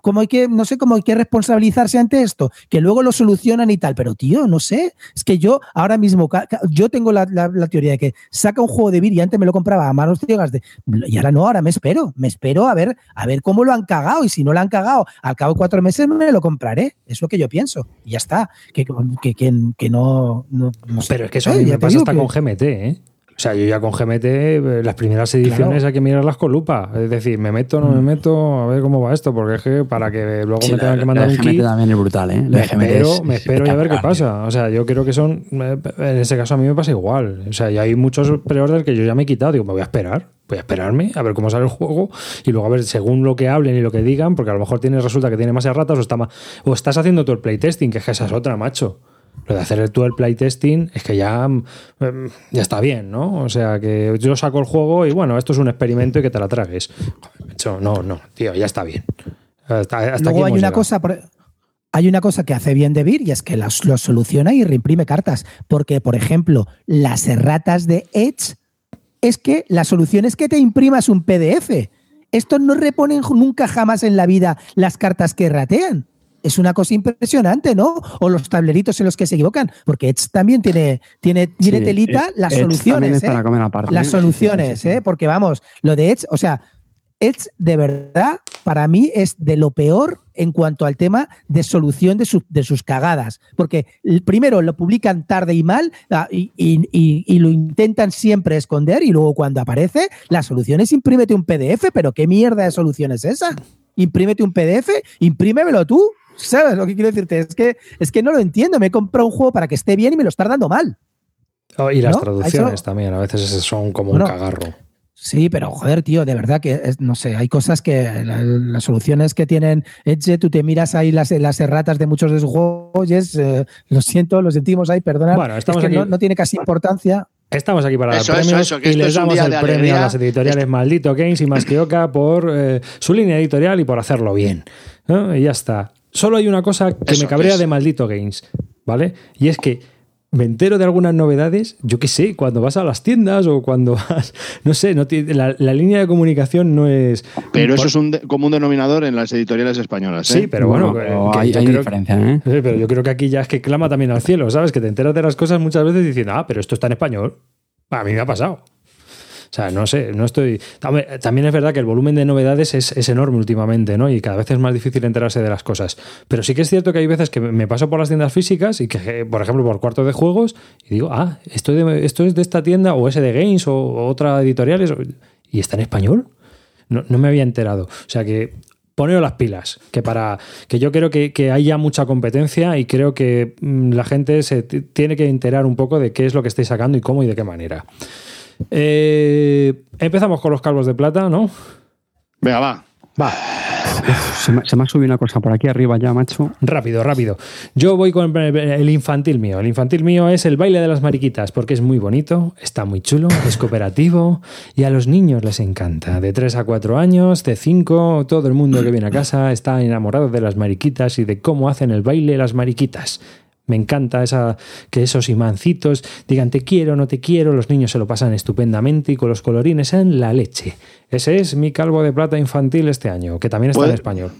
cómo hay que, no sé, cómo hay que responsabilizarse ante esto? Que luego lo solucionan y tal. Pero, tío, no sé. Es que yo ahora mismo, yo tengo la, la- la teoría de que saca un juego de Vir y antes me lo compraba a manos ciegas de, y ahora no, ahora me espero. Me espero a ver, a ver cómo lo han cagado. Y si no lo han cagado, al cabo de cuatro meses me lo compraré. Es lo que yo pienso. Y ya está. Que, que, que, que no, no, no sé. Pero es que eso Eh, a mí ya me pasa hasta con GMT, ¿eh? O sea, yo ya con GMT, eh, las primeras ediciones Claro. hay que mirarlas con lupa. Es decir, me meto, no me meto, a ver cómo va esto, porque es que para que luego Sí, me la- tengan que la mandar de un GMT kit. también es brutal, ¿eh? La Me GMT espero, es me espero y a ver qué pasa. O sea, yo creo que son. eh, En ese caso a mí me pasa igual. O sea, y hay muchos pre-orders que yo ya me he quitado. Digo, me voy a esperar. Voy a esperarme a ver cómo sale el juego y luego a ver según lo que hablen y lo que digan, porque a lo mejor tienes, resulta que tiene más ratas o, está ma- o estás haciendo tú el playtesting, que es que esa es otra, macho. Lo de hacer tú el playtesting es que ya, mm, ya está bien, ¿no? O sea, que yo saco el juego y bueno, esto es un experimento y que te la tragues. No, no, tío, ya está bien. Hasta, hasta Luego hay una llegado. cosa, por- hay una cosa que hace bien DeVir y es que las- lo soluciona y reimprime cartas. Porque, por ejemplo, las erratas de Edge es que la solución es que te imprimas un PDF. Estos no reponen nunca jamás en la vida las cartas que ratean. Es una cosa impresionante, ¿no? O los tableritos en los que se equivocan. Porque Edge también tiene, tiene, tiene Sí, telita Edge- las soluciones. es ¿eh? para comer aparte. las ¿eh? soluciones, Sí, sí, sí. ¿eh? Porque vamos, lo de Edge, o sea, Edge de verdad para mí es de lo peor en cuanto al tema de solución de, su- de sus cagadas. Porque primero lo publican tarde y mal ah, y, y- y- y lo intentan siempre esconder y luego cuando aparece, la solución es imprímete un PDF, pero ¿qué mierda de solución es esa? Imprímete un PDF, imprímemelo tú. ¿Sabes lo que quiero decirte? Es que, es que no lo entiendo. Me he comprado un juego para que esté bien y me lo está dando mal. Oh, y las ¿no? traducciones Eso- también, a veces son como Bueno, un cagarro. Sí, pero joder, tío, de verdad que es- no sé, hay cosas que la- las soluciones que tienen Edge, tú te miras ahí las, las erratas de muchos de sus juegos y es, eh, lo siento, lo sentimos ahí, perdona. Bueno, estamos es que aquí- no, no tiene casi importancia. Estamos aquí para Eso, dar eso, premios eso, que y les damos el premio alegría. a las editoriales Maldito Games y Más que Oca por eh, su línea editorial y por hacerlo bien. ¿no? Y ya está. Solo hay una cosa que Eso, me cabrea es. de Maldito Games, ¿vale? Y es que me entero de algunas novedades, yo qué sé, cuando vas a las tiendas o cuando vas, no sé, no tiene- la, la línea de comunicación no es... Pero eso es un de- común denominador en las editoriales españolas. ¿eh? Sí, pero bueno, Bueno, que- que hay, yo hay creo- diferencia, ¿eh? Sí, pero yo creo que aquí ya es que clama también al cielo, ¿sabes? Que te enteras de las cosas muchas veces diciendo, ah, pero esto está en español. A mí me ha pasado. O sea, no sé, no estoy. También es verdad que el volumen de novedades es, es enorme últimamente, ¿no? Y cada vez es más difícil enterarse de las cosas. Pero sí que es cierto que hay veces que me paso por las tiendas físicas y que, por ejemplo, por cuarto de juegos, y digo, ah, esto, de- es de esta tienda, o ese de Games, o, otra editoriales, o- y está en español. No, no me había enterado. O sea que poneros las pilas, que para que yo creo que, que hay ya mucha competencia y creo que mm, la gente se tiene que enterar un poco de qué es lo que estáis sacando y cómo y de qué manera. Eh, empezamos con los calvos de plata, ¿no? Venga, va. Va, Se me, se me ha subido una cosa por aquí arriba ya, macho. rápido, rápido. Yo voy con el el infantil mío. El infantil mío es el baile de las mariquitas, porque es muy bonito, está muy chulo, es cooperativo y a los niños les encanta. De 3 a 4 años, de 5, todo el mundo que viene a casa está enamorado de las mariquitas y de cómo hacen el baile las mariquitas. Me encanta esa, que esos imancitos digan te quiero, no te quiero, los niños se lo pasan estupendamente y con los colorines en la leche. Ese es mi calvo de plata infantil este año, que también está en Puede- español.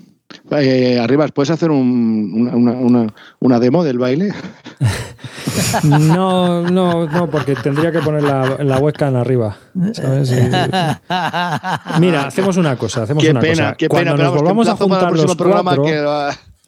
Eh, Arribas, ¿puedes hacer un- una, una- una- una demo del baile? No, no, no, porque tendría que poner la, la webcam arriba. Mira, hacemos una cosa, hacemos Qué una pena, cosa. qué Cuando pena. nos volvamos a juntar los cuatro, que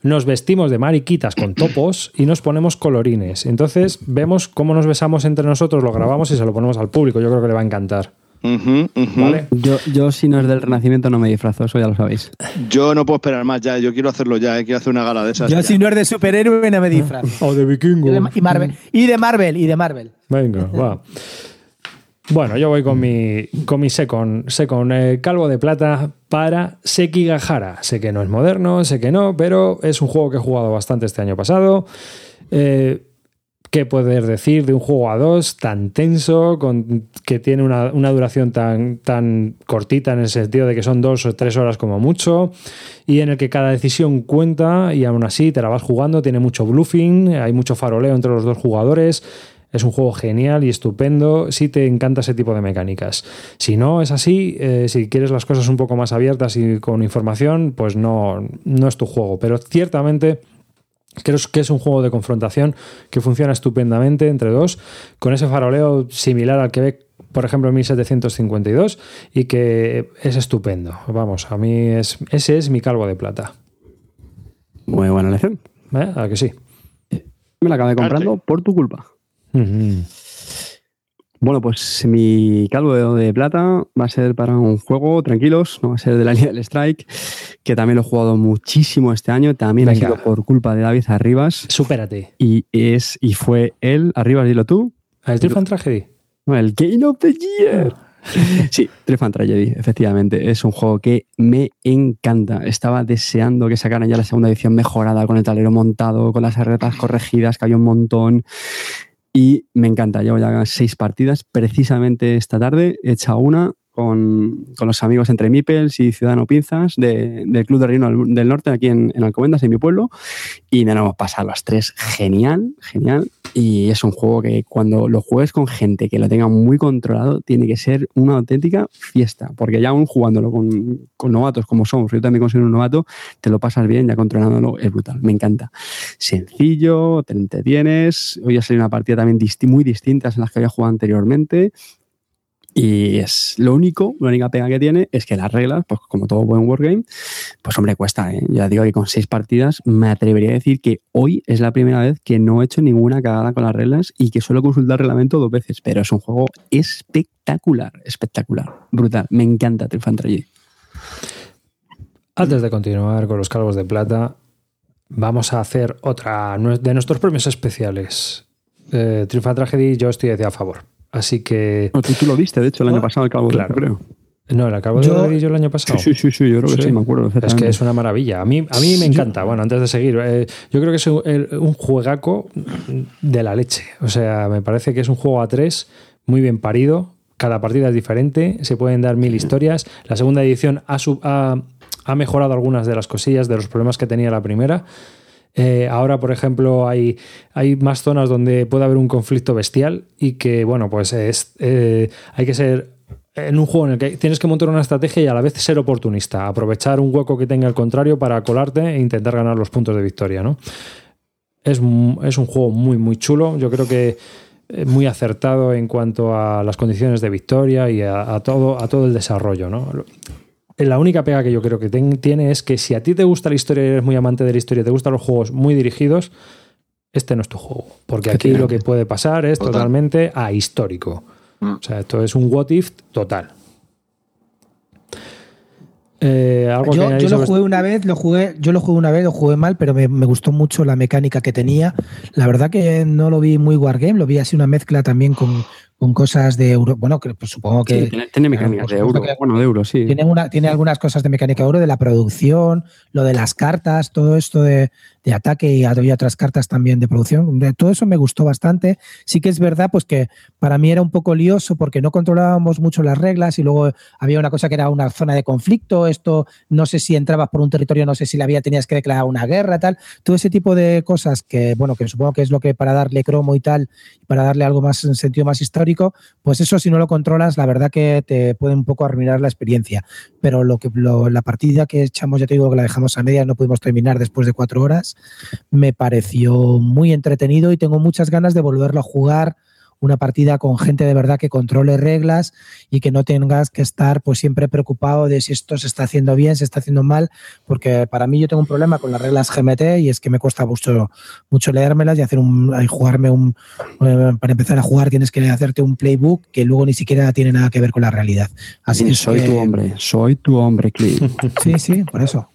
nos vestimos de mariquitas con topos y nos ponemos colorines. Entonces vemos cómo nos besamos entre nosotros, lo grabamos y se lo ponemos al público. Yo creo que le va a encantar. ¿Vale? Yo, yo, si no es del Renacimiento, no me disfrazo, eso ya lo sabéis. Yo no puedo esperar más ya, yo quiero hacerlo ya, eh, quiero hacer una gala de esas. Yo ya. si no es de superhéroe no me disfrazo. O de vikingo. Y de, y Marvel, y de Marvel, y de Marvel. Venga, va. Bueno, yo voy con mi, con mi eh, calvo de plata para Sekigahara. Sé que no es moderno, sé que no, pero es un juego que he jugado bastante este año pasado. Eh, ¿Qué poder decir de un juego a dos tan tenso, que tiene una, una duración tan, tan cortita en el sentido de que son dos o tres horas como mucho, y en el que cada decisión cuenta y aún así te la vas jugando, tiene mucho bluffing, hay mucho faroleo entre los dos jugadores. Es un juego genial y estupendo si te encanta ese tipo de mecánicas. Si no es así, eh, si quieres las cosas un poco más abiertas y con información, pues no, no es tu juego. Pero ciertamente Creo que es un juego de confrontación que funciona estupendamente entre dos, con ese faroleo similar al que ve, por ejemplo, en 1752 y que es estupendo. Vamos, a mí es, ese es mi calvo de plata. Muy buena lección. ¿Eh? ¿A que sí? Me la acabé comprando por tu culpa. Bueno, pues mi calvo de plata va a ser para un juego, tranquilos, no va a ser de la línea del Strike, que también lo he jugado muchísimo este año, también ha sido por culpa de David Arribas, Supérate. y es y fue él, Arribas, dilo tú, ¿El Triumph Tragedy? no, el Game of the Year. Sí, Triumph and Tragedy, efectivamente. Es un juego que me encanta. Estaba deseando que sacaran ya la segunda edición mejorada, con el tablero montado, con las herretas corregidas, que había un montón. Y me encanta. Llevo ya seis partidas. Precisamente esta tarde he hecho una con, con los amigos entre Mipels y Ciudadano Pinzas de- del Club de Reino del- Norte, aquí en, en Alcobendas, en mi pueblo. Y nos hemos pasado las tres. Genial, genial. Y es un juego que cuando lo juegues con gente que lo tenga muy controlado, tiene que ser una auténtica fiesta. Porque ya aún jugándolo con, con novatos como somos, yo también considero un novato, te lo pasas bien, ya controlándolo es brutal. Me encanta. Sencillo, te entretienes. Hoy ha salido una partida también muy distintas en las que había jugado anteriormente. Y es lo único, la única pega que tiene es que las reglas, pues como todo buen wargame, pues hombre, cuesta, ¿eh? Ya digo que con seis partidas me atrevería a decir que hoy es la primera vez que no he hecho ninguna cagada con las reglas y que suelo consultar reglamento dos veces, pero es un juego espectacular, espectacular, brutal. Me encanta Tragedy. Antes de continuar con los calvos de plata, vamos a hacer otra de nuestros premios especiales. Eh, Tragedy, yo estoy a favor. Así que. No, tú, tú lo viste, de hecho, el año Oh, pasado, el cabo claro. creo. No, el acabo de Yo- ver yo el año pasado. Sí, sí, sí, sí, yo creo que Sí. sí, me acuerdo. Es que es una maravilla. A mí, a mí me encanta. Bueno, antes de seguir, eh, yo creo que es un, el- un juegaco de la leche. O sea, me parece que es un juego a tres muy bien parido. Cada partida es diferente. Se pueden dar mil historias. La segunda edición ha, sub- ha- ha mejorado algunas de las cosillas, de los problemas que tenía la primera. Eh, ahora, por ejemplo, hay, hay más zonas donde puede haber un conflicto bestial y que, bueno, pues es, eh, hay que ser en un juego en el que tienes que montar una estrategia y a la vez ser oportunista, aprovechar un hueco que tenga el contrario para colarte e intentar ganar los puntos de victoria, ¿no? Es, es un juego muy, muy chulo. Yo creo que eh, muy acertado en cuanto a las condiciones de victoria y a, a todo, a todo el desarrollo, ¿no? La única pega que yo creo que ten- tiene es que si a ti te gusta la historia y eres muy amante de la historia, te gustan los juegos muy dirigidos, este no es tu juego. Porque aquí lo que puede pasar es Total. totalmente ahistórico. Mm. O sea, esto es un what if total. Eh, algo Yo, lo jugué una vez, lo jugué, yo lo jugué una vez, lo jugué mal, pero me, me gustó mucho la mecánica que tenía. La verdad que no lo vi muy wargame, lo vi así una mezcla también con, con cosas de euro. Bueno, que pues supongo que Sí, tiene, por de euro. que- Bueno, de euro, sí. tiene, una, tiene algunas cosas de mecánica euro, de la producción, lo de las cartas, todo esto de, de ataque y había otras cartas también de producción. De todo eso me gustó bastante. Sí que es verdad, pues que para mí era un poco lioso porque no controlábamos mucho las reglas y luego había una cosa que era una zona de conflicto. Esto no sé si entrabas por un territorio, no sé si la había tenías que declarar una guerra, tal. Todo ese tipo de cosas que, bueno, que supongo que es lo que para darle cromo y tal, para darle algo más en sentido más histórico, pues eso si no lo controlas, la verdad que te puede un poco arruinar la experiencia. Pero lo que lo- la partida que echamos, ya te digo que la dejamos a medias, no pudimos terminar después de cuatro horas, me pareció muy entretenido y tengo muchas ganas de volverlo a jugar una partida con gente de verdad que controle reglas y que no tengas que estar pues siempre preocupado de si esto se está haciendo bien, se está haciendo mal, porque para mí yo tengo un problema con las reglas GMT y es que me cuesta mucho, mucho leérmelas y hacer un y jugarme un eh, para empezar a jugar tienes que hacerte un playbook que luego ni siquiera tiene nada que ver con la realidad. Así soy que- tu hombre, soy tu hombre, Clint. Sí, sí, por eso.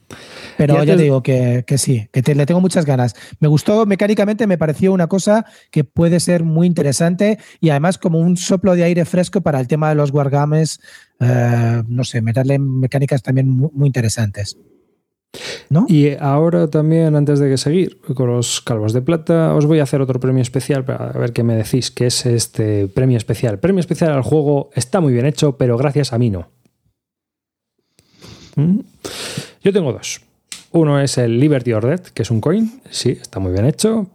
Pero ya te digo que, que sí, que te- le tengo muchas ganas. Me gustó mecánicamente, me pareció una cosa que puede ser muy interesante y además como un soplo de aire fresco para el tema de los wargames, eh, no sé, meterle mecánicas también muy, muy interesantes. ¿No? Y ahora también, antes de que seguir con los calvos de plata, os voy a hacer otro premio especial para ver qué me decís, que es este premio especial. Premio especial al juego está muy bien hecho, pero gracias a mí no. ¿Mm? Yo tengo dos. Uno es el Liberty or que es un coin. Sí, está muy bien hecho,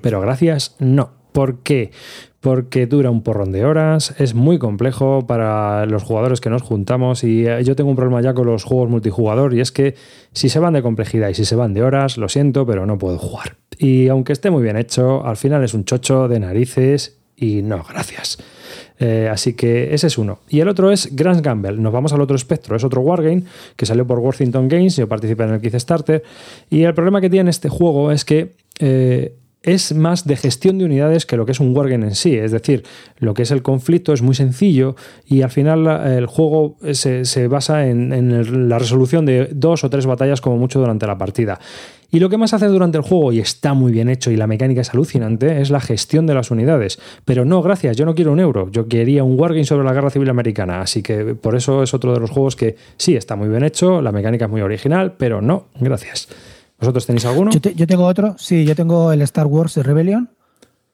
pero gracias no. ¿Por qué? porque dura un porrón de horas, es muy complejo para los jugadores que nos juntamos y eh, yo tengo un problema ya con los juegos multijugador y es que si se van de complejidad y si se van de horas, lo siento, pero no puedo jugar. Y aunque esté muy bien hecho, al final es un chocho de narices y no, gracias. Eh, así que ese es uno. Y el otro es Grand Gamble. Nos vamos al otro espectro. Es otro Wargame que salió por Worthington Games. Yo participé en el Kickstarter. Y el problema que tiene este juego es que eh, es más de gestión de unidades que lo que es un wargame en sí. Es decir, lo que es el conflicto es muy sencillo y al final el juego se, basa en, la resolución de dos o tres batallas como mucho durante la partida. Y lo que más hace durante el juego, y está muy bien hecho y la mecánica es alucinante, es la gestión de las unidades. Pero no, gracias, yo no quiero un euro, yo quería un wargame sobre la Guerra Civil Americana. Así que por eso es otro de los juegos que sí está muy bien hecho, la mecánica es muy original, pero no, gracias. ¿Vosotros tenéis alguno? Yo, tengo otro, sí, yo tengo el Star Wars Rebellion.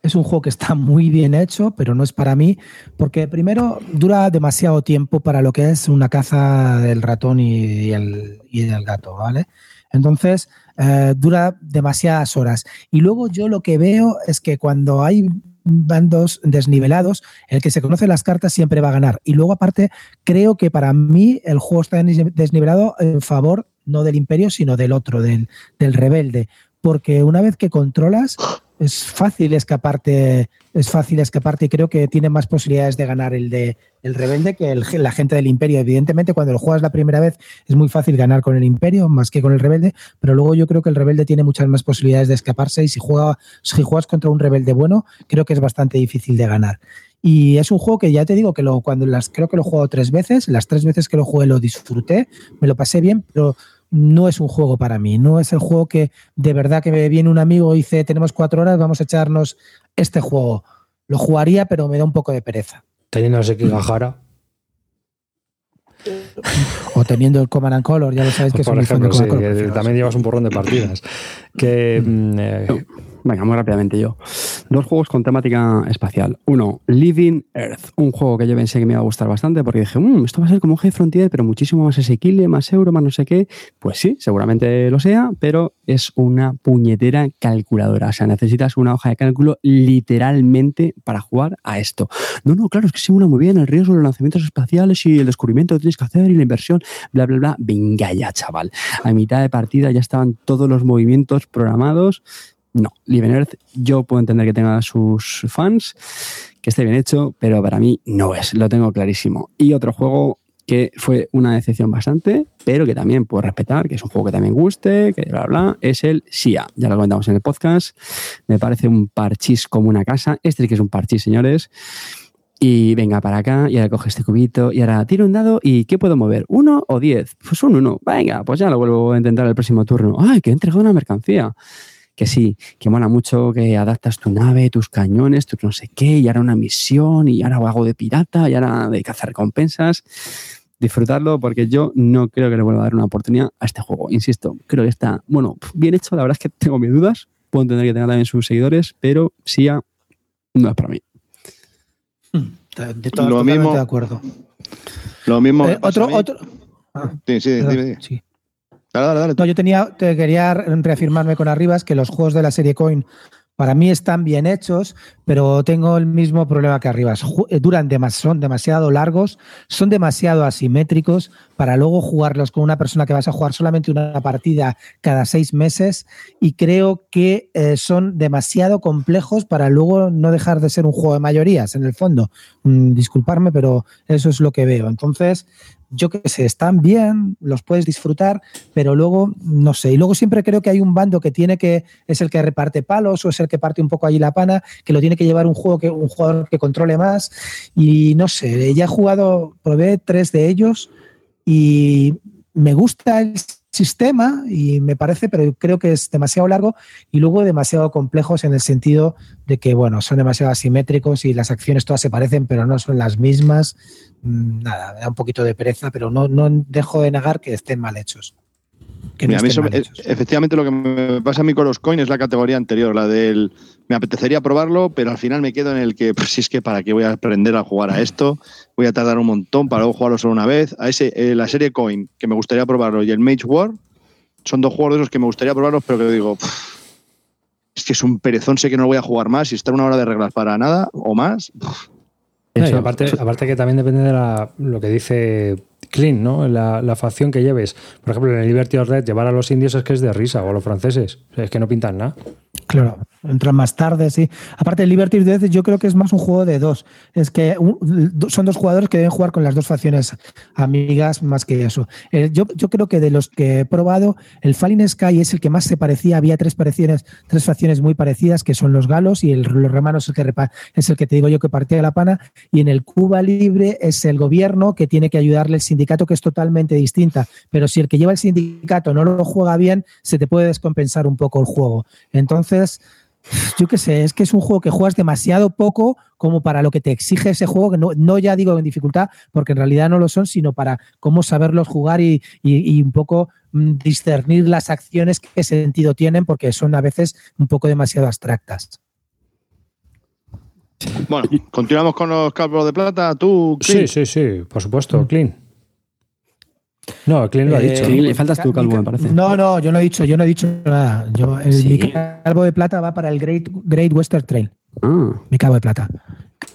Es un juego que está muy bien hecho, pero no es para mí, porque primero dura demasiado tiempo para lo que es una caza del ratón y, el, del gato, ¿vale? Entonces, eh, dura demasiadas horas. Y luego yo lo que veo es que cuando hay bandos desnivelados, el que se conoce las cartas siempre va a ganar. Y luego, aparte, creo que para mí el juego está desnivelado en favor no del imperio, sino del otro, del, del rebelde. Porque una vez que controlas, es fácil escaparte, es fácil escaparte y creo que tiene más posibilidades de ganar el de el rebelde que la gente del imperio. Evidentemente, cuando lo juegas la primera vez es muy fácil ganar con el imperio más que con el rebelde, pero luego yo creo que el rebelde tiene muchas más posibilidades de escaparse y si, juega, si juegas contra un rebelde bueno, creo que es bastante difícil de ganar. Y es un juego que ya te digo que lo, cuando las creo que lo he jugado tres veces, las tres veces que lo jugué lo disfruté, me lo pasé bien, pero no es un juego para mí, no es el juego que de verdad que me viene un amigo y dice, tenemos cuatro horas, vamos a echarnos este juego. Lo jugaría, pero me da un poco de pereza. Teniendo el Sekigahara. O teniendo el Command and Color, ya lo sabéis que Por ejemplo, sí, también llevas un porrón de partidas. que mm, eh, Venga, muy rápidamente yo. Dos juegos con temática espacial. Uno, Living Earth, un juego que yo pensé que me iba a gustar bastante porque dije, mmm, esto va a ser como G Frontier, pero muchísimo más asequible, más euro, más no sé qué. Pues sí, seguramente lo sea, pero es una puñetera calculadora. O sea, necesitas una hoja de cálculo literalmente para jugar a esto. No, no, claro, es que se una muy bien el riesgo de los lanzamientos espaciales y el descubrimiento que tienes que hacer y la inversión, bla, bla, bla. Venga ya, chaval. A mitad de partida ya estaban todos los movimientos programados no, Live Earth yo puedo entender que tenga sus fans, que esté bien hecho, pero para mí no es, lo tengo clarísimo. Y otro juego que fue una decepción bastante, pero que también puedo respetar, que es un juego que también guste, que bla, bla, es el SIA. Ya lo comentamos en el podcast. Me parece un parchís como una casa. Este que es un parchís, señores. Y venga para acá, y ahora coge este cubito, y ahora tiro un dado, ¿y qué puedo mover? ¿Uno o diez? Pues un uno. Venga, pues ya lo vuelvo a intentar el próximo turno. ¡Ay, que he entregado una mercancía! Que sí, que mola mucho, que adaptas tu nave, tus cañones, tu no sé qué, y ahora una misión, y ahora hago de pirata, y ahora de cazar recompensas. Disfrutarlo porque yo no creo que le vuelva a dar una oportunidad a este juego. Insisto, creo que está, bueno, bien hecho, la verdad es que tengo mis dudas, puedo entender que tenga también sus seguidores, pero sí, no es para mí. De todo, lo mismo, de acuerdo. Lo mismo. Eh, otro, otro. sí, sí, dime, sí. No, yo tenía, te quería reafirmarme con Arribas que los juegos de la serie Coin para mí están bien hechos, pero tengo el mismo problema que Arribas. Eh, duran son demasiado largos, son demasiado asimétricos para luego jugarlos con una persona que vas a jugar solamente una partida cada seis meses y creo que eh, son demasiado complejos para luego no dejar de ser un juego de mayorías en el fondo. Mm, disculparme, pero eso es lo que veo. Entonces, yo qué sé, están bien, los puedes disfrutar, pero luego, no sé, y luego siempre creo que hay un bando que tiene que, es el que reparte palos o es el que parte un poco allí la pana, que lo tiene que llevar un juego que, un jugador que controle más, y no sé, ya he jugado, probé tres de ellos y me gusta el sistema y me parece, pero creo que es demasiado largo y luego demasiado complejos en el sentido de que, bueno, son demasiado asimétricos y las acciones todas se parecen, pero no son las mismas. Mm, nada, da un poquito de pereza, pero no, no dejo de negar que estén mal hechos. Efectivamente lo que me pasa a mí con los coins es la categoría anterior, la del me apetecería probarlo, pero al final me quedo en el que, pues si es que para qué voy a aprender a jugar a esto, voy a tardar un montón para luego jugarlo solo una vez. A ese, eh, la serie Coin, que me gustaría probarlo, y el Mage War, son dos juegos de esos que me gustaría probarlos, pero que digo, es que es un perezón, sé que no voy a jugar más y estar una hora de reglas para nada o más. No, y aparte, aparte que también depende de la- lo que dice Clean, ¿no? La, facción que lleves. Por ejemplo, en el Liberty of Red, llevar a los indios es que es de risa, o a los franceses. Es que no pintan nada. Claro, entran más tarde, sí. Aparte, Liberty Death yo creo que es más un juego de dos. Es que son dos jugadores que deben jugar con las dos facciones amigas más que eso. Yo, yo creo que de los que he probado, el Falling Sky es el que más se parecía. Había tres, tres facciones muy parecidas, que son los galos y el, los romanos es el, que, repa- es el que te digo yo que partía la pana. Y en el Cuba Libre es el gobierno que tiene que ayudarle el sindicato, que es totalmente distinta. Pero si el que lleva el sindicato no lo juega bien, se te puede descompensar un poco el juego. Entonces, yo qué sé, es que es un juego que juegas demasiado poco como para lo que te exige ese juego, que no, no ya digo en dificultad, porque en realidad no lo son, sino para cómo saberlos jugar y, y- y un poco mm, discernir las acciones qué sentido tienen, porque son a veces un poco demasiado abstractas. Bueno, continuamos con los calvos de plata. Tú, Sí, Clint? sí, sí, por supuesto, Clean. No, Clean lo ha Eh, dicho. Le faltas tú, Calvo, me parece. No, no, yo no he dicho, yo no he dicho nada. Yo, el, Sí. Mi calvo de plata va para el Great, Great Western Trail. Ah, Mi cabo de plata.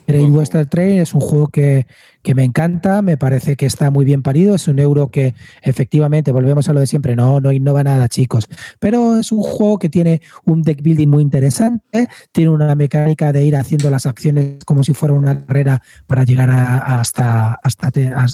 Great Western Trail es un juego que, que me encanta, me parece que está muy bien parido, es un euro que efectivamente, volvemos a lo de siempre, no, no innova nada, chicos, pero es un juego que tiene un deck building muy interesante, tiene una mecánica de ir haciendo las acciones como si fuera una carrera para llegar a- hasta, hasta,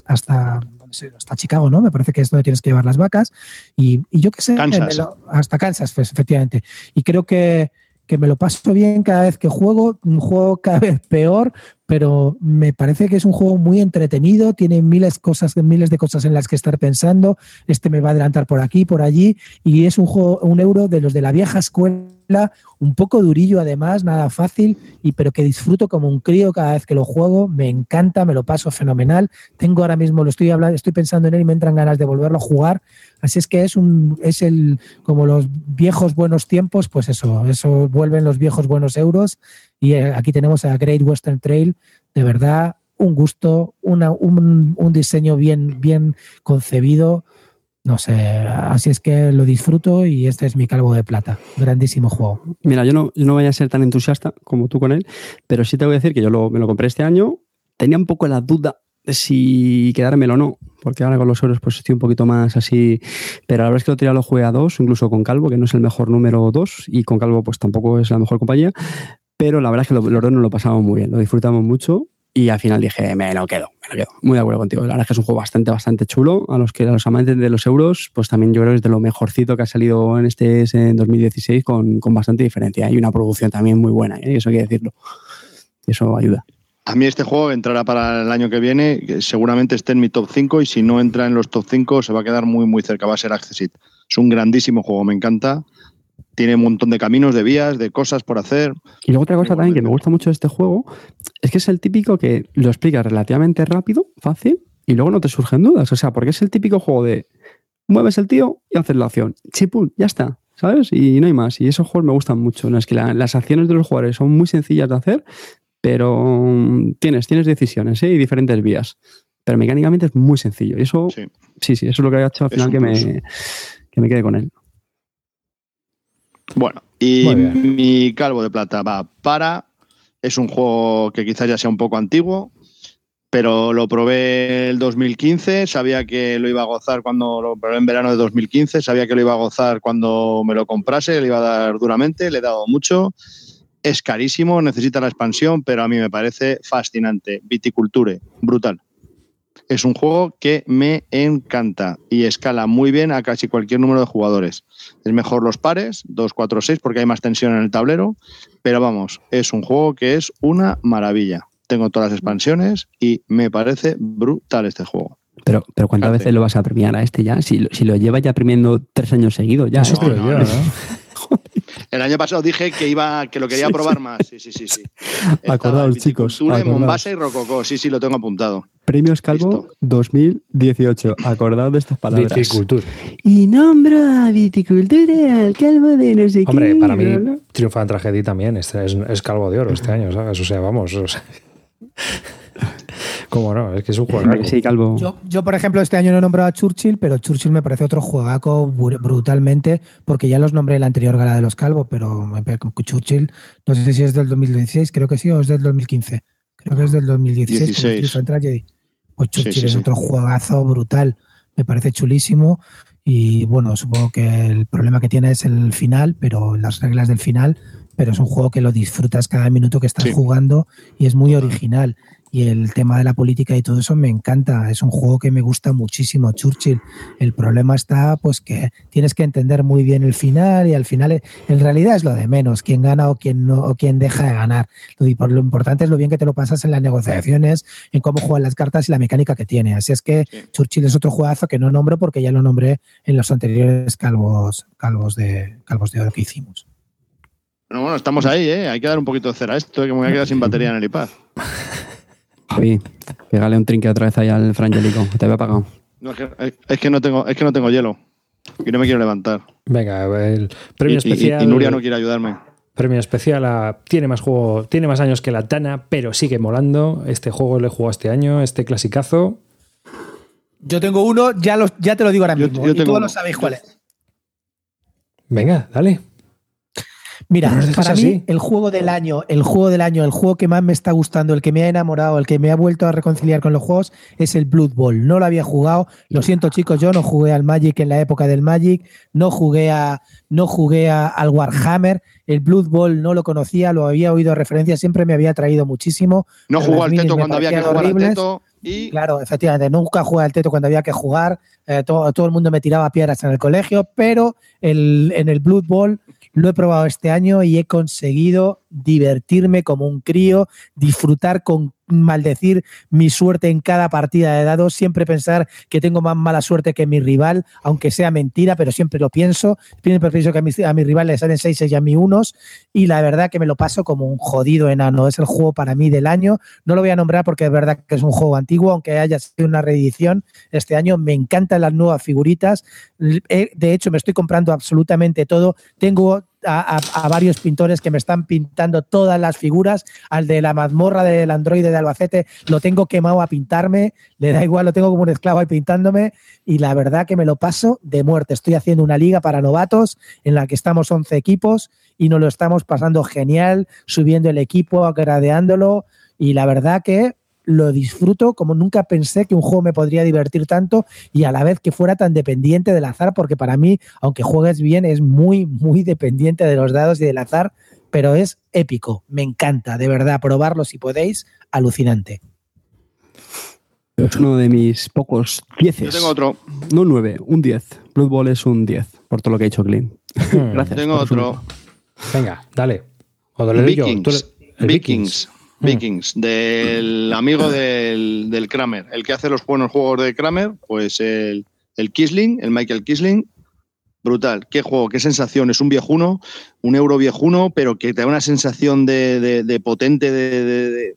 hasta, hasta Chicago, ¿no? Me parece que es donde tienes que llevar las vacas y, y yo qué sé, Kansas. lo- hasta Kansas, pues, efectivamente. Y creo que, que me lo paso bien cada vez que juego, un juego cada vez peor, pero me parece que es un juego muy entretenido, tiene miles, cosas, miles de cosas en las que estar pensando, este me va a adelantar por aquí, por allí, y es un juego, un euro de los de la vieja escuela, un poco durillo además, nada fácil, y pero que disfruto como un crío cada vez que lo juego, me encanta, me lo paso fenomenal, tengo ahora mismo, lo estoy hablando, estoy pensando en él y me entran ganas de volverlo a jugar, así es que es un, es el, como los viejos buenos tiempos, pues eso, eso vuelven los viejos buenos euros, y eh, aquí tenemos a Great Western Trail, de verdad, un gusto, una, un, un diseño bien, bien concebido. No sé, así es que lo disfruto y este es mi calvo de plata. Grandísimo juego. Mira, yo no, yo no voy a ser tan entusiasta como tú con él, pero sí te voy a decir que yo lo- me lo compré este año. Tenía un poco la duda si quedármelo o no, porque ahora con los euros pues estoy un poquito más así. Pero la verdad es que lo tirado lo jugué a dos, incluso con Calvo, que no es el mejor número dos, y con Calvo pues tampoco es la mejor compañía. Pero la verdad es que lo- los dos nos lo pasamos muy bien, lo disfrutamos mucho. Y al final dije, me lo quedo, me lo quedo. Muy de acuerdo contigo. La verdad es que es un juego bastante, bastante chulo. A los que a los amantes de los euros, pues también yo creo que es de lo mejorcito que ha salido en este en 2016 con, con bastante diferencia. Hay una producción también muy buena, ¿eh? y eso hay que decirlo. Y eso ayuda. A mí este juego entrará para el año que viene, que seguramente esté en mi top 5 y si no entra en los top 5 se va a quedar muy muy cerca, va a ser Accessit. Es un grandísimo juego, me encanta. Tiene un montón de caminos, de vías, de cosas por hacer. Y luego otra cosa también que me gusta mucho de este juego es que es el típico que lo explicas relativamente rápido, fácil, y luego no te surgen dudas. O sea, porque es el típico juego de mueves el tío y haces la acción. Chipun, ya está. ¿Sabes? Y no hay más. Y esos juegos me gustan mucho. Es que la- las acciones de los jugadores son muy sencillas de hacer, pero mm, tienes, tienes decisiones ¿eh? y diferentes vías. Pero mecánicamente es muy sencillo. Y eso, sí, Sí. sí, eso es lo que ha hecho al final que me, que me quede con él. Bueno, y mi calvo de plata va para. Es un juego que quizás ya sea un poco antiguo, pero lo probé el 2015. Sabía que lo iba a gozar cuando lo probé en verano de 2015. Sabía que lo iba a gozar cuando me lo comprase. Le iba a dar duramente. Le he dado mucho. Es carísimo, necesita la expansión, pero a mí me parece fascinante. Viticulture, brutal. Es un juego que me encanta y escala muy bien a casi cualquier número de jugadores. Es mejor los pares, 2, 4, 6, porque hay más tensión en el tablero. Pero vamos, es un juego que es una maravilla. Tengo todas las expansiones y me parece brutal este juego. Pero, pero ¿cuántas veces lo vas a premiar a este ya? Si, lo- si lo lleva ya premiando tres años seguidos, ya. Eso ¿eh? no, no. El año pasado dije que iba, que lo quería probar más. Sí, sí, sí, sí. Acordaos, chicos, acordaos. Mombasa y Rococó. Sí, sí, lo tengo apuntado. Premios Calvo Listo. 2018. Acordaos de estas palabras. Viticultura. Y nombro a viticultura al calvo de no sé Hombre, qué, para mí triunfa en tragedia también. Este es, es calvo de oro este año, ¿sabes? O sea, vamos. o sea. Cómo no, es que es un juego. Sí, Calvo. Yo, yo, por ejemplo, este año no he nombrado a Churchill, pero Churchill me parece otro juegaco br- brutalmente, porque ya los nombré en la anterior gala de los Calvo, pero Churchill, no sé si es del 2016, creo que sí, o es del 2015. Creo que es del 2016. con 16. Trials and Tragedy. Pues Sí, Churchill sí, es otro juegazo brutal, me parece chulísimo. Y bueno, supongo que el problema que tiene es el final, pero las reglas del final, pero es un juego que lo disfrutas cada minuto que estás Sí. jugando y es muy original. Y el tema de la política y todo eso me encanta. Es un juego que me gusta muchísimo, Churchill. El problema está, pues, que tienes que entender muy bien el final y al final, eh, en realidad es lo de menos, quién gana o quién no, o quién deja de ganar. Lo, y por lo importante es lo bien que te lo pasas en las negociaciones, en cómo juegan las cartas y la mecánica que tiene. Así es que Sí. Churchill es otro juegazo que no nombro porque ya lo nombré en los anteriores calvos, calvos de calvos de oro que hicimos. Pero bueno, estamos ahí, ¿eh? Hay que dar un poquito de cera a esto, que me voy a quedar sin batería en el iPad. Javi, pégale un trinque otra vez ahí al Frangelico. Te había pagado. No, es, que, es que no tengo, es que no tengo hielo. Y no me quiero levantar. Venga, el premio y- especial. y Nuria no quiere ayudarme. Premio especial a. Tiene más juego, tiene más años que la Tana, pero sigue molando. Este juego lo he jugado este año, este clasicazo. Yo tengo uno, ya, los, ya te lo digo ahora Yo- mismo. yo y tengo todos uno. lo sabéis cuál es. Venga, dale. Mira, No para mí el juego del año, el juego del año, el juego que más me está gustando, el que me ha enamorado, el que me ha vuelto a reconciliar con los juegos es el Blood Bowl. No lo había jugado, lo siento chicos, yo no jugué al Magic en la época del Magic, no jugué a, no jugué a- al Warhammer, el Blood Bowl no lo conocía, lo había oído referencias, siempre me había traído muchísimo. No jugó al teto cuando había que jugar al teto. Y Claro, efectivamente, nunca jugué al teto cuando había que jugar, eh, todo, todo el mundo me tiraba piedras en el colegio, pero el- en el Blood Bowl lo he probado este año y he conseguido divertirme como un crío, disfrutar con maldecir mi suerte en cada partida de dados, siempre pensar que tengo más mala suerte que mi rival, aunque sea mentira, pero siempre lo pienso. Siempre pienso que a mi, a mi rival le salen 6 y a mí unos, y la verdad que me lo paso como un jodido enano. Es el juego para mí del año. No lo voy a nombrar porque es verdad que es un juego antiguo, aunque haya sido una reedición este año. Me encantan las nuevas figuritas. Eh, De hecho, me estoy comprando absolutamente todo. Tengo a, varios pintores que me están pintando todas las figuras. Al de la mazmorra del androide de Albacete lo tengo quemado a pintarme. Le da igual, lo tengo como un esclavo ahí pintándome. Y la verdad que me lo paso de muerte. Estoy haciendo una liga para novatos en la que estamos 11 equipos y nos lo estamos pasando genial, subiendo el equipo, gradeándolo. Y la verdad que lo disfruto como nunca pensé que un juego me podría divertir tanto y a la vez que fuera tan dependiente del azar, porque para mí, aunque juegues bien, es muy, muy dependiente de los dados y del azar, pero es épico. Me encanta, de verdad, probarlo si podéis, alucinante. Es uno de mis pocos yo dieces. tengo otro. No un 9, un 10. Blood Bowl es un 10, por todo lo que ha dicho Clint. Hmm, Gracias. Tengo otro. Venga, dale. O le doy yo. Tú Vikings. Vikings. Vikings. Del amigo del, del Kramer. El que hace los buenos juegos de Kramer, pues el, el Kisling, el Michael Kisling. Brutal. Qué juego, qué sensación. Es un viejuno, un euro viejuno, pero que te da una sensación de, de- potente, de,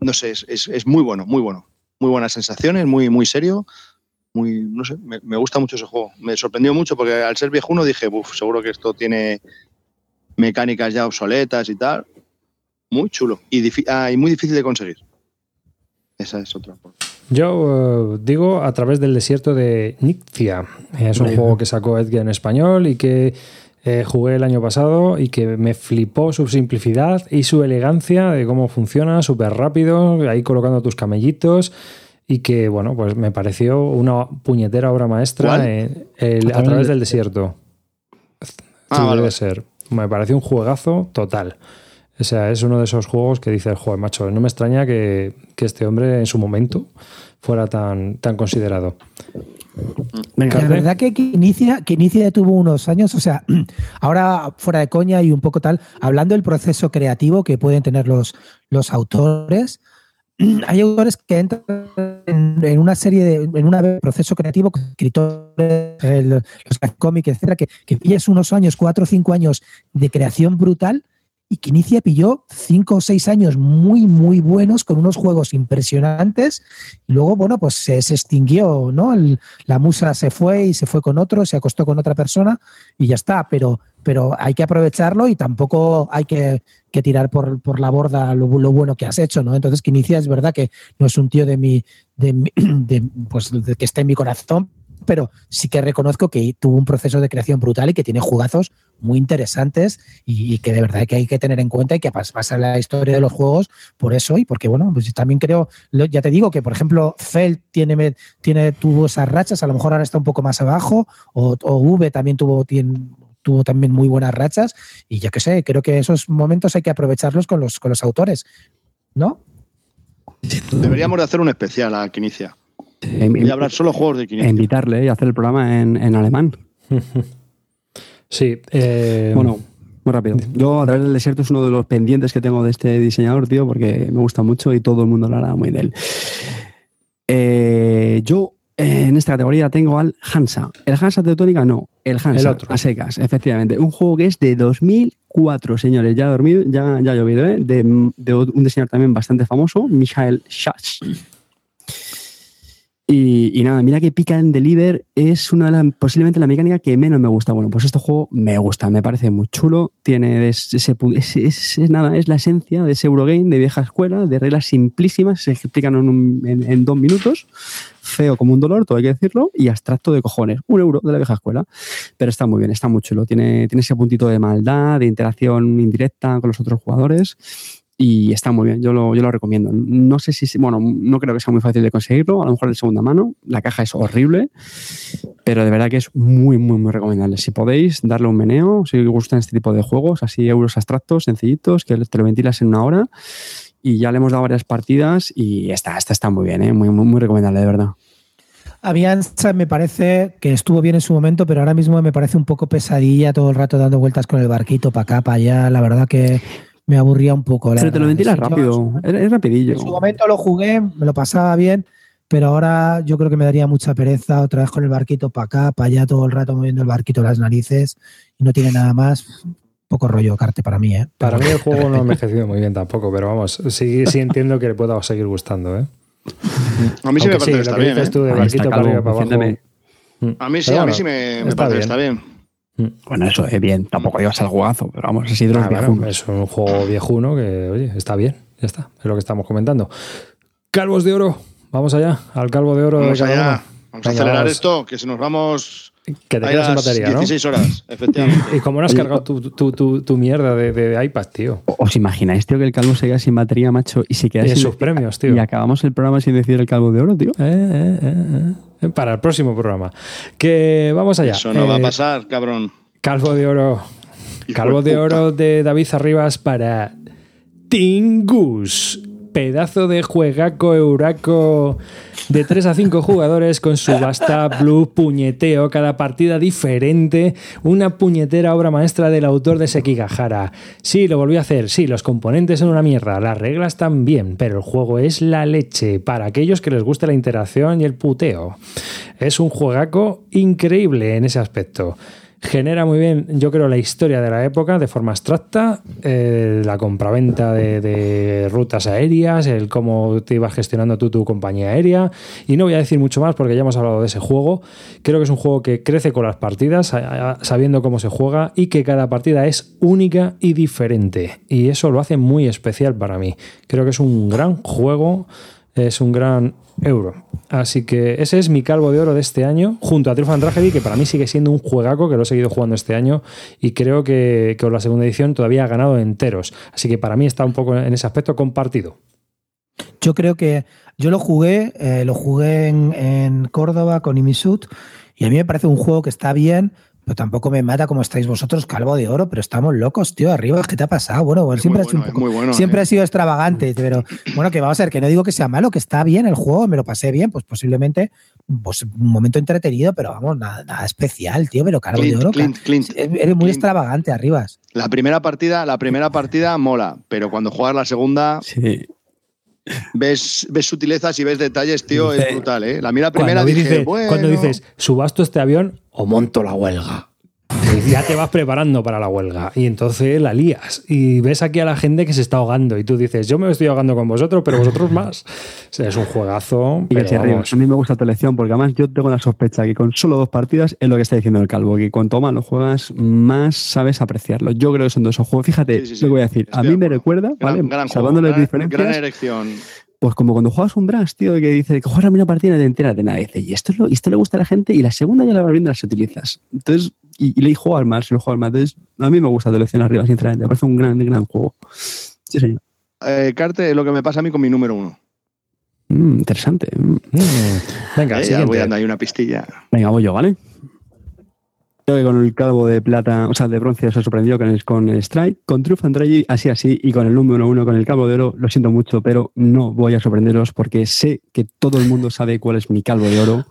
No sé, es, es- es muy bueno, muy bueno. Muy buenas sensaciones, muy, muy serio. Muy, no sé, me, me gusta mucho ese juego. Me sorprendió mucho porque al ser viejuno dije, uff, seguro que esto tiene mecánicas ya obsoletas y tal. Muy chulo. Y, ah, y muy difícil de conseguir. Esa es otra. Yo eh, digo a través del desierto de Nictia. Es un juego que sacó Edgar en español y que eh, jugué el año pasado y que me flipó su simplicidad y su elegancia de cómo funciona, súper rápido, ahí colocando tus camellitos y que, bueno, pues me pareció una puñetera obra maestra eh, el- A través del desierto. Ah, vale. ser. Me pareció un juegazo total. O sea, es uno de esos juegos que dices, joder, macho, no me extraña que, que este hombre en su momento fuera tan, tan considerado. Venga, La verdad que, que inicia, que inicia tuvo unos años, o sea, ahora fuera de coña y un poco tal, hablando del proceso creativo que pueden tener los, los autores, hay autores que entran en, en una serie de, en un proceso creativo, escritores, el- los cómics, etcétera, que, que pillas unos años, cuatro o cinco años de creación brutal y que Inicia pilló cinco o seis años muy, muy buenos con unos juegos impresionantes y luego, bueno, pues se, extinguió, ¿no? El- la musa se fue y se fue con otro, se acostó con otra persona y ya está, pero, pero hay que aprovecharlo y tampoco hay que, que tirar por, por la borda lo, lo bueno que has hecho, ¿no? Entonces, que Inicia es verdad que no es un tío de mi, de, mi- de, pues, de que esté en mi corazón, pero sí que reconozco que tuvo un proceso de creación brutal y que tiene jugazos muy interesantes y, que de verdad que hay que tener en cuenta y que pas- pasa la historia de los juegos por eso y porque, bueno, pues también creo, ya te digo que, por ejemplo, Feld tiene, tiene, tuvo esas rachas, a lo mejor ahora está un poco más abajo, o, V también tuvo, tuvo también muy buenas rachas y yo qué sé, creo que esos momentos hay que aprovecharlos con los, con los autores, ¿no? Deberíamos de hacer un especial a Quinicia. Eh, Y hablar solo juegos de e Quinicia. invitarle y hacer el programa en, en alemán. Sí. eh, Bueno, muy rápido. Yo, a través del desierto, es uno de los pendientes que tengo de este diseñador, tío, porque me gusta mucho y todo el mundo hablará muy de él. Eh, yo, eh, en esta categoría, tengo al Hansa. ¿El Hansa Teutónica? No, el Hansa, El otro. a secas, efectivamente. Un juego que es de 2004, señores. Ya ha dormido, ya, ya ha llovido, ¿eh? De, de un diseñador también bastante famoso, Michael Schatz. Y, y nada, mira que Pick and Deliver es una de las, posiblemente la mecánica que menos me gusta. Bueno, pues este juego me gusta, me parece muy chulo. Tiene ese, ese pu- es, es- es nada, es la esencia de ese Eurogame de vieja escuela, de reglas simplísimas, se explican en, un- en- en dos minutos. Feo como un dolor, todo hay que decirlo, y abstracto de cojones. Un euro de la vieja escuela. Pero está muy bien, está muy chulo. Tiene, tiene ese puntito de maldad, de interacción indirecta con los otros jugadores y está muy bien, yo lo, yo lo recomiendo. No sé si, bueno, no creo que sea muy fácil de conseguirlo, a lo mejor de segunda mano, la caja es horrible, pero de verdad que es muy, muy, muy recomendable. Si podéis, darle un meneo, si os gustan este tipo de juegos, así euros abstractos, sencillitos, que te lo ventilas en una hora, y ya le hemos dado varias partidas y esta está muy bien, ¿eh? muy, muy, muy recomendable, de verdad. Avianza me parece que estuvo bien en su momento, pero ahora mismo me parece un poco pesadilla todo el rato dando vueltas con el barquito para acá, para allá. La verdad que me aburría un poco. la Pero te lo ventilas rápido, es, es rapidillo. En su momento lo jugué, me lo pasaba bien, pero ahora yo creo que me daría mucha pereza otra vez con el barquito para acá, para allá todo el rato moviendo el barquito las narices y no tiene nada más. Poco rollo carte para mí, ¿eh? Para mí el juego no ha envejecido muy bien tampoco, pero vamos, sí, sí entiendo que le pueda seguir gustando, ¿eh? A mí sí me parece que está bien. ¿eh? tú de Ahí barquito está, para arriba Calvo, para abajo. defiéndeme. A mí sí, Pero a mí bueno, sí me, me parece que está bien. Bueno, eso es bien, tampoco digas al jugazo, pero vamos, así de los Ah, bueno, es un juego viejuno que, oye, está bien, ya está, es lo que estamos comentando. Calvos de oro, vamos allá, al calvo de oro Vamos de allá. Vamos a acelerar vamos. esto, que se nos vamos Que te quedas sin las batería, ¿no? 16 horas, efectivamente. Y como no has cargado tu, tu, tu, tu mierda de, de- de iPad, tío. ¿Os imagináis, tío, que el calvo se queda sin batería, macho, y se queda Y sin sus premios, tío. Y acabamos el programa sin decir el calvo de oro, tío? Eh, eh, eh, eh. Para el próximo programa. Que vamos allá. Eso no va a pasar, cabrón. Calvo de oro. Hijo Calvo de oro de David Arribas para Tingus. Pedazo de juegaco euraco de 3 a 5 jugadores con su basta blue puñeteo, cada partida diferente, una puñetera obra maestra del autor de Sekigahara. Sí, lo volví a hacer, sí, los componentes son una mierda, las reglas también, pero el juego es la leche para aquellos que les guste la interacción y el puteo. Es un juegaco increíble en ese aspecto. Genera muy bien, yo creo, la historia de la época de forma abstracta, eh, la compraventa de, de rutas aéreas, el cómo te ibas gestionando tú tu compañía aérea. Y no voy a decir mucho más porque ya hemos hablado de ese juego. Creo que es un juego que crece con las partidas, sabiendo cómo se juega y que cada partida es única y diferente. Y eso lo hace muy especial para mí. Creo que es un gran juego, es un gran euro. Así que ese es mi calvo de oro de este año, junto a Triumph and Tragedy, que para mí sigue siendo un juegaco que lo he seguido jugando este año y creo que, con la segunda edición todavía ha ganado enteros. Así que para mí está un poco en ese aspecto compartido. Yo creo que yo lo jugué, eh, lo jugué en, en Córdoba con Imisut y a mí me parece un juego que está bien, pero tampoco me mata como estáis vosotros, calvo de oro, pero estamos locos, tío, arriba, ¿qué te ha pasado? Bueno, bueno siempre, ha sido bueno, un poco- es muy bueno, siempre eh. ha sido extravagante, pero bueno, que vamos a ver, que no digo que sea malo, que está bien el juego, me lo pasé bien, pues posiblemente pues, un momento entretenido, pero vamos, nada, nada especial, tío, pero calvo de oro. Clint, Clint, Eres muy Clint. extravagante, arribas. La primera partida, la primera partida mola, pero cuando juegas la segunda Sí. Ves, ves sutilezas y ves detalles, tío, Dice- es brutal, ¿eh? La mira primera Cuando, dije, dices, bueno, cuando dices, subasto este avión o monto la huelga. Ya te vas preparando para la huelga. Y entonces la lías. Y ves aquí a la gente que se está ahogando. Y tú dices, yo me estoy ahogando con vosotros, pero vosotros más. O sea, es un juegazo. Y se vamos. A mí me gusta tu elección porque además yo tengo la sospecha que con solo dos partidas es lo que está diciendo el calvo, que cuanto más lo juegas, más sabes apreciarlo. Yo creo que son de esos juegos. Fíjate, Sí, sí, sí. lo que voy a decir. A mí me recuerda, Gran, ¿vale? gran juego, Salvando las gran, diferencias, gran elección. Pues como cuando juegas un Brass, tío, que dice que juegas una partida y no te enteras de nada. Y dice, y esto, es lo- y esto le gusta a la gente y la segunda ya la vas viendo y las utilizas. Entonces, y, y le juego al más, le juego al más. Entonces, a mí me gusta tu elección arriba, sinceramente. Me parece un gran, gran juego. Sí, señor. Eh, Carte, lo que me pasa a mí con mi número uno. Mm, interesante. Mm. Mm. Venga, Eh, ya voy dando ahí una pistilla. Venga, voy yo, ¿vale? Creo que con el calvo de plata, o sea, de bronce os ha sorprendido con el, con el Strike, con Truth and así así, y con el número uno, con el calvo de oro, lo siento mucho, pero no voy a sorprenderos porque sé que todo el mundo sabe cuál es mi calvo de oro.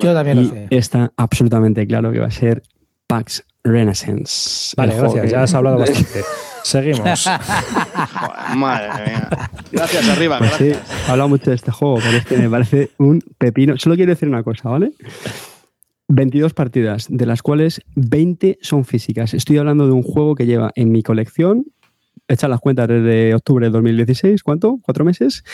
Yo también lo sé. está absolutamente claro que va a ser Pax Renaissance. Vale, gracias. Ya has hablado bastante. Seguimos. Joder, madre mía. Gracias, arriba, Pues sí, he hablado mucho de este juego, pero es que me parece un pepino. Solo quiero decir una cosa, ¿vale? 22 partidas, de las cuales 20 son físicas. Estoy hablando de un juego que lleva en mi colección, hecha las cuentas desde octubre de 2016, ¿cuánto? ¿Cuatro meses?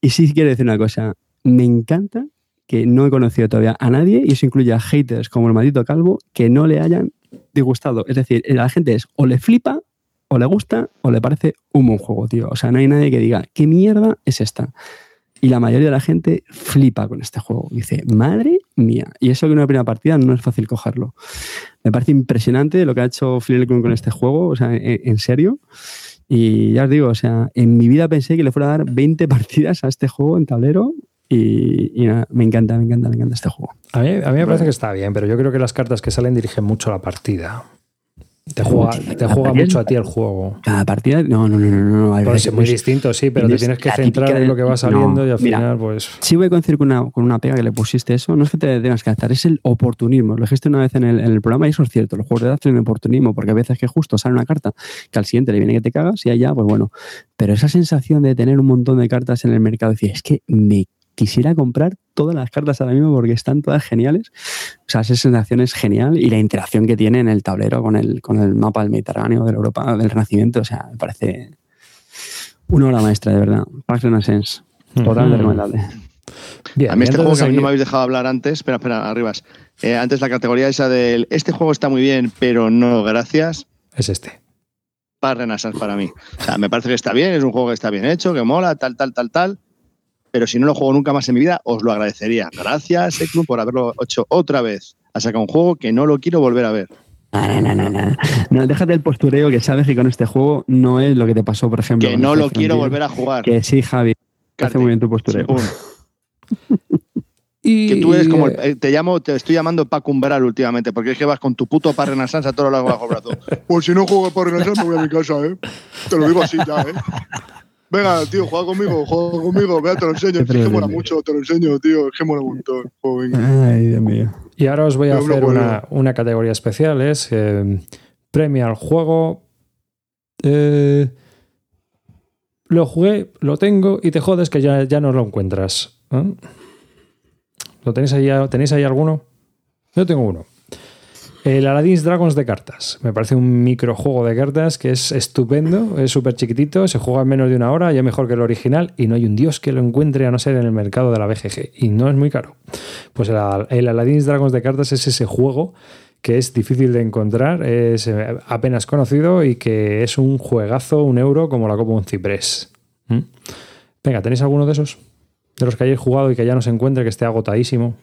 Y sí quiero decir una cosa, me encanta que no he conocido todavía a nadie, y eso incluye a haters como el maldito calvo, que no le hayan disgustado. Es decir, la gente es o le flipa, o le gusta, o le parece un buen juego, tío. O sea, no hay nadie que diga, ¿qué mierda es esta? Y la mayoría de la gente flipa con este juego. Dice, madre mía. Y eso que en una primera partida no es fácil cogerlo. Me parece impresionante lo que ha hecho Elkins con este juego, o sea, en, en serio. Y ya os digo, o sea, en mi vida pensé que le fuera a dar 20 partidas a este juego en tablero. Y, y nada, me encanta, me encanta, me encanta este juego. A mí, a mí me parece que está bien, pero yo creo que las cartas que salen dirigen mucho la partida. Te juega, te juega mucho a ti el juego. Cada partida, no, no, no, no, no. ser muy distinto, sí, pero te es tienes que centrar en lo que va saliendo y al final, pues. Sí voy a coincidir con una, con una pega que le pusiste eso. No es que te tengas que adaptar, es el oportunismo. Lo dijiste una vez en el, en el programa y eso es cierto. Los juegos de edad tienen oportunismo porque a veces que justo sale una carta que al siguiente le viene que te cagas y allá, pues bueno. Pero esa sensación de tener un montón de cartas en el mercado, decir, es que me quisiera comprar todas las cartas ahora mismo porque están todas geniales. O sea, esa sensación es genial y la interacción que tiene en el tablero con el, con el mapa del Mediterráneo, de la Europa, del Renacimiento, o sea, me parece una obra maestra, de verdad. Pax Renaissance. Totalmente recomendable. Bien, A mí este juego que a mí no me habéis dejado hablar antes, espera, espera, arribas. Eh, antes la categoría esa del este juego está muy bien, pero no gracias, es este. para Renaissance para mí. O sea, me parece que está bien, es un juego que está bien hecho, que mola, tal, tal, tal, tal. Pero si no lo juego nunca más en mi vida, os lo agradecería. Gracias, Eclum, por haberlo hecho otra vez. Ha sacado un juego que no lo quiero volver a ver. No, no, no, no, no. No, déjate el postureo que sabes que con este juego no es lo que te pasó, por ejemplo. Que no lo quiero Frontier. volver a jugar. Que sí, Javi. Hace Carte. muy bien tu postureo. Y, Que tú eres como. el- eh, eh, te llamo, te estoy llamando Paco Umbral últimamente, porque es que vas con tu puto par Renaissance a todo lo largo bajo el brazo. Pues si no juego par Renaissance, me voy a mi casa, ¿eh? Te lo digo así ya, ¿eh? Venga, tío, juega conmigo, juega conmigo, vea, te lo enseño. Es que mola mucho, te lo enseño, tío. Es que mola un montón. Ay, Dios mío. y ahora os voy a hacer una, una categoría especial. Es eh, premia al juego. eh, lo jugué, lo tengo y te jodes que ya, ya no lo encuentras. ¿eh? ¿Lo tenéis ahí, ¿Tenéis ahí alguno? Yo tengo uno. El Aladdin's Dragons de cartas. Me parece un microjuego de cartas que es estupendo, es súper chiquitito, se juega en menos de una hora, ya mejor que el original y no hay un dios que lo encuentre a no ser en el mercado de la BGG. Y no es muy caro. Pues el, Aladdin's Dragons de cartas es ese juego que es difícil de encontrar, es eh, apenas conocido y que es un juegazo, un euro como la Copa un Ciprés. ¿Mm? Venga, ¿tenéis alguno de esos? De los que hayáis jugado y que ya no se encuentre, que esté agotadísimo.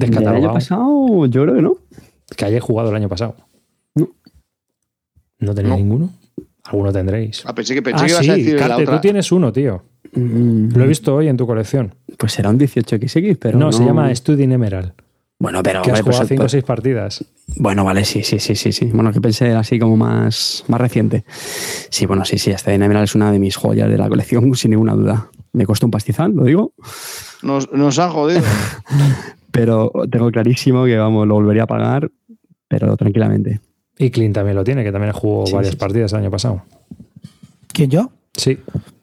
¿El año Descatalogado. pasado? Yo creo que no. Que hayáis jugado el año pasado. No. ¿No tenéis No. ninguno? Alguno tendréis. Ah, pensé que, pensé Ah, que ibas sí, a decir la Carte, otra. tú tienes uno, tío. Mm, Lo he visto hoy en tu colección. Pues será un 18XX, pero. no, No, se llama Studin Emerald. Bueno, pero. Que has pues, jugado 5 o pues- 6 partidas. Bueno, vale, sí, sí, sí, sí, sí. Bueno, que pensé así como más, más reciente. Sí, bueno, sí, sí. Este Emerald es una de mis joyas de la colección, sin ninguna duda. Me costó un pastizal, lo digo. Nos, nos han jodido. Pero tengo clarísimo que, vamos, lo volvería a pagar, pero tranquilamente. Y Clint también lo tiene, que también jugó Sí, varias sí, sí. partidas el año pasado. ¿Quién yo? Sí.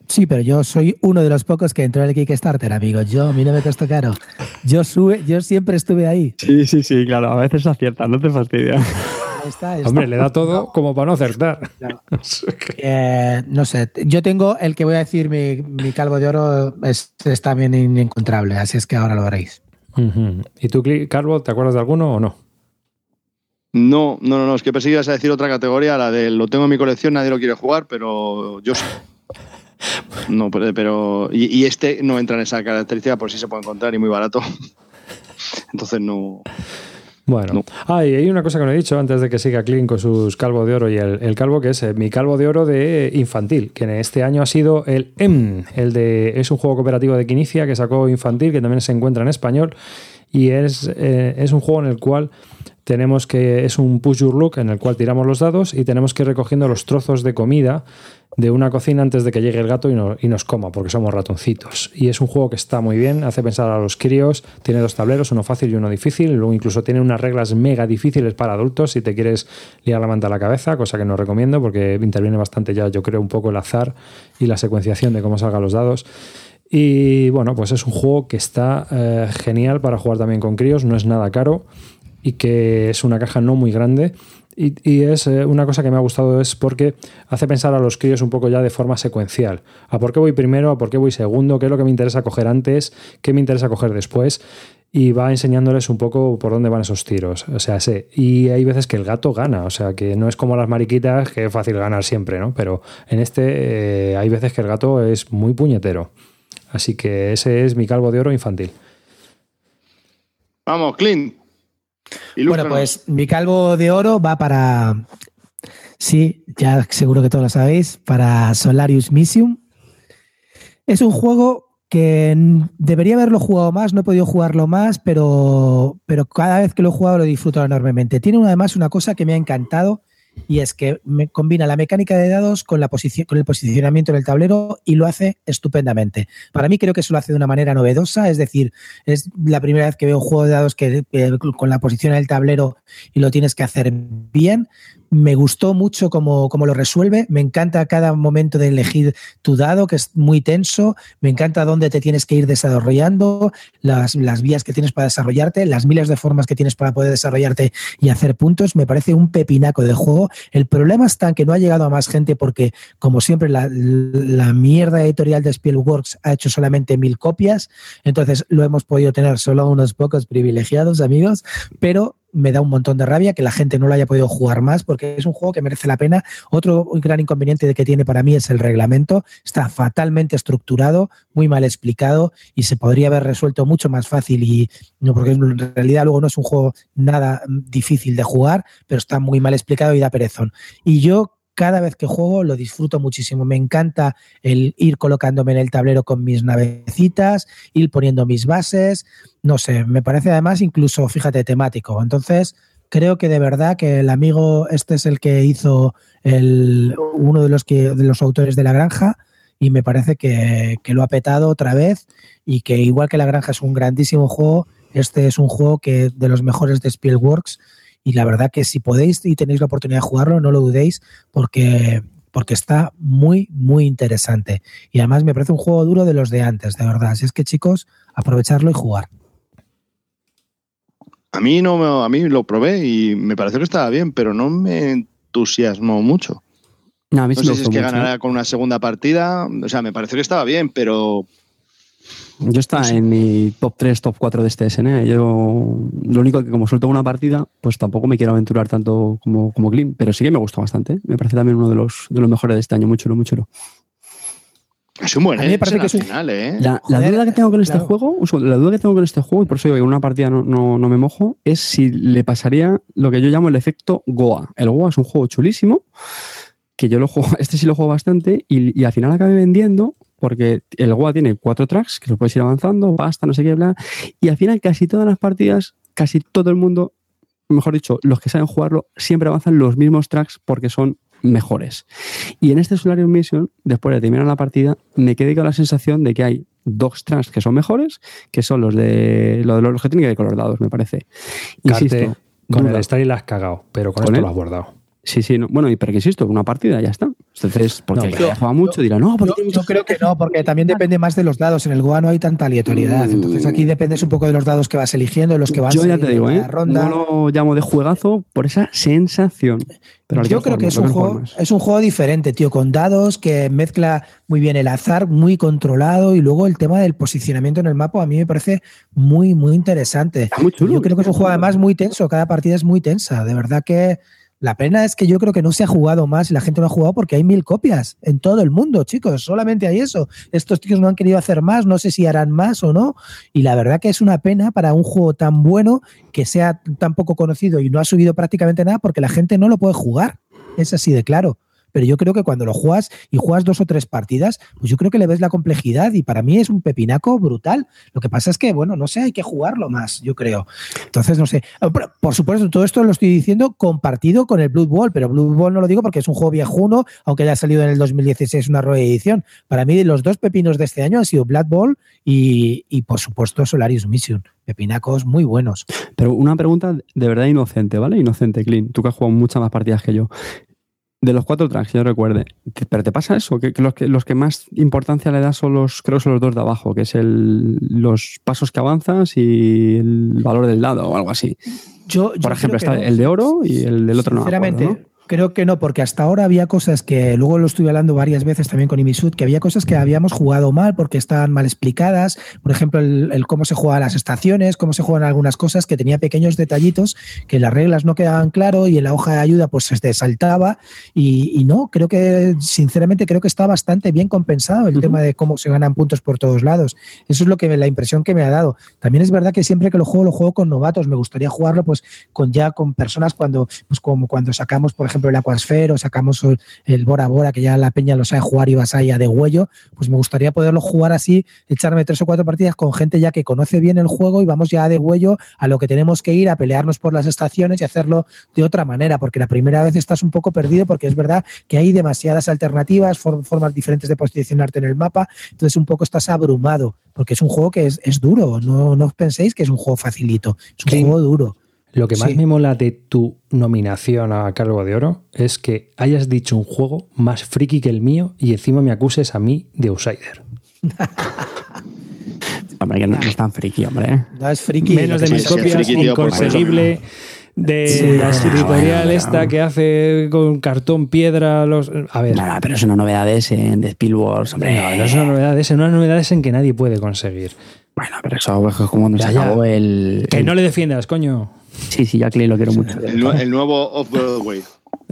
Sí, pero yo soy uno de los pocos que entró en el Kickstarter, amigo. Yo, a mí no me costó caro. Yo, sube, yo siempre estuve ahí. Sí, sí, sí, claro. A veces acierta, no te fastidia. Ahí está, ahí está. Hombre, le da todo como para no acertar. Eh, no sé, yo tengo el que voy a decir, mi, mi calvo de oro es, es también inencontrable, así es que ahora lo veréis. ¿Y tú, Carlos, te acuerdas de alguno o no? No, no, no, no, es que pensé que ibas a decir otra categoría, la de lo tengo en mi colección, nadie lo quiere jugar, pero yo sí. No, pero, pero- y, y este no entra en esa característica, por si se puede encontrar y muy barato. Entonces no. Bueno, No. ah, y hay una cosa que no he dicho antes de que siga Clean con sus calvo de oro y el, el calvo que es eh, mi calvo de oro de infantil, que en este año ha sido el M, el de es un juego cooperativo de Quinicia que sacó infantil, que también se encuentra en español y es, eh, es un juego en el cual tenemos que es un push your look en el cual tiramos los dados y tenemos que ir recogiendo los trozos de comida de una cocina antes de que llegue el gato y, no- y nos coma, porque somos ratoncitos. Y es un juego que está muy bien, hace pensar a los críos, tiene dos tableros, uno fácil y uno difícil, luego incluso tiene unas reglas mega difíciles para adultos si te quieres liar la manta a la cabeza, cosa que no recomiendo porque interviene bastante ya, yo creo, un poco el azar y la secuenciación de cómo salgan los dados. Y bueno, pues es un juego que está eh, genial para jugar también con críos, no es nada caro y que es una caja no muy grande. Y, y es eh, una cosa que me ha gustado es porque hace pensar a los críos un poco ya de forma secuencial. ¿A por qué voy primero? ¿A por qué voy segundo? ¿Qué es lo que me interesa coger antes? ¿Qué me interesa coger después? Y va enseñándoles un poco por dónde van esos tiros. O sea, sé. Y hay veces que el gato gana. O sea, que no es como las mariquitas, que es fácil ganar siempre, ¿no? Pero en este eh, hay veces que el gato es muy puñetero. Así que ese es mi calvo de oro infantil. Vamos, Clint. Bueno, pues mi calvo de oro va para. Sí, ya seguro que todos lo sabéis, para Solarius Mission. Es un juego que debería haberlo jugado más, no he podido jugarlo más, pero, pero cada vez que lo he jugado lo disfruto enormemente. Tiene además una cosa que me ha encantado y es que me combina la mecánica de dados con, la con el posicionamiento en el tablero y lo hace estupendamente. Para mí creo que eso lo hace de una manera novedosa, es decir, es la primera vez que veo un juego de dados que eh, con la posición en el tablero y lo tienes que hacer bien. Me gustó mucho cómo, cómo lo resuelve. Me encanta cada momento de elegir tu dado, que es muy tenso. Me encanta dónde te tienes que ir desarrollando, las, las vías que tienes para desarrollarte, las miles de formas que tienes para poder desarrollarte y hacer puntos. Me parece un pepinaco de juego. El problema está en que no ha llegado a más gente porque, como siempre, la, la mierda editorial de Spielworks ha hecho solamente mil copias. Entonces lo hemos podido tener solo unos pocos privilegiados, amigos, pero me da un montón de rabia que la gente no lo haya podido jugar más porque es un juego que merece la pena. Otro gran inconveniente que tiene para mí es el reglamento. Está fatalmente estructurado, muy mal explicado y se podría haber resuelto mucho más fácil y no porque en realidad luego no es un juego nada mm, difícil de jugar, pero está muy mal explicado y da perezón. Y yo cada vez que juego lo disfruto muchísimo. Me encanta el ir colocándome en el tablero con mis navecitas, ir poniendo mis bases. No sé, me parece además incluso, fíjate, temático. Entonces, creo que de verdad que el amigo, este es el que hizo el, uno de los, que, de los autores de La Granja y me parece que, que lo ha petado otra vez y que igual que La Granja es un grandísimo juego, este es un juego que de los mejores de Spielworks y la verdad que si podéis y tenéis la oportunidad de jugarlo, no lo dudéis porque, porque está muy, muy interesante. Y además me parece un juego duro de los de antes, de verdad. Así es que chicos, aprovecharlo y jugar. A mí no me- a mí lo probé y me pareció que estaba bien, pero no me entusiasmó mucho. No, a mí No sí sé si es que mucho, ganará con una segunda partida. O sea, me pareció que estaba bien, pero ¿eh? Yo está en mi top 3, top 4 de este SN. Yo lo único que como suelto una partida, pues tampoco me quiero aventurar tanto como, como Glim, pero sí que me gustó bastante. ¿eh? Me parece también uno de los, de los mejores de este año, muy chulo, muy chulo. es un buen A mí me parece que es un- final, ¿eh? La, la Joder, duda que tengo con este claro. juego, la duda que tengo con este juego, y por eso digo que en una partida no, no, no me mojo, es si le pasaría lo que yo llamo el efecto Goa. El Goa es un juego chulísimo, que yo lo juego, este sí lo juego bastante, y, y al final acabé vendiendo, porque el Goa tiene cuatro tracks, que lo puedes ir avanzando, basta, no sé qué, bla, y al final casi todas las partidas, casi todo el mundo, mejor dicho, los que saben jugarlo, siempre avanzan los mismos tracks porque son mejores. Y en este Solarium Mission, después de terminar la partida, me quedé con la sensación de que hay dos tracks que son mejores, que son los de, lo de los que tienen que ver con los dados, me parece. Carte, Insisto, con duda. el Style la has cagado, pero con ¿Con esto él? lo has bordado. Sí, sí, no, bueno, y pero que insisto, una partida ya está. Entonces, porque No, el que jugado mucho dirá, no, porque Yo, yo creo que no, porque también depende más de los dados. En el Goa no hay tanta aleatoriedad. Entonces aquí dependes un poco de los dados que vas eligiendo, de los que vas Yo ya te digo, ¿eh? ronda. No lo llamo de juegazo por esa sensación. Pero Yo creo que es un, juego, es un juego diferente, tío, con dados que mezcla muy bien el azar, muy controlado y luego el tema del posicionamiento en el mapa a mí me parece muy, muy interesante. Está muy chulo. Yo creo que es un juego además muy tenso, cada partida es muy tensa. De verdad que la pena es que yo creo que no se ha jugado más y la gente no ha jugado porque hay mil copias en todo el mundo, chicos. Solamente hay eso. Estos tíos no han querido hacer más, no sé si harán más o no. Y la verdad que es una pena para un juego tan bueno que sea tan poco conocido y no ha subido prácticamente nada porque la gente no lo puede jugar. Es así de claro. Pero yo creo que cuando lo juegas y juegas dos o tres partidas, pues yo creo que le ves la complejidad y para mí es un pepinaco brutal. Lo que pasa es que, bueno, no sé, hay que jugarlo más, yo creo. Entonces, no sé. Ah, Por supuesto, todo esto lo estoy diciendo compartido con el Blood Bowl, pero Blood Bowl no lo digo porque es un juego viejuno, aunque haya salido en el 2016 una reedición. Para mí, los dos pepinos de este año han sido Blood Bowl y, y, por supuesto, Solaris Mission. Pepinacos muy buenos. Pero una pregunta de verdad inocente, ¿vale? Inocente, Clean. Tú que has jugado muchas más partidas que yo. De los cuatro tracks, yo recuerde. ¿te- ¿Pero te pasa eso? Que, que los, que los que más importancia le das son los, creo son los dos de abajo, que es el, los pasos que avanzas y el valor del dado o algo así. Yo, yo Por ejemplo, está no. el de oro y el del otro no. acuerdo, Sinceramente, ¿no? Creo que no, porque hasta ahora había cosas que, luego lo estuve hablando varias veces también con Imisud, que había cosas que habíamos jugado mal porque estaban mal explicadas. Por ejemplo, el, el cómo se juegan las estaciones, cómo se juegan algunas cosas, que tenía pequeños detallitos que las reglas no quedaban claro y en la hoja de ayuda pues se saltaba. Y, y no, creo que, sinceramente, creo que está bastante bien compensado el tema de cómo se ganan puntos por todos lados. Eso es lo que la impresión que me ha dado. También es verdad que siempre que lo juego, lo juego con novatos. Me gustaría jugarlo pues con ya con personas cuando, pues como cuando sacamos, por ejemplo, el Aquasphere o sacamos el, el Bora Bora, que ya la peña lo sabe jugar y vas ahí a de huello, pues me gustaría poderlo jugar así, echarme tres o cuatro partidas con gente ya que conoce bien el juego y vamos ya de huello a lo que tenemos que ir, a pelearnos por las estaciones y hacerlo de otra manera, porque la primera vez estás un poco perdido porque es verdad que hay demasiadas alternativas, for- formas diferentes de posicionarte en el mapa, entonces un poco estás abrumado, porque es un juego que es, es duro, no, no penséis que es un juego facilito, es un Sí. juego duro. Lo que más Sí. me mola de tu nominación a Calvo de Oro es que hayas dicho un juego más friki que el mío y encima me acuses a mí de outsider. Hombre, que no, no es tan friki, hombre. No es friki. Menos de mis copias, inconseguible. De Sí, la editorial bueno, esta bueno. que hace con cartón, piedra, los. A ver. Nada, pero es una novedad de ese, de Spielworks, hombre. No, no es una novedad, es una novedad es en que nadie puede conseguir. Bueno, pero eso es como cuando Ya, se ya. acabó el... Que el- no le defiendas, coño. Sí, sí, Clay lo quiero mucho. El, nue- el nuevo Off-Broadway.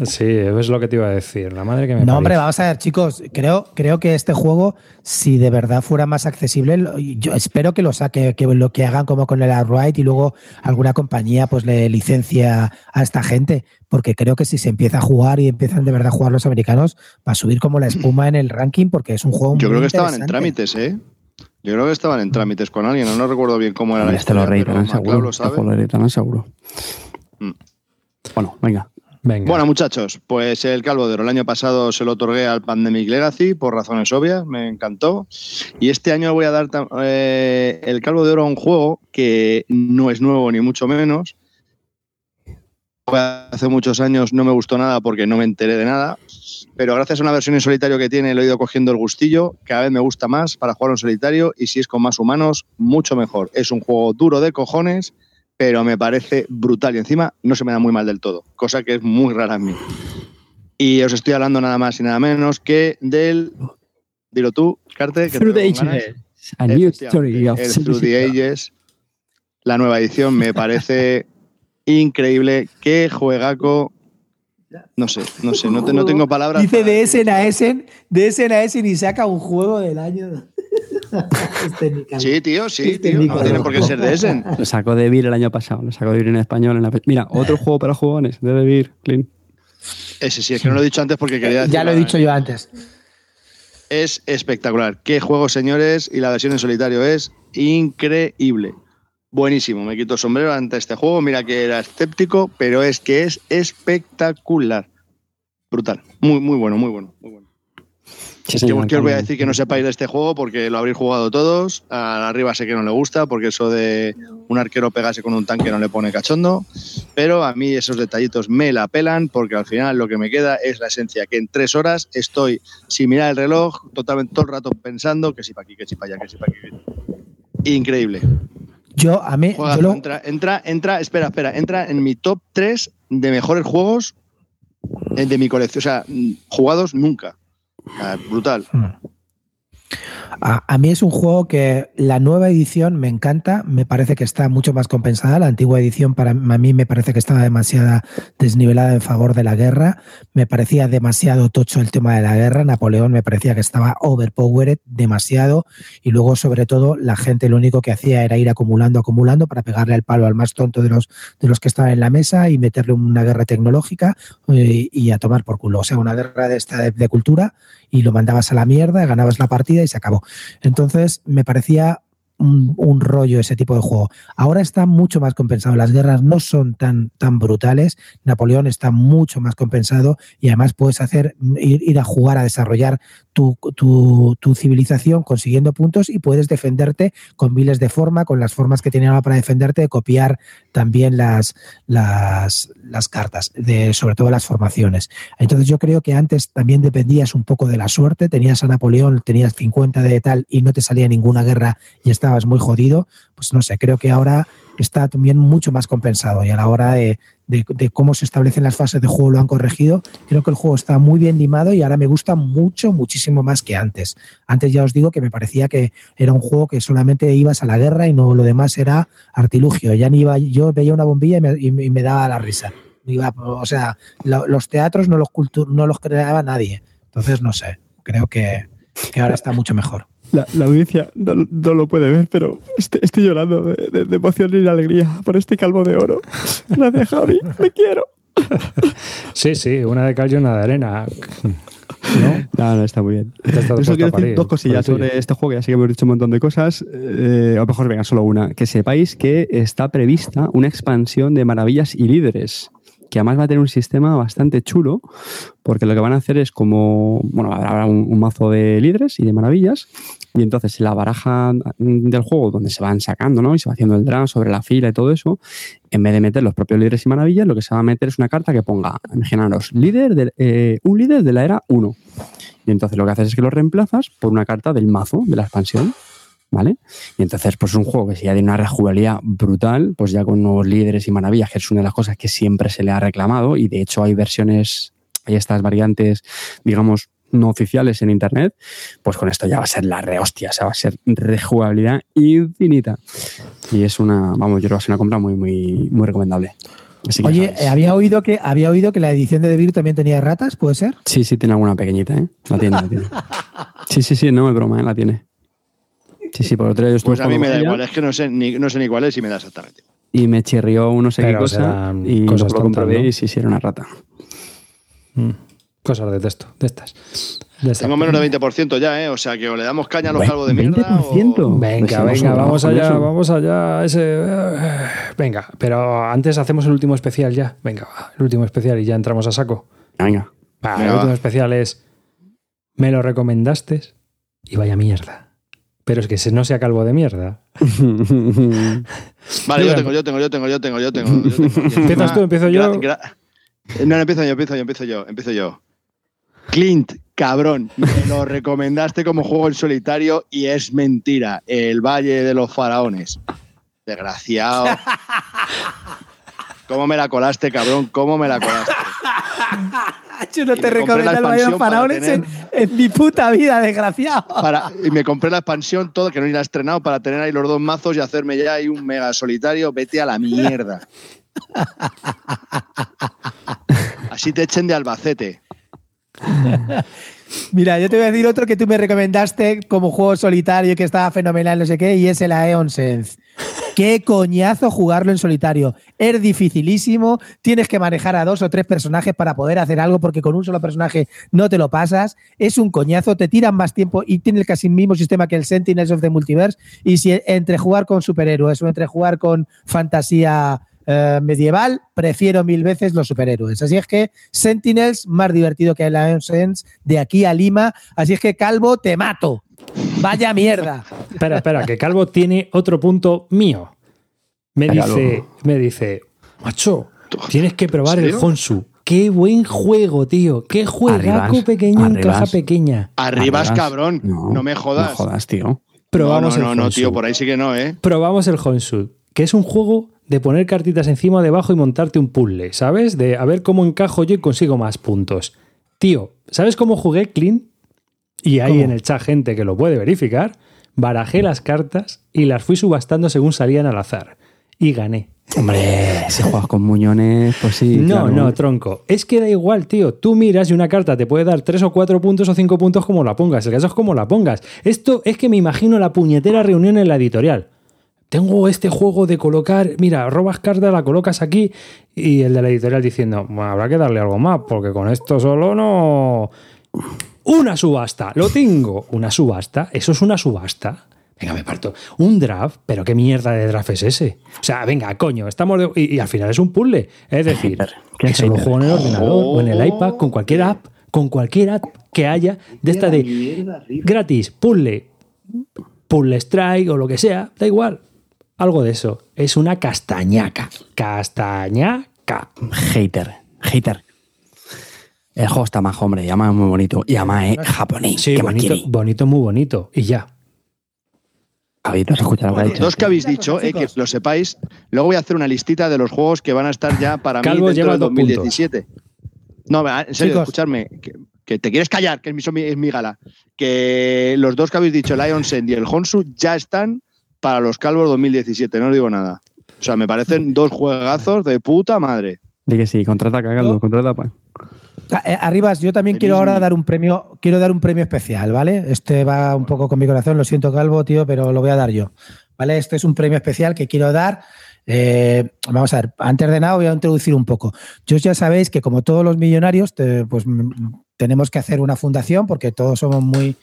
Sí, es lo que te iba a decir. La madre que me No, hombre, vamos a ver, chicos. Creo, creo que este juego, si de verdad fuera más accesible, yo espero que lo saque, que lo que hagan como con el Outright y luego alguna compañía pues le licencia a esta gente. Porque creo que si se empieza a jugar y empiezan de verdad a jugar los americanos, va a subir como la espuma en el ranking porque es un juego Yo muy creo que estaban en trámites, ¿eh? Yo creo que estaban en trámites con alguien, no, no recuerdo bien cómo era la Este lo historia, pero reeditarán MacLeod seguro. lo Este sabe. lo seguro. Mm. Bueno, venga. Venga. Bueno, muchachos, pues el Calvo de Oro el año pasado se lo otorgué al Pandemic Legacy por razones obvias, me encantó. Y este año voy a dar eh, el Calvo de Oro a un juego que no es nuevo ni mucho menos. Hace muchos años no me gustó nada porque no me enteré de nada, pero gracias a una versión en solitario que tiene, le he ido cogiendo el gustillo. Cada vez me gusta más para jugar en solitario y si es con más humanos, mucho mejor. Es un juego duro de cojones, pero me parece brutal y encima no se me da muy mal del todo, cosa que es muy rara en mí. Y os estoy hablando nada más y nada menos que del. Dilo tú, Carte. Que Through the. Ages. A new story of el Through the. Ages, la nueva edición, me parece increíble. Qué juegaco. No sé, no sé, no, te- no tengo palabras. Dice para- de Essen a Essen, de Essen a Essen y saca un juego del año. es. Sí, tío, sí, tío. No tiene por qué ser de ese. Lo sacó de Vir el año pasado, lo sacó de Vir en español. En la... Mira, otro juego para jugones de Vir, Clean. Ese sí, es que no lo he dicho antes porque quería decir. Ya lo he dicho yo antes. Es espectacular. Qué juego, señores, y la versión en solitario es increíble. Buenísimo, me quito el sombrero ante este juego. Mira que era escéptico, pero es que es espectacular. Brutal. Muy, muy bueno, muy bueno. Muy bueno. Sí, Yo os voy a decir que no sepáis de este juego porque lo habréis jugado todos. A arriba sé que no le gusta porque eso de un arquero pegarse con un tanque no le pone cachondo. pero a mí esos detallitos me la pelan porque al final lo que me queda es la esencia, que en tres horas estoy sin mirar el reloj, totalmente todo el rato pensando que si para aquí, que si para allá, que si para aquí. Increíble. Yo, a mí, Juegazo, yo lo- entra, entra, entra, espera, espera, entra en mi top 3 de mejores juegos eh, de mi colección. O sea, mm, jugados nunca. Brutal. A, a mí es un juego que la nueva edición me encanta, me parece que está mucho más compensada. La antigua edición para mí me parece que estaba demasiado desnivelada en favor de la guerra. Me parecía demasiado tocho el tema de la guerra. Napoleón me parecía que estaba overpowered demasiado. Y luego, sobre todo, la gente lo único que hacía era ir acumulando, acumulando para pegarle el palo al más tonto de los, de los que estaban en la mesa y meterle una guerra tecnológica eh, y a tomar por culo. O sea, una guerra de esta de, de cultura y lo mandabas a la mierda, ganabas la partida y se acabó. Entonces me parecía un, rollo ese tipo de juego. Ahora está mucho más compensado. Las guerras no son tan, tan brutales. Napoleón está mucho más compensado y además puedes hacer ir, ir a jugar a desarrollar tu, tu, tu, civilización consiguiendo puntos y puedes defenderte con miles de formas, con las formas que tienen ahora para defenderte, copiar también las, las, las cartas, de, sobre todo las formaciones. Entonces yo creo que antes también dependías un poco de la suerte, tenías a Napoleón, tenías 50 de tal y no te salía ninguna guerra y estabas muy jodido, pues no sé, creo que ahora está también mucho más compensado y a la hora de, de, cómo se establecen las fases de juego lo han corregido. Creo que el juego está muy bien limado y ahora me gusta mucho, muchísimo más que antes. Antes ya os digo que me parecía que era un juego que solamente ibas a la guerra y no lo demás era artilugio. Ya ni iba, yo veía una bombilla y me, y me daba la risa. Iba, o sea, lo, los teatros no los, cultu no los creaba nadie. Entonces, no sé, creo que, que ahora está mucho mejor. La, la audiencia no, no, lo puede ver, pero estoy, estoy llorando de, de, de, emoción y de alegría por este calvo de oro. Gracias, Javi. Me quiero. Sí, sí, una de cal y una de arena. ¿No? no, no, está muy bien. Eso quiero decir dos cosillas sobre este juego, ya sé que hemos dicho un montón de cosas. Eh, a lo mejor venga solo una. Que sepáis que está prevista una expansión de maravillas y líderes que además va a tener un sistema bastante chulo, porque lo que van a hacer es como, bueno, habrá un, mazo de líderes y de maravillas, y entonces la baraja del juego, donde se van sacando, ¿no? Y se va haciendo el draft sobre la fila y todo eso, en vez de meter los propios líderes y maravillas, lo que se va a meter es una carta que ponga, imaginaros, líder de, eh, un líder de la era 1. Y entonces lo que haces es que lo reemplazas por una carta del mazo, de la expansión. ¿Vale? Y entonces, pues es un juego que si ya tiene una rejugabilidad brutal, pues ya con nuevos líderes y maravillas, que es una de las cosas que siempre se le ha reclamado, y de hecho hay versiones, hay estas variantes, digamos, no oficiales en internet, pues con esto ya va a ser la rehostia, o sea, va a ser rejugabilidad infinita. Y es una, vamos, yo creo que ser una compra muy, muy, muy recomendable. Oye, había oído que había oído que la edición de Debir también tenía ratas, ¿puede ser? Sí, sí, tiene alguna pequeñita, ¿eh? La tiene, la tiene. Sí, sí, sí, no es broma, ¿eh? la tiene. Sí, sí, por otro lado Pues a mí me da igual, es que no sé, ni, no sé ni cuál es y me da exactamente. Y me chirrió uno sé qué cosa y cosas lo comprobé ¿no? y sí, sí, era una rata. Mm. Cosas de texto, de estas. De estas. Tengo menos de 20% ya, ¿eh? O sea, que o le damos caña a los calvos de mierda ¿20%? o... Venga, Pues venga, vamos allá, eso. vamos allá. Ese... eh, Venga, pero antes hacemos el último especial ya. Venga, va, el último especial y ya entramos a saco. Venga. Va, Venga, el último va. especial es. Me lo recomendaste y vaya mierda. Pero es que no sea calvo de mierda. Vale, Yo tengo, yo tengo, yo tengo, yo tengo, yo tengo. yo tengo. ¿Empiezas tú? ¿Empiezo yo? No, no, empiezo yo, empiezo yo, empiezo yo, empiezo yo. Clint, cabrón, me lo recomendaste como juego en solitario y es mentira. El Valle de los Faraones. Desgraciado. ¿Cómo me la colaste, cabrón? ¿Cómo me la colaste? Yo no Y te recomiendo el para Faraones en, mi puta vida, desgraciado. Para, y me compré la expansión todo, que no ni la he estrenado, para tener ahí los dos mazos y hacerme ya ahí un mega solitario. Vete a la mierda. Así te echen de Albacete. Mira, yo te voy a decir otro que tú me recomendaste como juego solitario que estaba fenomenal, no sé qué, y es el Aeon Sense. Qué coñazo jugarlo en solitario. Es dificilísimo, tienes que manejar a dos o tres personajes para poder hacer algo porque con un solo personaje no te lo pasas. Es un coñazo, te tiran más tiempo y tiene el casi mismo sistema que el Sentinels of the Multiverse. Y si entre jugar con superhéroes o entre jugar con fantasía eh, medieval, prefiero mil veces los superhéroes. Así es que Sentinels, más divertido que el Aeon Sense, de aquí a Lima. Así es que Calvo, te mato. Vaya mierda. Espera, espera, que Calvo tiene otro punto mío. Me dice, me dice, macho, Tienes que probar el? Honsu. Qué buen juego, tío. Qué juegaco Arribas, pequeño en caja pequeña. Arribas, Arribas. cabrón. No, me jodas. No jodas, tío. Probamos no, no, el no, no, tío, por ahí sí que no, ¿eh? Probamos el Honsu, que es un juego de poner cartitas encima debajo y montarte un puzzle, ¿sabes? De a ver cómo encajo yo y consigo más puntos. Tío, ¿sabes cómo jugué Clean? Y hay ¿Cómo? en el chat gente que lo puede verificar. Barajé las cartas y las fui subastando según salían al azar. Y gané. Hombre, si juegas con muñones, pues sí. no, claro. no, tronco. Es que da igual, tío. Tú miras y una carta te puede dar tres o cuatro puntos o cinco puntos como la pongas. El caso es como la pongas. Esto es que me imagino la puñetera reunión en la editorial. Tengo este juego de colocar, mira, robas carta, la colocas aquí y el de la editorial diciendo, "Bueno, habrá que darle algo más porque con esto solo no... Una subasta, lo tengo. Una subasta, eso es una subasta. Venga, me parto. Un draft, pero qué mierda de draft es ese. O sea, venga, coño, estamos de- y, y al final es un puzzle. Es decir, qué eso lo juego en el ordenador o en el iPad con cualquier app, con cualquier app que haya de esta de gratis, puzzle, puzzle strike o lo que sea, da igual. Algo de eso. Es una castañaca. Castañaca. Hater, hater. El juego está más, hombre, y además es muy bonito. Y además es japonés. Sí, ¿Qué más bonito, bonito, muy bonito. Y ya. Javi, ¿tú has escuchado lo que ha Los dicho? dos que habéis dicho, eh, que lo sepáis. Luego voy a hacer una listita de los juegos que van a estar ya para Calvo mí dentro lleva del dos puntos. 2017. No, en serio, Chicos. escuchadme. Que, que te quieres callar, que es mi, es mi gala. Que los dos que habéis dicho, Lions End y el Honsu, ya están para los Calvos 2017. No os digo nada. O sea, me parecen dos juegazos de puta madre. Di que sí, contrata cagando, ¿No? contrata pa. Ah, eh, Arribas, yo también quiero ahora dar un premio, quiero dar un premio especial, ¿vale? Este va un poco con mi corazón, lo siento, Calvo, tío, pero lo voy a dar yo. ¿Vale? Este es un premio especial que quiero dar. Eh, vamos a ver, antes de nada voy a introducir un poco. Yo ya sabéis que como todos los millonarios, te- pues tenemos que hacer una fundación porque todos somos muy,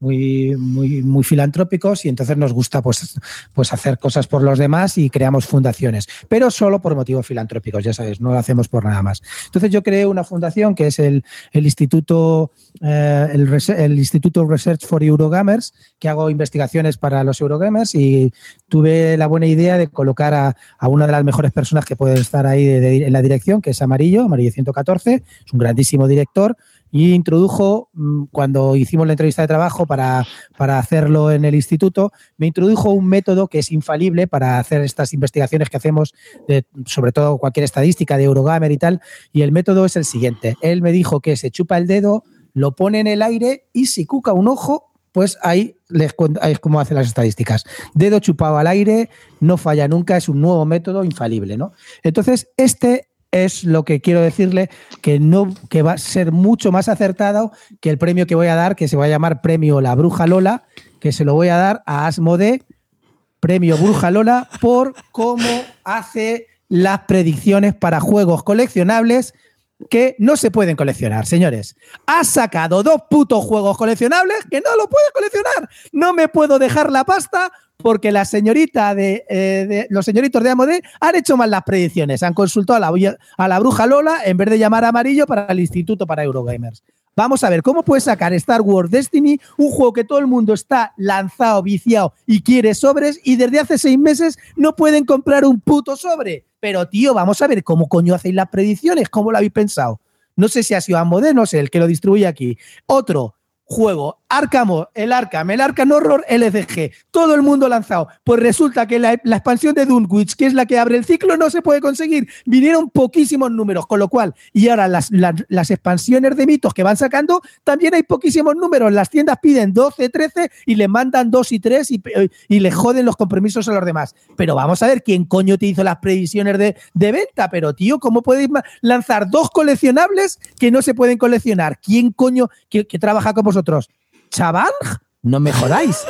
muy, muy, muy filantrópicos y entonces nos gusta pues, pues hacer cosas por los demás y creamos fundaciones, pero solo por motivos filantrópicos, ya sabéis, no lo hacemos por nada más. Entonces yo creé una fundación que es el, el Instituto eh, el, el Instituto Research for Eurogamers, que hago investigaciones para los Eurogamers y tuve la buena idea de colocar a, a una de las mejores personas que puede estar ahí de- en la dirección, que es Amarillo, Amarillo 114, es un grandísimo director y introdujo, mm, cuando hicimos la entrevista de trabajo para, para hacerlo en el instituto, me introdujo un método que es infalible para hacer estas investigaciones que hacemos, sobre todo cualquier estadística de Eurogamer y tal, y el método es el siguiente. Él me dijo que se chupa el dedo, lo pone en el aire y si cuca un ojo, pues ahí, les, ahí es como hacen las estadísticas. Dedo chupado al aire, no falla nunca, es un nuevo método infalible, ¿no? Entonces, este es lo que quiero decirle que no que va a ser mucho más acertado que el premio que voy a dar, que se va a llamar Premio La Bruja Lola, que se lo voy a dar a Asmode, Premio Bruja Lola, por cómo hace las predicciones para juegos coleccionables que no se pueden coleccionar, señores. Ha sacado dos putos juegos coleccionables que no lo puedes coleccionar. No me puedo dejar la pasta porque la señorita de, eh, los señoritos de Amode han hecho mal las predicciones. Han consultado a la, bulla- a la bruja Lola en vez de llamar a amarillo para el Instituto para Eurogamers. Vamos a ver cómo puede sacar Star Wars Destiny, un juego que todo el mundo está lanzado, viciado y quiere sobres, y desde hace seis meses no pueden comprar un puto sobre. Pero, tío, vamos a ver cómo coño hacéis las predicciones, cómo lo habéis pensado. No sé si ha sido Amode, no sé, el que lo distribuye aquí. Otro juego, Arkham, el Arkham, el Arkham Horror LCG, todo el mundo lanzado. Pues resulta que la, expansión de Dunwich, que es la que abre el ciclo, no se puede conseguir. Vinieron poquísimos números, con lo cual, y ahora las, expansiones de mitos que van sacando, también hay poquísimos números. Las tiendas piden 12, 13 y le mandan 2 y 3 y, y le joden los compromisos a los demás. Pero vamos a ver quién coño te hizo las previsiones de, venta. Pero, tío, ¿cómo ma- lanzar dos coleccionables que no se pueden coleccionar? ¿Quién coño que, que trabaja con? ¿Chavang? No me jodáis.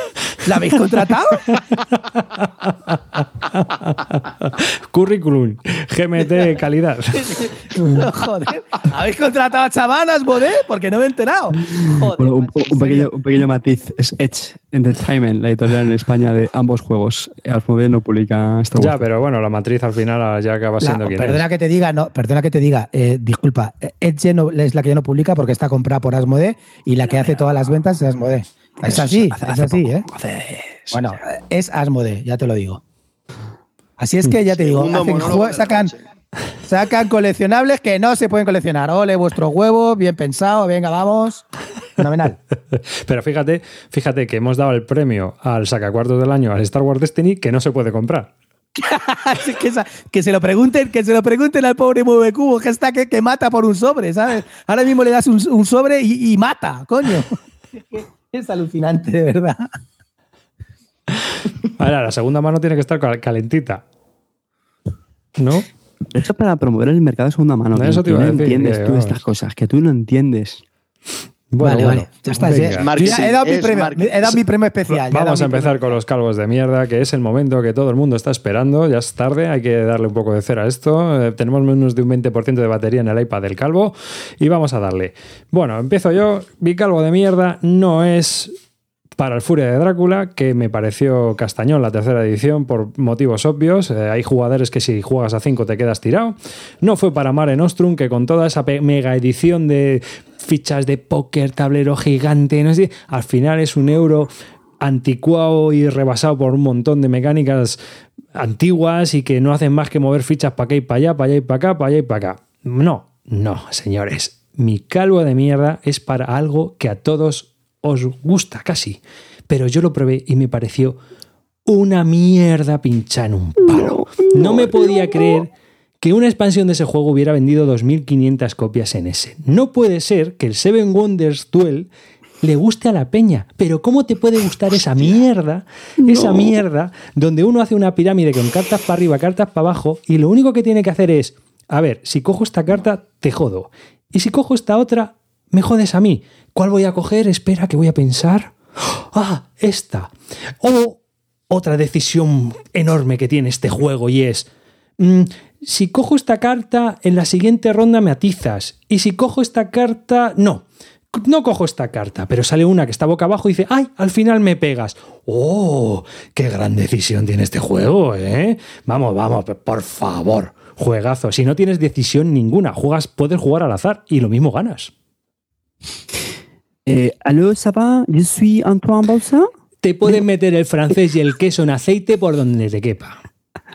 ¿La habéis contratado? Currículum, GMT calidad. No, joder. ¿Habéis contratado a Chavanas, Bodé? Porque no me he enterado. Joder, Bueno, un, un pequeño, un pequeño matiz. Es Edge Entertainment, la editorial en España de ambos juegos. Asmodee no publica Star ya, Wars. pero bueno, la matriz al final ya acaba La- siendo quien perdona es. que te diga, no, perdona que te diga, eh, disculpa, Edge no- es la que ya no publica porque está comprada por Asmode y la que hace todas las ventas es Asmode. Es así, Hace- es hace así, poco, ¿eh? hace- Bueno, es Asmode, ya te lo digo. Así es que ya te digo, hacen sacan. Sacan coleccionables que no se pueden coleccionar. Ole, vuestros huevos, bien pensado, venga, vamos. Fenomenal. Pero fíjate, fíjate que hemos dado el premio al sacacuartos del año al Star Wars Destiny que no se puede comprar. Así que, esa- que se lo pregunten, que se lo pregunten al pobre Mueve Cubo, que está que, que mata por un sobre, ¿sabes? Ahora mismo le das un, un sobre y, y mata, coño. Es alucinante, de verdad. Ahora, la segunda mano tiene que estar cal- calentita. ¿No? Eso es para promover el mercado de segunda mano. No, eso te que iba a no decir, entiendes que, tú vamos. estas cosas, que tú no entiendes. Vale, vale. Ya está. ya- he, dado mi premio, marketing. he dado mi premio especial. Vamos a empezar premio con los calvos de mierda, que es el momento que todo el mundo está esperando. Ya es tarde, hay que darle un poco de cera a esto. Eh, tenemos menos de un 20% de batería en el iPad del calvo y vamos a darle. Bueno, empiezo yo. Mi calvo de mierda no es para el Furia de Drácula, que me pareció castañón la tercera edición por motivos obvios. Eh, hay jugadores que si juegas a 5 te quedas tirado. No fue para Mare Nostrum, que con toda esa mega edición de fichas de póker, tablero gigante, no sé, al final es un euro anticuado y rebasado por un montón de mecánicas antiguas y que no hacen más que mover fichas para acá y para allá, para allá y para acá, para allá y para acá. No, no, señores. Mi calvo de mierda es para algo que a todos os gusta casi. Pero yo lo probé y me pareció una mierda pinchar en un palo. No, me podía creer que una expansión de ese juego hubiera vendido 2.500 copias en ese. No puede ser que el Seven Wonders Duel le guste a la peña. Pero ¿cómo te puede gustar esa mierda? Esa mierda donde uno hace una pirámide con cartas para arriba, cartas para abajo y lo único que tiene que hacer es, a ver, si cojo esta carta, te jodo. Y si cojo esta otra, me jodes a mí. ¿Cuál voy a coger? Espera, que voy a pensar. Ah, esta. O otra decisión enorme que tiene este juego y es, mm, si cojo esta carta, en la siguiente ronda me atizas. Y si cojo esta carta, no. No cojo esta carta, pero sale una que está boca abajo y dice, ¡ay! Al final me pegas. ¡Oh! ¡Qué gran decisión tiene este juego, eh! Vamos, vamos, por favor. Juegazo. Si no tienes decisión ninguna, juegas, puedes jugar al azar y lo mismo ganas. Eh, Aló, ça va? Je suis Antoine Balsa. Te pueden meter el francés y el queso en aceite por donde te quepa.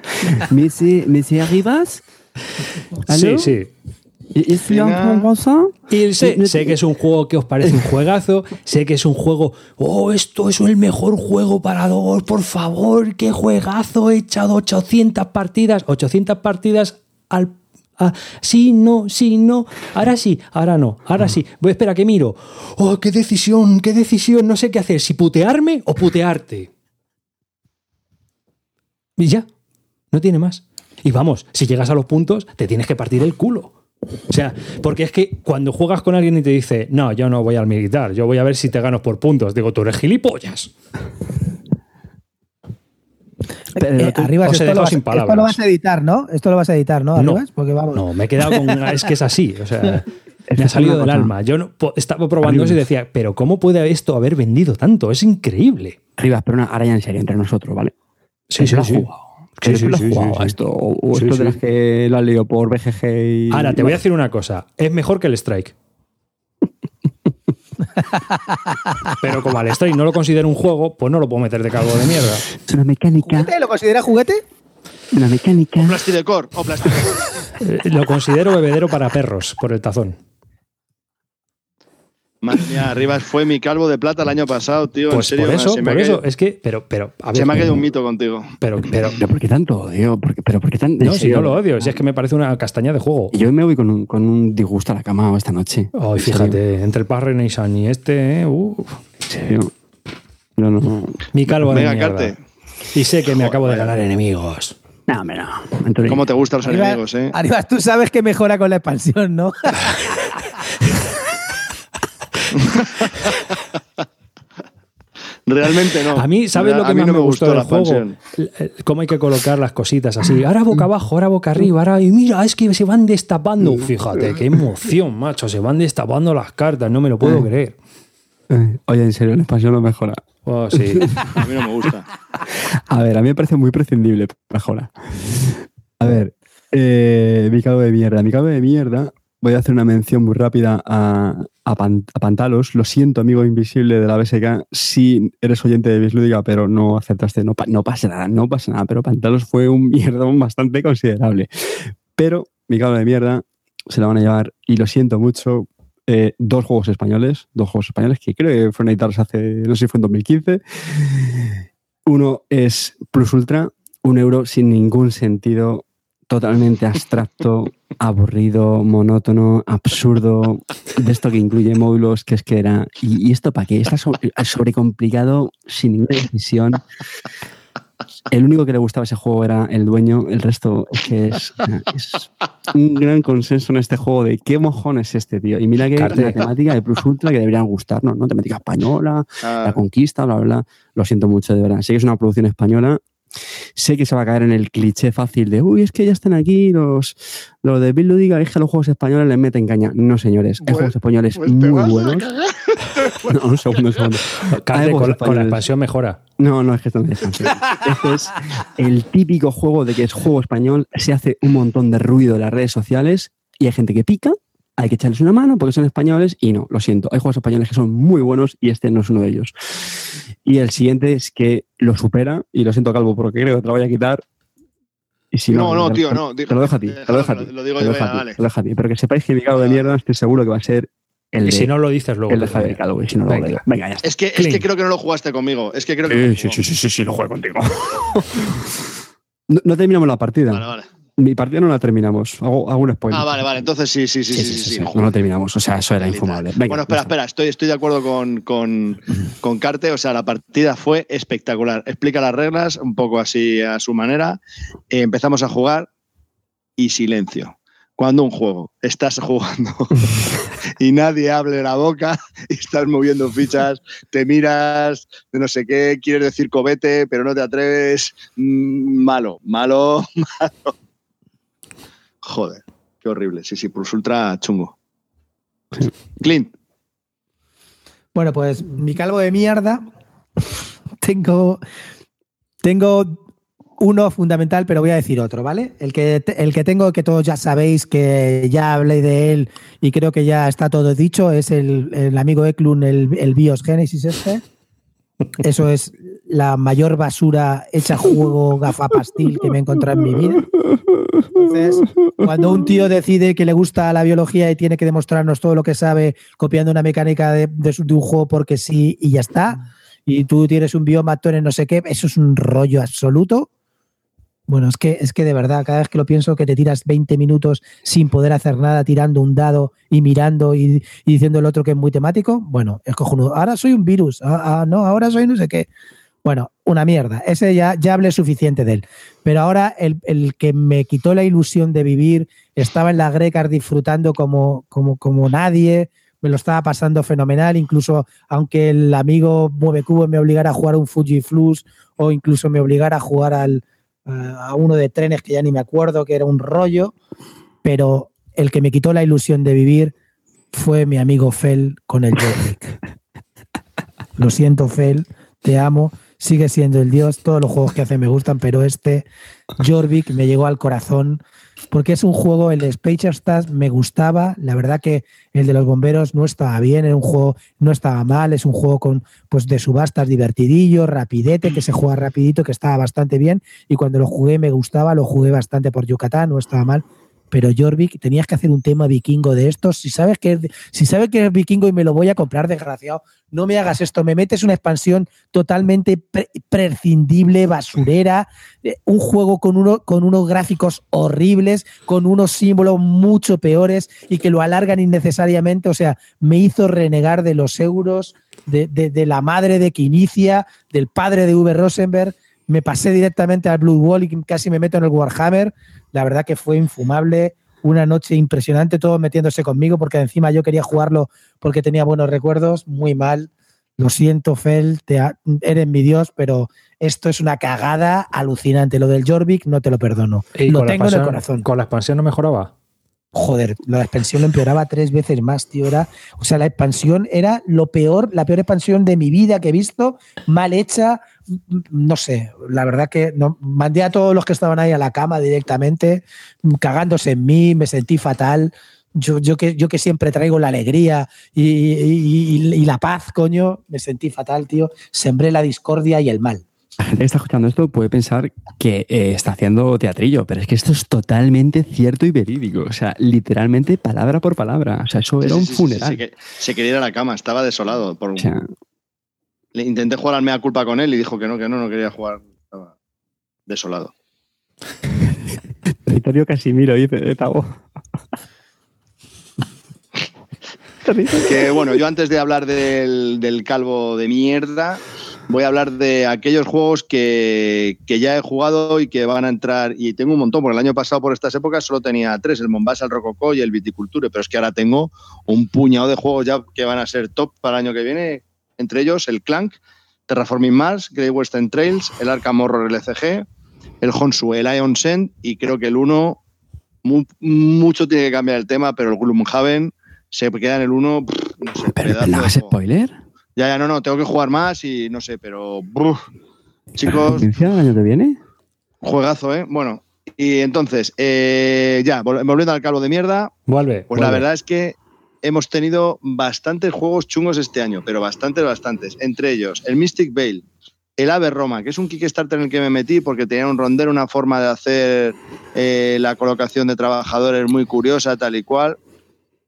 Monsieur, monsieur Arribas? Sí, Aló? sí. Suis Venga. Antoine Balsa. Y sé, sé que es un juego que os parece un juegazo, sé que es un juego, oh, esto es el mejor juego para dos, por favor, qué juegazo, he echado 800 partidas, 800 partidas al... a- sí, no, sí, no, ahora sí, ahora no, ahora sí. Voy, espera, que miro. Oh, qué decisión, qué decisión, no sé qué hacer, si putearme o putearte. Y ya, no tiene más. Y vamos, si llegas a los puntos, te tienes que partir el culo. O sea, porque es que cuando juegas con alguien y te dice, no, yo no voy al militar, yo voy a ver si te gano por puntos, digo, tú eres gilipollas. Pero tú- Arribas, esto, lo vas, sin esto palabras. lo vas a editar, ¿no? Esto lo vas a editar, ¿no, No. Arribas? Porque vamos. No, me he quedado con. Es que es así. O sea, Es me ha salido del alma. Yo no, estaba probando eso y decía, pero ¿cómo puede esto haber vendido tanto? Es increíble. Arribas, pero una, ahora ya en serio, entre nosotros, ¿vale? Sí, sí, ¿Tú lo has sí. jugado? Sí, ¿Tú sí, lo has sí, jugado sí, a sí. esto? ¿O esto de las que lo han leído por BGG y... Ahora, te voy a decir una cosa. Es mejor que el Strike. Pero como al Strike no lo considero un juego, pues no lo puedo meter de calvo de mierda. Es una mecánica, ¿Juguete? ¿Lo considera juguete? una mecánica... Plastidecor o plastidecor. Eh, Lo considero bebedero para perros por el tazón. Madre mía, Arribas fue mi calvo de plata el año pasado, tío. en Pues serio, por eso, se me por eso. caído- Es que, pero, pero, a ver, se me ha quedado un mito contigo. Pero, pero, ¿Pero por qué tanto odio? ¿Por qué- ¿Pero por qué tan...? no, si no lo odio, si es que me parece una castaña de juego. Y Yo me voy con un, con un disgusto a la cama esta noche. Ay, serio, fíjate, entre el Paz Renaissance y este, eh, uf. En serio. No, no, no. mi calvo de mierda. Carte. Y sé que me Joder, acabo de ganar enemigos. No, hombre, no. ¿Cómo te gustan los Arribas, enemigos, eh? Arribas, tú sabes que mejora con la expansión, ¿no? Realmente no. A mí, ¿sabes lo A que mí más no me gustó del la juego? expansión. L- Cómo hay que colocar las cositas así. Ahora boca abajo, ahora boca arriba, ahora. Y mira, es que se van destapando. Fíjate, qué emoción, macho. Se van destapando las cartas, no me lo puedo creer. Eh, Oye, en serio, la expansión no mejora. Oh, sí. A mí no me gusta. A ver, a mí me parece muy prescindible, mejora. A ver, eh, mi calvo de mierda. Mi calvo de mierda, voy a hacer una mención muy rápida a, a, Pan- a Pantalos. Lo siento, amigo invisible de la BSK, si eres oyente de Bislúdica, pero no acertaste. No, pa- no pasa nada, no pasa nada. Pero Pantalos fue un mierdón bastante considerable. Pero mi cabo de mierda se la van a llevar, y lo siento mucho, eh, dos juegos españoles, dos juegos españoles que creo que fueron editados hace, no sé si fue en 2015. Uno es Plus Ultra, un euro sin ningún sentido, totalmente abstracto, aburrido, monótono, absurdo, de esto que incluye módulos, que es que era. ¿Y, y esto para qué? Está sobre, sobrecomplicado, sin ninguna decisión. El único que le gustaba ese juego era el dueño, el resto es que es, es un gran consenso en este juego de qué mojón es este, tío. Y mira que la temática de Plus Ultra que deberían gustarnos, ¿no? Temática española, Ah, la conquista, bla, bla, bla. Lo siento mucho, de verdad. Sé que es una producción española. Sé que se va a caer en el cliché fácil de, uy, es que ya están aquí los, los de Bill Ludica, es que los juegos españoles les meten caña. No, señores, hay Pues- juegos españoles pues muy buenos. No, un segundo, un segundo. Carte, Hay con, la expansión mejora. No, no, es que esto no es expansión. Este es el típico juego de que es juego español, se hace un montón de ruido en las redes sociales y hay gente que pica, hay que echarles una mano porque son españoles y no, lo siento, hay juegos españoles que son muy buenos y este no es uno de ellos. Y el siguiente es que lo supera, y lo siento Calvo porque creo que te lo voy a quitar. Y si No, no, tío, no. Te lo dejo a ti, te lo dejo a ti. Lo digo te yo, lo vale. te lo dejo a ti. Pero que sepáis que mi cago de mierda estoy seguro que va a ser el Y si no lo dices luego. el de lo Javier. Calvo, y si no lo Venga. digo. Venga, ya está. Es que, es que creo que no lo jugaste conmigo. Es que creo que. Sí, sí, sí, sí, sí, lo jugué contigo. no, no terminamos la partida. Vale, vale. Mi partida no la terminamos. Hago, hago un spoiler. Ah, vale, vale. Entonces sí, sí, sí, sí, sí. sí, No lo terminamos. O sea, eso era infumable. Venga, bueno, espera, espera. Estoy, estoy de acuerdo con, con, con Carte. O sea, la partida fue espectacular. Explica las reglas un poco así a su manera. Eh, empezamos a jugar y silencio. Cuando un juego estás jugando y nadie abre la boca y estás moviendo fichas, te miras de no sé qué, quieres decir cobete, pero no te atreves. mm, Malo, malo, malo. Joder, qué horrible. Sí, sí, Plus Ultra chungo. Clint. Bueno, pues mi calvo de mierda. Tengo. Tengo uno fundamental, pero voy a decir otro, ¿vale? El que, el que tengo, que todos ya sabéis, que ya hablé de él y creo que ya está todo dicho, es el, el amigo Eklund, el, el BIOS Genesis este. Eso es la mayor basura hecha juego gafapastil que me he encontrado en mi vida. Entonces, cuando un tío decide que le gusta la biología y tiene que demostrarnos todo lo que sabe copiando una mecánica de, de su- de un juego porque sí y ya está, y tú tienes un biomactor en no sé qué, eso es un rollo absoluto. Bueno, es que, es que de verdad, cada vez que lo pienso, que te tiras 20 minutos sin poder hacer nada, tirando un dado y mirando y, y diciendo el otro que es muy temático, bueno, es cojonudo. Ahora soy un virus, ah, ah, no, ahora soy no sé qué. Bueno, una mierda. Ese ya, ya hablé suficiente de él. Pero ahora el, el que me quitó la ilusión de vivir, estaba en la Grecar disfrutando como, como, como nadie, me lo estaba pasando fenomenal, incluso aunque el amigo Mueve Cubo me obligara a jugar un Fuji Flux o incluso me obligara a jugar al, a a uno de trenes que ya ni me acuerdo, que era un rollo, pero el que me quitó la ilusión de vivir fue mi amigo Fel con el Jorvik. Lo siento, Fel, te amo, sigue siendo el dios, todos los juegos que hace me gustan, pero este Jorvik me llegó al corazón porque es un juego, el de Space Stars me gustaba, la verdad que el de los bomberos no estaba bien, era un juego, no estaba mal, es un juego con pues de subastas divertidillo, rapidete, que se juega rapidito, que estaba bastante bien, y cuando lo jugué me gustaba, lo jugué bastante por Yucatán, no estaba mal, pero Jorvik, tenías que hacer un tema vikingo de estos, si sabes que es, si sabes que es vikingo y me lo voy a comprar, desgraciado, no me hagas esto, me metes una expansión totalmente pre- prescindible, basurera, eh, un juego con, uno, con unos gráficos horribles, con unos símbolos mucho peores y que lo alargan innecesariamente. O sea, me hizo renegar de los euros, de, de- de la madre de que inicia, del padre de V. Rosenberg. Me pasé directamente al Blue Wall y casi me meto en el Warhammer. La verdad que fue infumable. Una noche impresionante, todos metiéndose conmigo, porque encima yo quería jugarlo porque tenía buenos recuerdos. Muy mal. Lo siento, Fel, te ha- eres mi dios, pero esto es una cagada alucinante. Lo del Jorvik no te lo perdono. Y lo tengo en el corazón. Con la expansión no mejoraba. Joder, la expansión lo empeoraba tres veces más, tío. Era, o sea, la expansión era lo peor, la peor expansión de mi vida que he visto, mal hecha. No sé, la verdad que no, mandé a todos los que estaban ahí a la cama directamente, cagándose en mí, me sentí fatal. Yo, yo, que, yo que siempre traigo la alegría y, y- y- y la paz, coño, me sentí fatal, tío. Sembré la discordia y el mal. La gente que está escuchando esto puede pensar que eh, está haciendo teatrillo, pero es que esto es totalmente cierto y verídico. O sea, literalmente palabra por palabra. O sea, eso era un sí, sí, sí, funeral. sí, que- se quería ir a la cama, estaba desolado. Por... O sea, Le intenté jugar al mea culpa con él y dijo que no, que no, no quería jugar. Estaba desolado. Territorio Casimiro, dice Tavo. Territorio- Que bueno, yo antes de hablar del, del calvo de mierda, voy a hablar de aquellos juegos que, que ya he jugado y que van a entrar. Y tengo un montón, porque el año pasado por estas épocas solo tenía tres: el Mombasa, el Rococó y el Viticulture. Pero es que ahora tengo un puñado de juegos ya que van a ser top para el año que viene. Entre ellos el Clank, Terraforming Mars, Great Western Trails, el Arkham Horror LCG, el Honsu, el Ion Send y creo que el 1 mu- mucho tiene que cambiar el tema, pero el Gloomhaven se queda en el 1, no sé, Pero pedazo no spoiler. Ya, ya, no, no, tengo que jugar más y no sé, pero bruf. chicos, ¿Convencia el año que viene? juegazo, ¿eh? Bueno, y entonces, eh, ya, vol- volviendo al calvo de mierda, Vuelve. pues la verdad es que hemos tenido bastantes juegos chungos este año, pero bastantes, bastantes. Entre ellos, el Mystic Veil, el Ave Roma, que es un Kickstarter en el que me metí porque tenía un rondero, una forma de hacer eh, la colocación de trabajadores muy curiosa, tal y cual.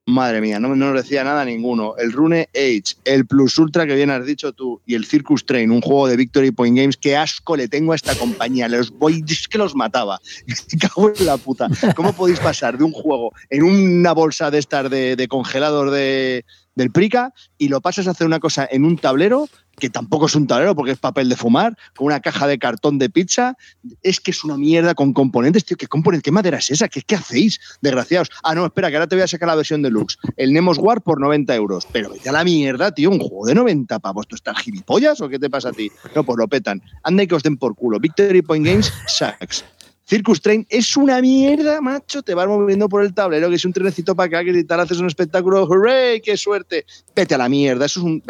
Madre mía, no, no decía nada ninguno. El Rune Age, el Plus Ultra que bien has dicho tú, y el Circus Train, un juego de Victory Point Games. Qué asco le tengo a esta compañía. Los voy, es que los mataba. Cago en la puta. ¿Cómo podéis pasar de un juego en una bolsa de estas de, de congelados de, del Prica y lo pasas a hacer una cosa en un tablero que tampoco es un tablero porque es papel de fumar, con una caja de cartón de pizza? Es que es una mierda con componentes, tío. ¿Qué, componente, qué madera es esa? ¿Qué, ¿Qué hacéis, desgraciados? Ah, no, espera, que ahora te voy a sacar la versión deluxe. El Nemos War por 90 euros. Pero vete a la mierda, tío. Un juego de 90 pavos. ¿Tú estás gilipollas o qué te pasa a ti? No, pues lo petan. Anda y que os den por culo. Victory Point Games, sucks. Circus Train es una mierda, macho. Te vas moviendo por el tablero, que es un trenecito para acá, que tal haces un espectáculo. ¡Hooray! ¡Qué suerte! Vete a la mierda. Eso es un.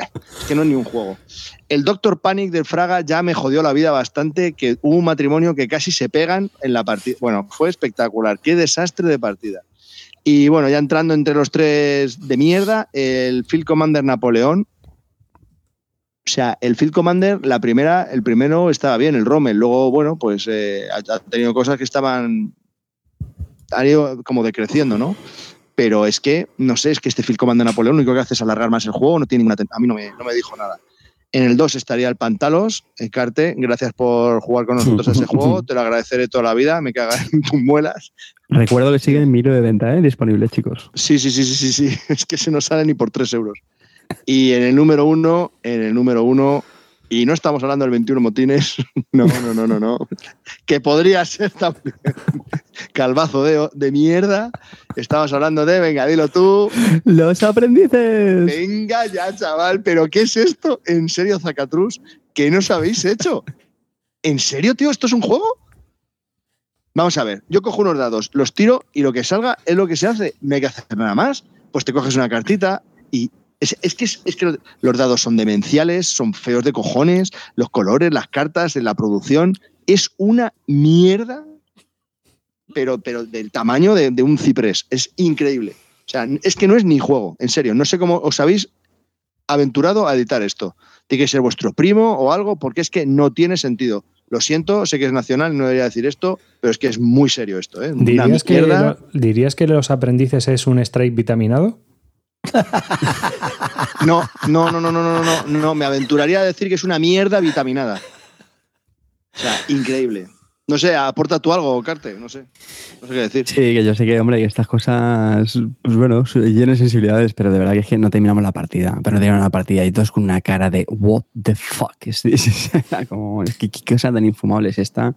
que no es ni un juego. El Doctor Panic del Fraga ya me jodió la vida bastante, que hubo un matrimonio que casi se pegan en la partida. Bueno, fue espectacular. Qué desastre de partida. Y bueno, ya entrando entre los tres de mierda, el Field Commander Napoleón. O sea, el Field Commander, la primera, el primero estaba bien, el Rommel. Luego, bueno, pues eh, ha, ha tenido cosas que estaban. han ido como decreciendo, ¿no? Pero es que, no sé, es que este Field Commander Napoleón lo único que hace es alargar más el juego, no tiene ninguna. A mí no me, no me dijo nada. En el 2 estaría el Pantalos, el Carte. Gracias por jugar con nosotros a ese juego. Te lo agradeceré toda la vida. Me cagan en tus muelas. Recuerdo que sigue en Miro de venta, ¿eh? Disponible, chicos. Sí, sí, sí, sí, sí, sí. Es que se nos sale ni por 3 euros. Y en el número uno, en el número uno, y no estamos hablando del 21 motines, no, no, no, no, no, que podría ser también calvazo de, de mierda. Estamos hablando de, venga, dilo tú, ¡Los aprendices! venga ya, chaval, pero ¿qué es esto? ¿En serio, Zacatrus? ¿Qué nos habéis hecho? ¿En serio, tío? ¿Esto es un juego? Vamos a ver, yo cojo unos dados, los tiro y lo que salga es lo que se hace. No hay que hacer nada más. Pues te coges una cartita y es, es que, es, es que los dados son demenciales, son feos de cojones, los colores, las cartas, la producción. Es una mierda, pero, pero del tamaño de, de un ciprés. Es increíble. O sea, es que no es ni juego, en serio. No sé cómo os habéis aventurado a editar esto. Tiene que ser vuestro primo o algo, porque es que no tiene sentido. Lo siento, sé que es nacional, no debería decir esto, pero es que es muy serio esto. ¿eh? ¿Dirías que, lo- ¿Dirías que los aprendices es un strike vitaminado? No, no, no, no, no, no, no, no, me aventuraría a decir que es una mierda vitaminada. O sea, increíble. No sé, aporta tú algo, Carte, no sé. No sé qué decir. Sí, que yo sé que, hombre, que estas cosas, pues bueno, llenan sensibilidades, pero de verdad que es que no terminamos la partida. Pero no terminamos la partida y todos con una cara de what the fuck is this? Como, es que qué cosa tan infumable es esta.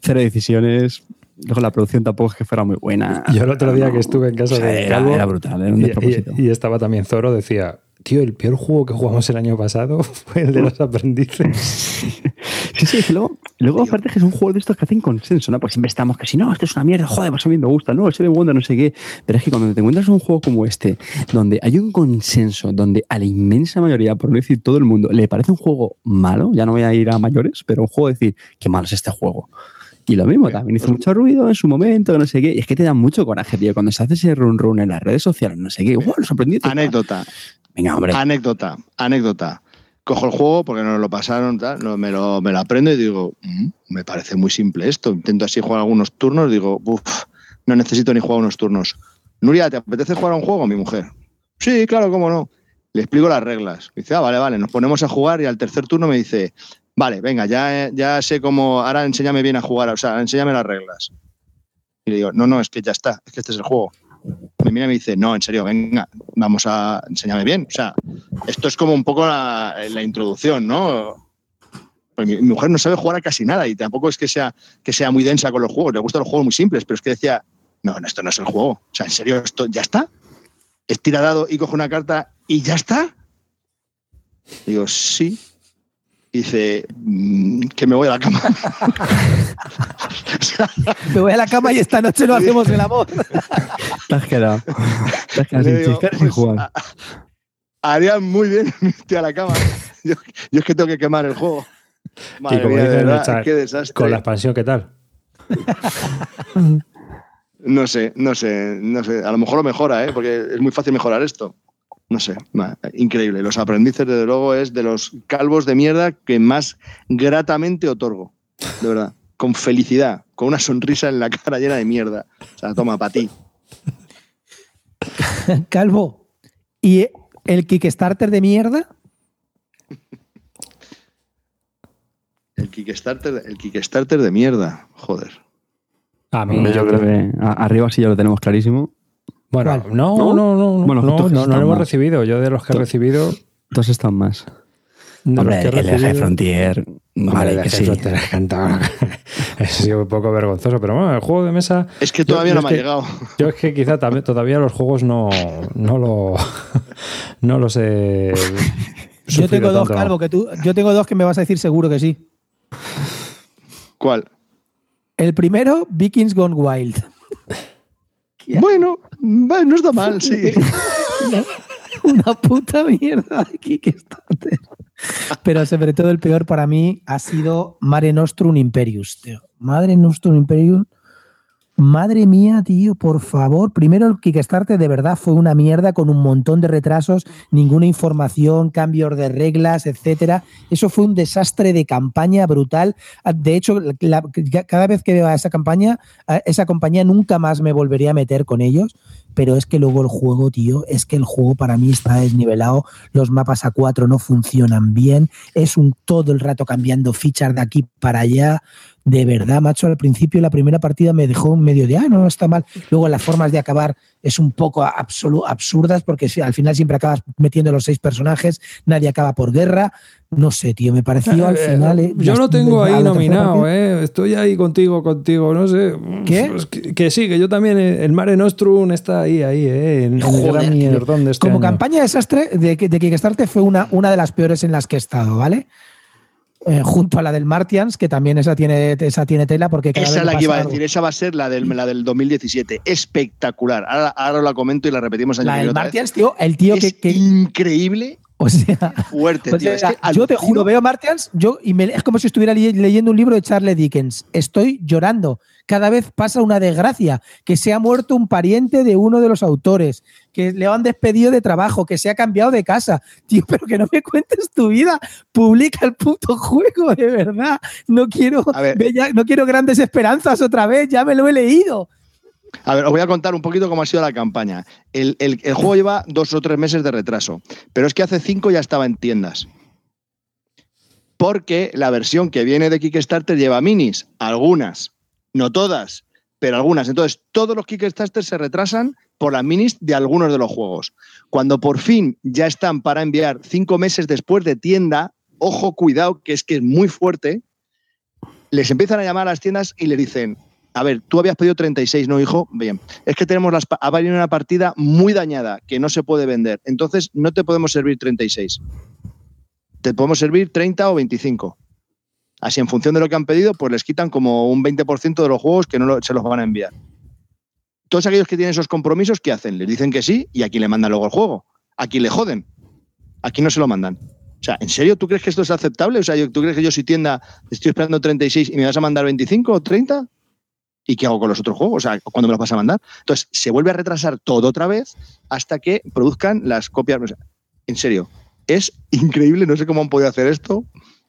Cero decisiones. Luego la producción tampoco es que fuera muy buena. Yo el otro día No. que estuve en casa O sea, de era, Calvo era brutal, era un y, despropósito. y- y estaba también Zoro, decía, tío, el peor juego que jugamos el año pasado fue el de los aprendices. Sí, sí, luego, luego aparte que son juegos de estos que hacen consenso, ¿no? Porque siempre estamos que si no, esto es una mierda, joder, pues a mí me gusta, no, el Seven Wonder, no sé qué. Pero es que cuando te encuentras un juego como este, donde hay un consenso, donde a la inmensa mayoría, por no decir todo el mundo, le parece un juego malo, ya no voy a ir a mayores, pero un juego de decir, qué malo es este juego. Y lo mismo, también hizo mucho ruido en su momento, no sé qué. Y es que te da mucho coraje, tío. Cuando se hace ese run run en las redes sociales, no sé qué. Los aprendices. Anécdota, Venga, hombre. anécdota, anécdota. cojo el juego porque no lo pasaron, tal, me, lo, me lo aprendo y digo, "Mm, me parece muy simple esto. Intento así jugar algunos turnos, digo, "Uf, no necesito ni jugar unos turnos. Nuria, ¿te apetece jugar a un juego, mi mujer? Sí, claro, cómo no. Le explico las reglas. Dice, ah, vale, vale, nos ponemos a jugar y al tercer turno me dice, vale, venga, ya, ya sé cómo, ahora enséñame bien a jugar, o sea, enséñame las reglas. Y le digo, no, no, es que ya está, es que este es el juego. Me mira y me dice, no, en serio, venga, vamos a enseñarme bien. O sea, esto es como un poco la, introducción, ¿no? Pues mi, mi mujer no sabe jugar a casi nada y tampoco es que sea, que sea muy densa con los juegos, le gustan los juegos muy simples, pero es que decía, no, no, esto no es el juego. O sea, en serio, esto ya está. Estira dado y coge una carta y ya está. Digo, sí. Y dice, "Mm, que me voy a la cama. Me voy a la cama y esta noche no hacemos el amor. Te has quedado. Te has quedado sin digo, y pues, jugar. a- haría muy bien irte a la cama. Yo, yo es que tengo que quemar el juego. Madre como mía, de verdad, echar- qué desastre. Con la expansión, ¿qué tal? No sé, no sé, no sé. A lo mejor lo mejora, ¿eh? porque es muy fácil mejorar esto. No sé, increíble. Los aprendices, desde luego, es de los calvos de mierda que más gratamente otorgo. De verdad. Con felicidad, con una sonrisa en la cara llena de mierda. O sea, toma, para ti. Calvo. ¿Y el Kickstarter de mierda? El Kickstarter, el Kickstarter de mierda. Joder. A mí, Hombre, yo creo que arriba sí ya lo tenemos clarísimo. Bueno, ¿Cuál? no, ¿No? no, no, no, Bueno, no, no, no lo hemos recibido. Yo de los que he recibido, Dos están más. de Hombre, he el Eje Frontier. Vale, el Eje sí. Frontier. Ha sido un poco vergonzoso, pero bueno, el juego de mesa, Es que todavía yo no me ha que- llegado. yo es que quizá todavía los juegos no, no lo no los he Yo tengo dos, tanto. Calvo, que tú. Yo tengo dos que me vas a decir seguro que sí. ¿Cuál? El primero, Vikings Gone Wild. Ya. Bueno, va, no está mal, sí. Una puta mierda de Kickstarter. Pero sobre todo el peor para mí ha sido Mare Nostrum Imperius, tío. Madre Nostrum Imperium. Madre mía, tío, por favor. Primero el Kickstarter de verdad fue una mierda con un montón de retrasos, ninguna información, cambios de reglas, etcétera. Eso fue un desastre de campaña brutal. De hecho, cada vez que veo a esa campaña, esa compañía nunca más me volvería a meter con ellos. Pero es que luego el juego, tío, es que el juego para mí está desnivelado. Los mapas a cuatro no funcionan bien. Es un todo el rato cambiando fichas de aquí para allá. De verdad, macho, al principio la primera partida me dejó medio de, ah, no, no está mal. Luego las formas de acabar es un poco absurdas porque al final siempre acabas metiendo los seis personajes, nadie acaba por guerra. No sé, tío, me pareció al Eh, final... eh, Yo lo tengo ahí nominado, ¿eh? Estoy ahí contigo, contigo, no sé. ¿Qué? Que, que sí, que yo también, eh, el Mare Nostrum está ahí, ahí, ¿eh? En, el Joder, gran de este Como año. campaña de desastre de, de Kickstarter fue una, una de las peores en las que he estado, ¿vale? Eh, junto a la del Martians, que también esa tiene, esa tiene tela porque cada Esa es la que iba a decir, esa va a ser la del, la del 2017. Espectacular. Ahora, ahora la comento y la repetimos año La del vez. Martians, tío, el tío que- increíble, o sea, fuerte, o tío. sea, Es que yo te juro, veo Martians, yo y me- es como si estuviera le- leyendo un libro de Charles Dickens. Estoy llorando. Cada vez pasa una desgracia, que se ha muerto un pariente de uno de los autores, que le han despedido de trabajo, que se ha cambiado de casa. Tío, pero que no me cuentes tu vida. Publica el puto juego, de verdad. No quiero, ver. no quiero grandes esperanzas otra vez, ya me lo he leído. A ver, os voy a contar un poquito cómo ha sido la campaña. El, juego lleva dos o tres meses de retraso, pero es que hace cinco ya estaba en tiendas. Porque la versión que viene de Kickstarter lleva minis, algunas, no todas, pero algunas. Entonces, todos los Kickstarter se retrasan por las minis de algunos de los juegos. Cuando por fin ya están para enviar cinco meses después de tienda, ojo, cuidado, que es que es muy fuerte, les empiezan a llamar a las tiendas y le dicen, a ver, tú habías pedido 36, ¿no, hijo? Bien. Es que tenemos las, ha venido una partida muy dañada que no se puede vender. Entonces, no te podemos servir 36. Te podemos servir 30 o 25. Así, en función de lo que han pedido, pues les quitan como un 20% de los juegos que no se los van a enviar. Todos aquellos que tienen esos compromisos, ¿qué hacen? Les dicen que sí y aquí le mandan luego el juego. Aquí le joden. Aquí no se lo mandan. O sea, ¿en serio tú crees que esto es aceptable? O sea, ¿tú crees que yo si tienda estoy esperando 36 y me vas a mandar 25 o 30? ¿Y qué hago con los otros juegos? O sea, ¿cuándo me los vas a mandar? Entonces, se vuelve a retrasar todo otra vez hasta que produzcan las copias. O sea, en serio, es increíble, no sé cómo han podido hacer esto.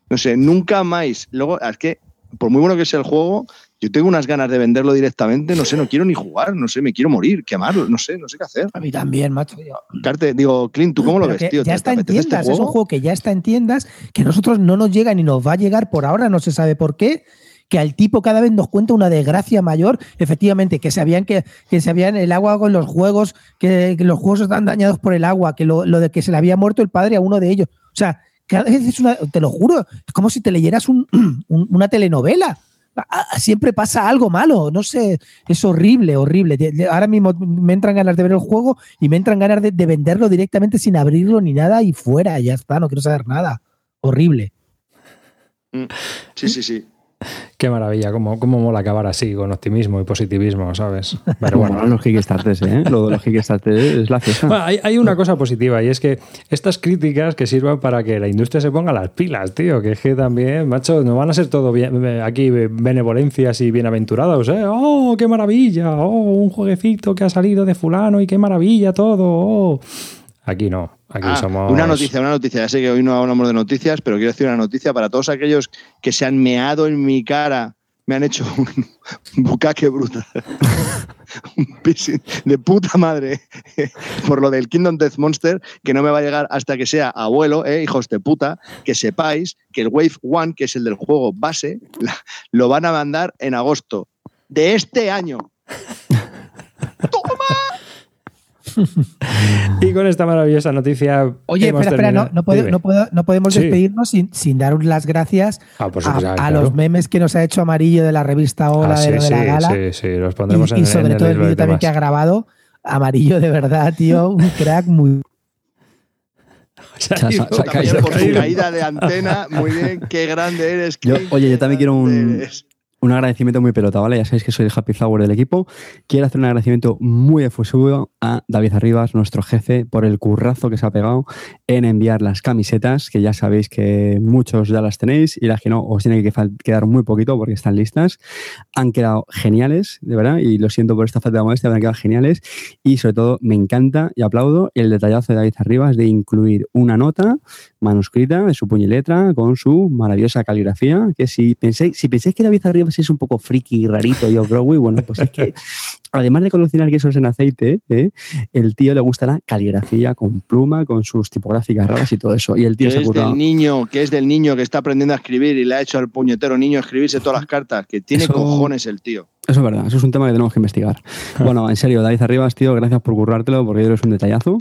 No sé, nunca más. Luego, es que, por muy bueno que sea el juego, yo tengo unas ganas de venderlo directamente, no sé, no quiero ni jugar, no sé, me quiero morir, quemarlo, no sé, no sé qué hacer. A mí también, macho. Carte, digo, Clint, ¿tú cómo lo ves, tío? Ya está en tiendas, este es un juego que ya está en tiendas, que a nosotros no nos llega ni nos va a llegar por ahora, no se sabe por qué que al tipo cada vez nos cuenta una desgracia mayor, efectivamente, que sabían que, que se habían el agua con los juegos, que, los juegos están dañados por el agua, que lo, de que se le había muerto el padre a uno de ellos. O sea, cada vez es una, te lo juro, es como si te leyeras una telenovela. Siempre pasa algo malo, no sé, es horrible, horrible. Ahora mismo me entran ganas de ver el juego y me entran ganas de, de venderlo directamente sin abrirlo ni nada y fuera, ya está, no quiero saber nada. Horrible. Mm. Sí, sí, sí. Qué maravilla, cómo, cómo mola acabar así, con optimismo y positivismo, ¿sabes? Pero bueno, los Kickstarters, ¿eh? Lo de los Kickstarters es la fiesta. hay, hay, una cosa positiva y es que estas críticas que sirvan para que la industria se ponga las pilas, tío, que es que también, macho, no van a ser todo bien, aquí benevolencias y bienaventurados, ¿eh? ¡Oh, qué maravilla! ¡Oh, un jueguecito que ha salido de fulano y qué maravilla todo! ¡Oh! Aquí no. Aquí ah, somos. Una noticia, una noticia. Ya sé que hoy no hablamos de noticias, pero quiero decir una noticia para todos aquellos que se han meado en mi cara, me han hecho un, bucaque brutal. un pising de puta madre por lo del Kingdom Death Monster, que no me va a llegar hasta que sea abuelo, eh, hijos de puta, que sepáis que el Wave One, que es el del juego base, lo van a mandar en agosto de este año. Y con esta maravillosa noticia. Oye, espera, espera, no, no, podemos despedirnos sin, sin, dar las gracias ah, a, los memes que nos ha hecho Amarillo de la revista Hola ah, de, la Gala. Sí, sí, los pondremos y, en Y sobre todo el, vídeo también que ha grabado. Amarillo, de verdad, tío, un crack muy. por su caída de antena, muy bien, qué grande eres. oye, yo también quiero un, un agradecimiento muy pelota, ¿vale? Ya sabéis que soy el Happy Flower del equipo. Quiero hacer un agradecimiento muy efusivo a David Arribas, nuestro jefe, por el currazo que se ha pegado en enviar las camisetas, que ya sabéis que muchos ya las tenéis y las que no os tiene que quedar muy poquito porque están listas. Han quedado geniales, de verdad, y lo siento por esta falta de modestia, pero han quedado geniales. Y sobre todo, me encanta y aplaudo el detallazo de David Arribas de incluir una nota manuscrita de su puño y letra con su maravillosa caligrafía. Que si pensáis, si pensáis que David Arribas es un poco friki y rarito y Broadway, bueno, pues es que además de coleccionar quesos en aceite, ¿eh? el tío le gusta la caligrafía con pluma, con sus tipográficas raras y todo eso. Y el tío que es del niño, que es del niño que está aprendiendo a escribir y le ha hecho al puñetero niño escribirse todas las cartas, que tiene cojones el tío. Eso es verdad, eso es un tema que tenemos que investigar. bueno, en serio, David Arribas, tío, gracias por currártelo, porque eres un detallazo.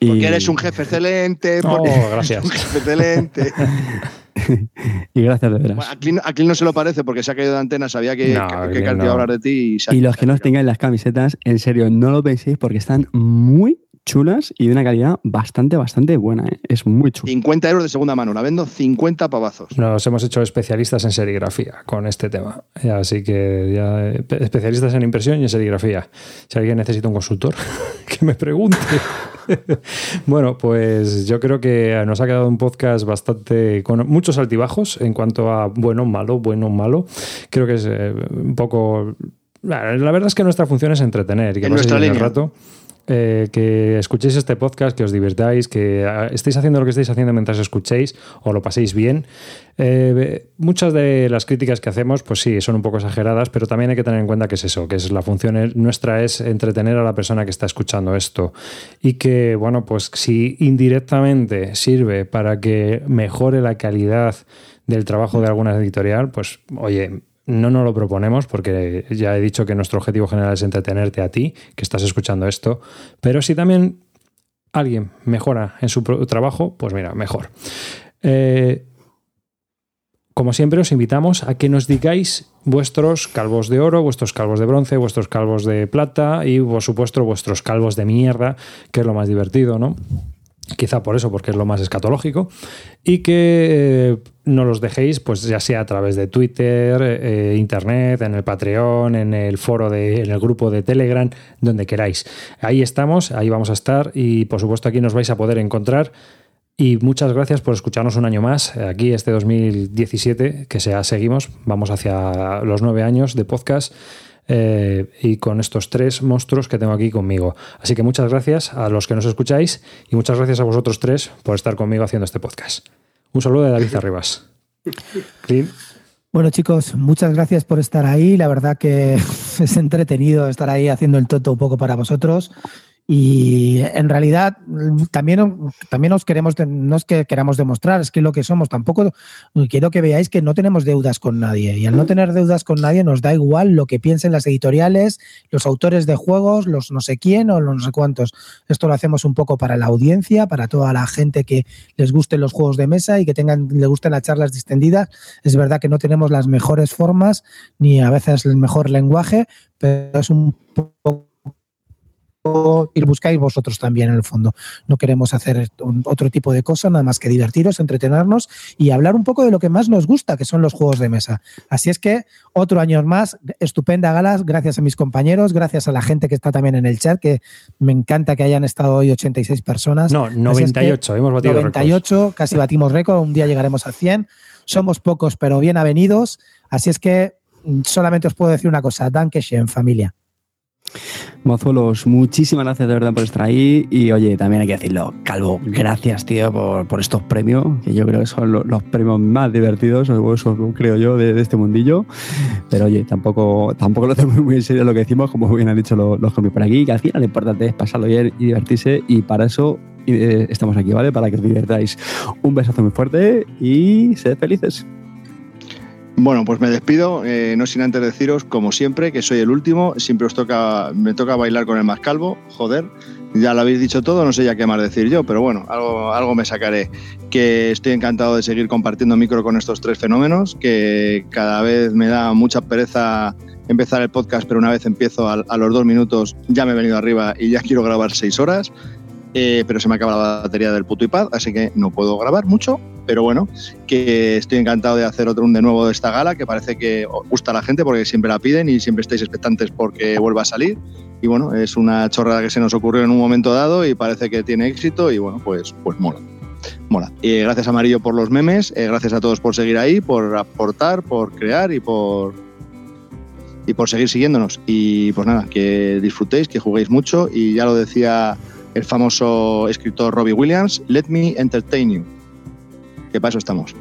Porque eres un jefe excelente. Oh, gracias. Un jefe excelente. y gracias de veras. aquí, no se lo parece porque se ha caído de antena, sabía que, no, que, hablar de ti. Y, y los que no tengáis las camisetas, en serio, no lo penséis porque están muy chulas y de una calidad bastante, bastante buena. ¿eh? Es muy chulo. 50 euros de segunda mano, la vendo 50 pavazos. Nos hemos hecho especialistas en serigrafía con este tema. Así que ya, eh, especialistas en impresión y en serigrafía. Si alguien necesita un consultor, que me pregunte. bueno, pues yo creo que nos ha quedado un podcast bastante con muchos altibajos en cuanto a bueno, malo, bueno, malo. Creo que es eh, un poco. La verdad es que nuestra función es entretener y que en nuestra línea. el rato. Eh, que escuchéis este podcast, que os divirtáis, que ah, estéis haciendo lo que estéis haciendo mientras escuchéis o lo paséis bien. Eh, muchas de las críticas que hacemos, pues sí, son un poco exageradas, pero también hay que tener en cuenta que es eso, que es la función nuestra es entretener a la persona que está escuchando esto y que, bueno, pues si indirectamente sirve para que mejore la calidad del trabajo de alguna editorial, pues oye, no nos lo proponemos porque ya he dicho que nuestro objetivo general es entretenerte a ti, que estás escuchando esto, pero si también alguien mejora en su trabajo, pues mira, mejor. Eh, como siempre, os invitamos a que nos digáis vuestros calvos de oro, vuestros calvos de bronce, vuestros calvos de plata y, por supuesto, vuestros calvos de mierda, que es lo más divertido, ¿no? Quizá por eso, porque es lo más escatológico, y que eh, no los dejéis, pues ya sea a través de Twitter, eh, Internet, en el Patreon, en el foro, de, en el grupo de Telegram, donde queráis. Ahí estamos, ahí vamos a estar y por supuesto aquí nos vais a poder encontrar. Y muchas gracias por escucharnos un año más, aquí este 2017, que sea, seguimos, vamos hacia los nueve años de podcast. Eh, y con estos tres monstruos que tengo aquí conmigo. Así que muchas gracias a los que nos escucháis y muchas gracias a vosotros tres por estar conmigo haciendo este podcast. Un saludo de David Arribas. Bueno chicos, muchas gracias por estar ahí. La verdad que es entretenido estar ahí haciendo el toto un poco para vosotros. Y en realidad también, también os queremos, no es que queramos demostrar, es que lo que somos, tampoco quiero que veáis que no tenemos deudas con nadie. Y al no tener deudas con nadie nos da igual lo que piensen las editoriales, los autores de juegos, los no sé quién o los no sé cuántos. Esto lo hacemos un poco para la audiencia, para toda la gente que les gusten los juegos de mesa y que tengan, le gusten las charlas distendidas. Es verdad que no tenemos las mejores formas ni a veces el mejor lenguaje, pero es un poco y buscáis vosotros también en el fondo. No queremos hacer otro tipo de cosas, nada más que divertiros, entretenernos y hablar un poco de lo que más nos gusta, que son los juegos de mesa. Así es que otro año más, estupenda galas, gracias a mis compañeros, gracias a la gente que está también en el chat, que me encanta que hayan estado hoy 86 personas. No, 98, hemos batido 98, casi batimos récord, un día llegaremos a 100. Somos pocos, pero bien avenidos. Así es que mm, solamente os puedo decir una cosa, danke schön, familia. Mozuelos, muchísimas gracias de verdad por estar ahí. Y oye, también hay que decirlo, Calvo, gracias, tío, por, estos premios, que yo creo que son los, premios más divertidos, creo yo, de, este mundillo. Pero oye, tampoco, tampoco lo hacemos muy en serio lo que decimos, como bien han dicho los, los por aquí, que al final lo importante es pasarlo bien y divertirse, y para eso eh, estamos aquí, ¿vale? Para que os divirtáis. Un besazo muy fuerte y sed felices. Bueno, pues me despido, eh, no sin antes deciros, como siempre, que soy el último, siempre os toca, me toca bailar con el más calvo, joder, ya lo habéis dicho todo, no sé ya qué más decir yo, pero bueno, algo, algo me sacaré. Que estoy encantado de seguir compartiendo micro con estos tres fenómenos, que cada vez me da mucha pereza empezar el podcast, pero una vez empiezo a, a los dos minutos ya me he venido arriba y ya quiero grabar seis horas. Eh, pero se me acaba la batería del puto iPad, así que no puedo grabar mucho. Pero bueno, que estoy encantado de hacer otro de nuevo de esta gala, que parece que gusta a la gente porque siempre la piden y siempre estáis expectantes porque vuelva a salir. Y bueno, es una chorrada que se nos ocurrió en un momento dado y parece que tiene éxito y bueno, pues, pues mola. Mola. Y gracias Amarillo por los memes, eh, gracias a todos por seguir ahí, por aportar, por crear y por y por seguir siguiéndonos. Y pues nada, que disfrutéis, que juguéis mucho y ya lo decía el famoso escritor Robbie Williams, Let Me Entertain You. Que para eso estamos.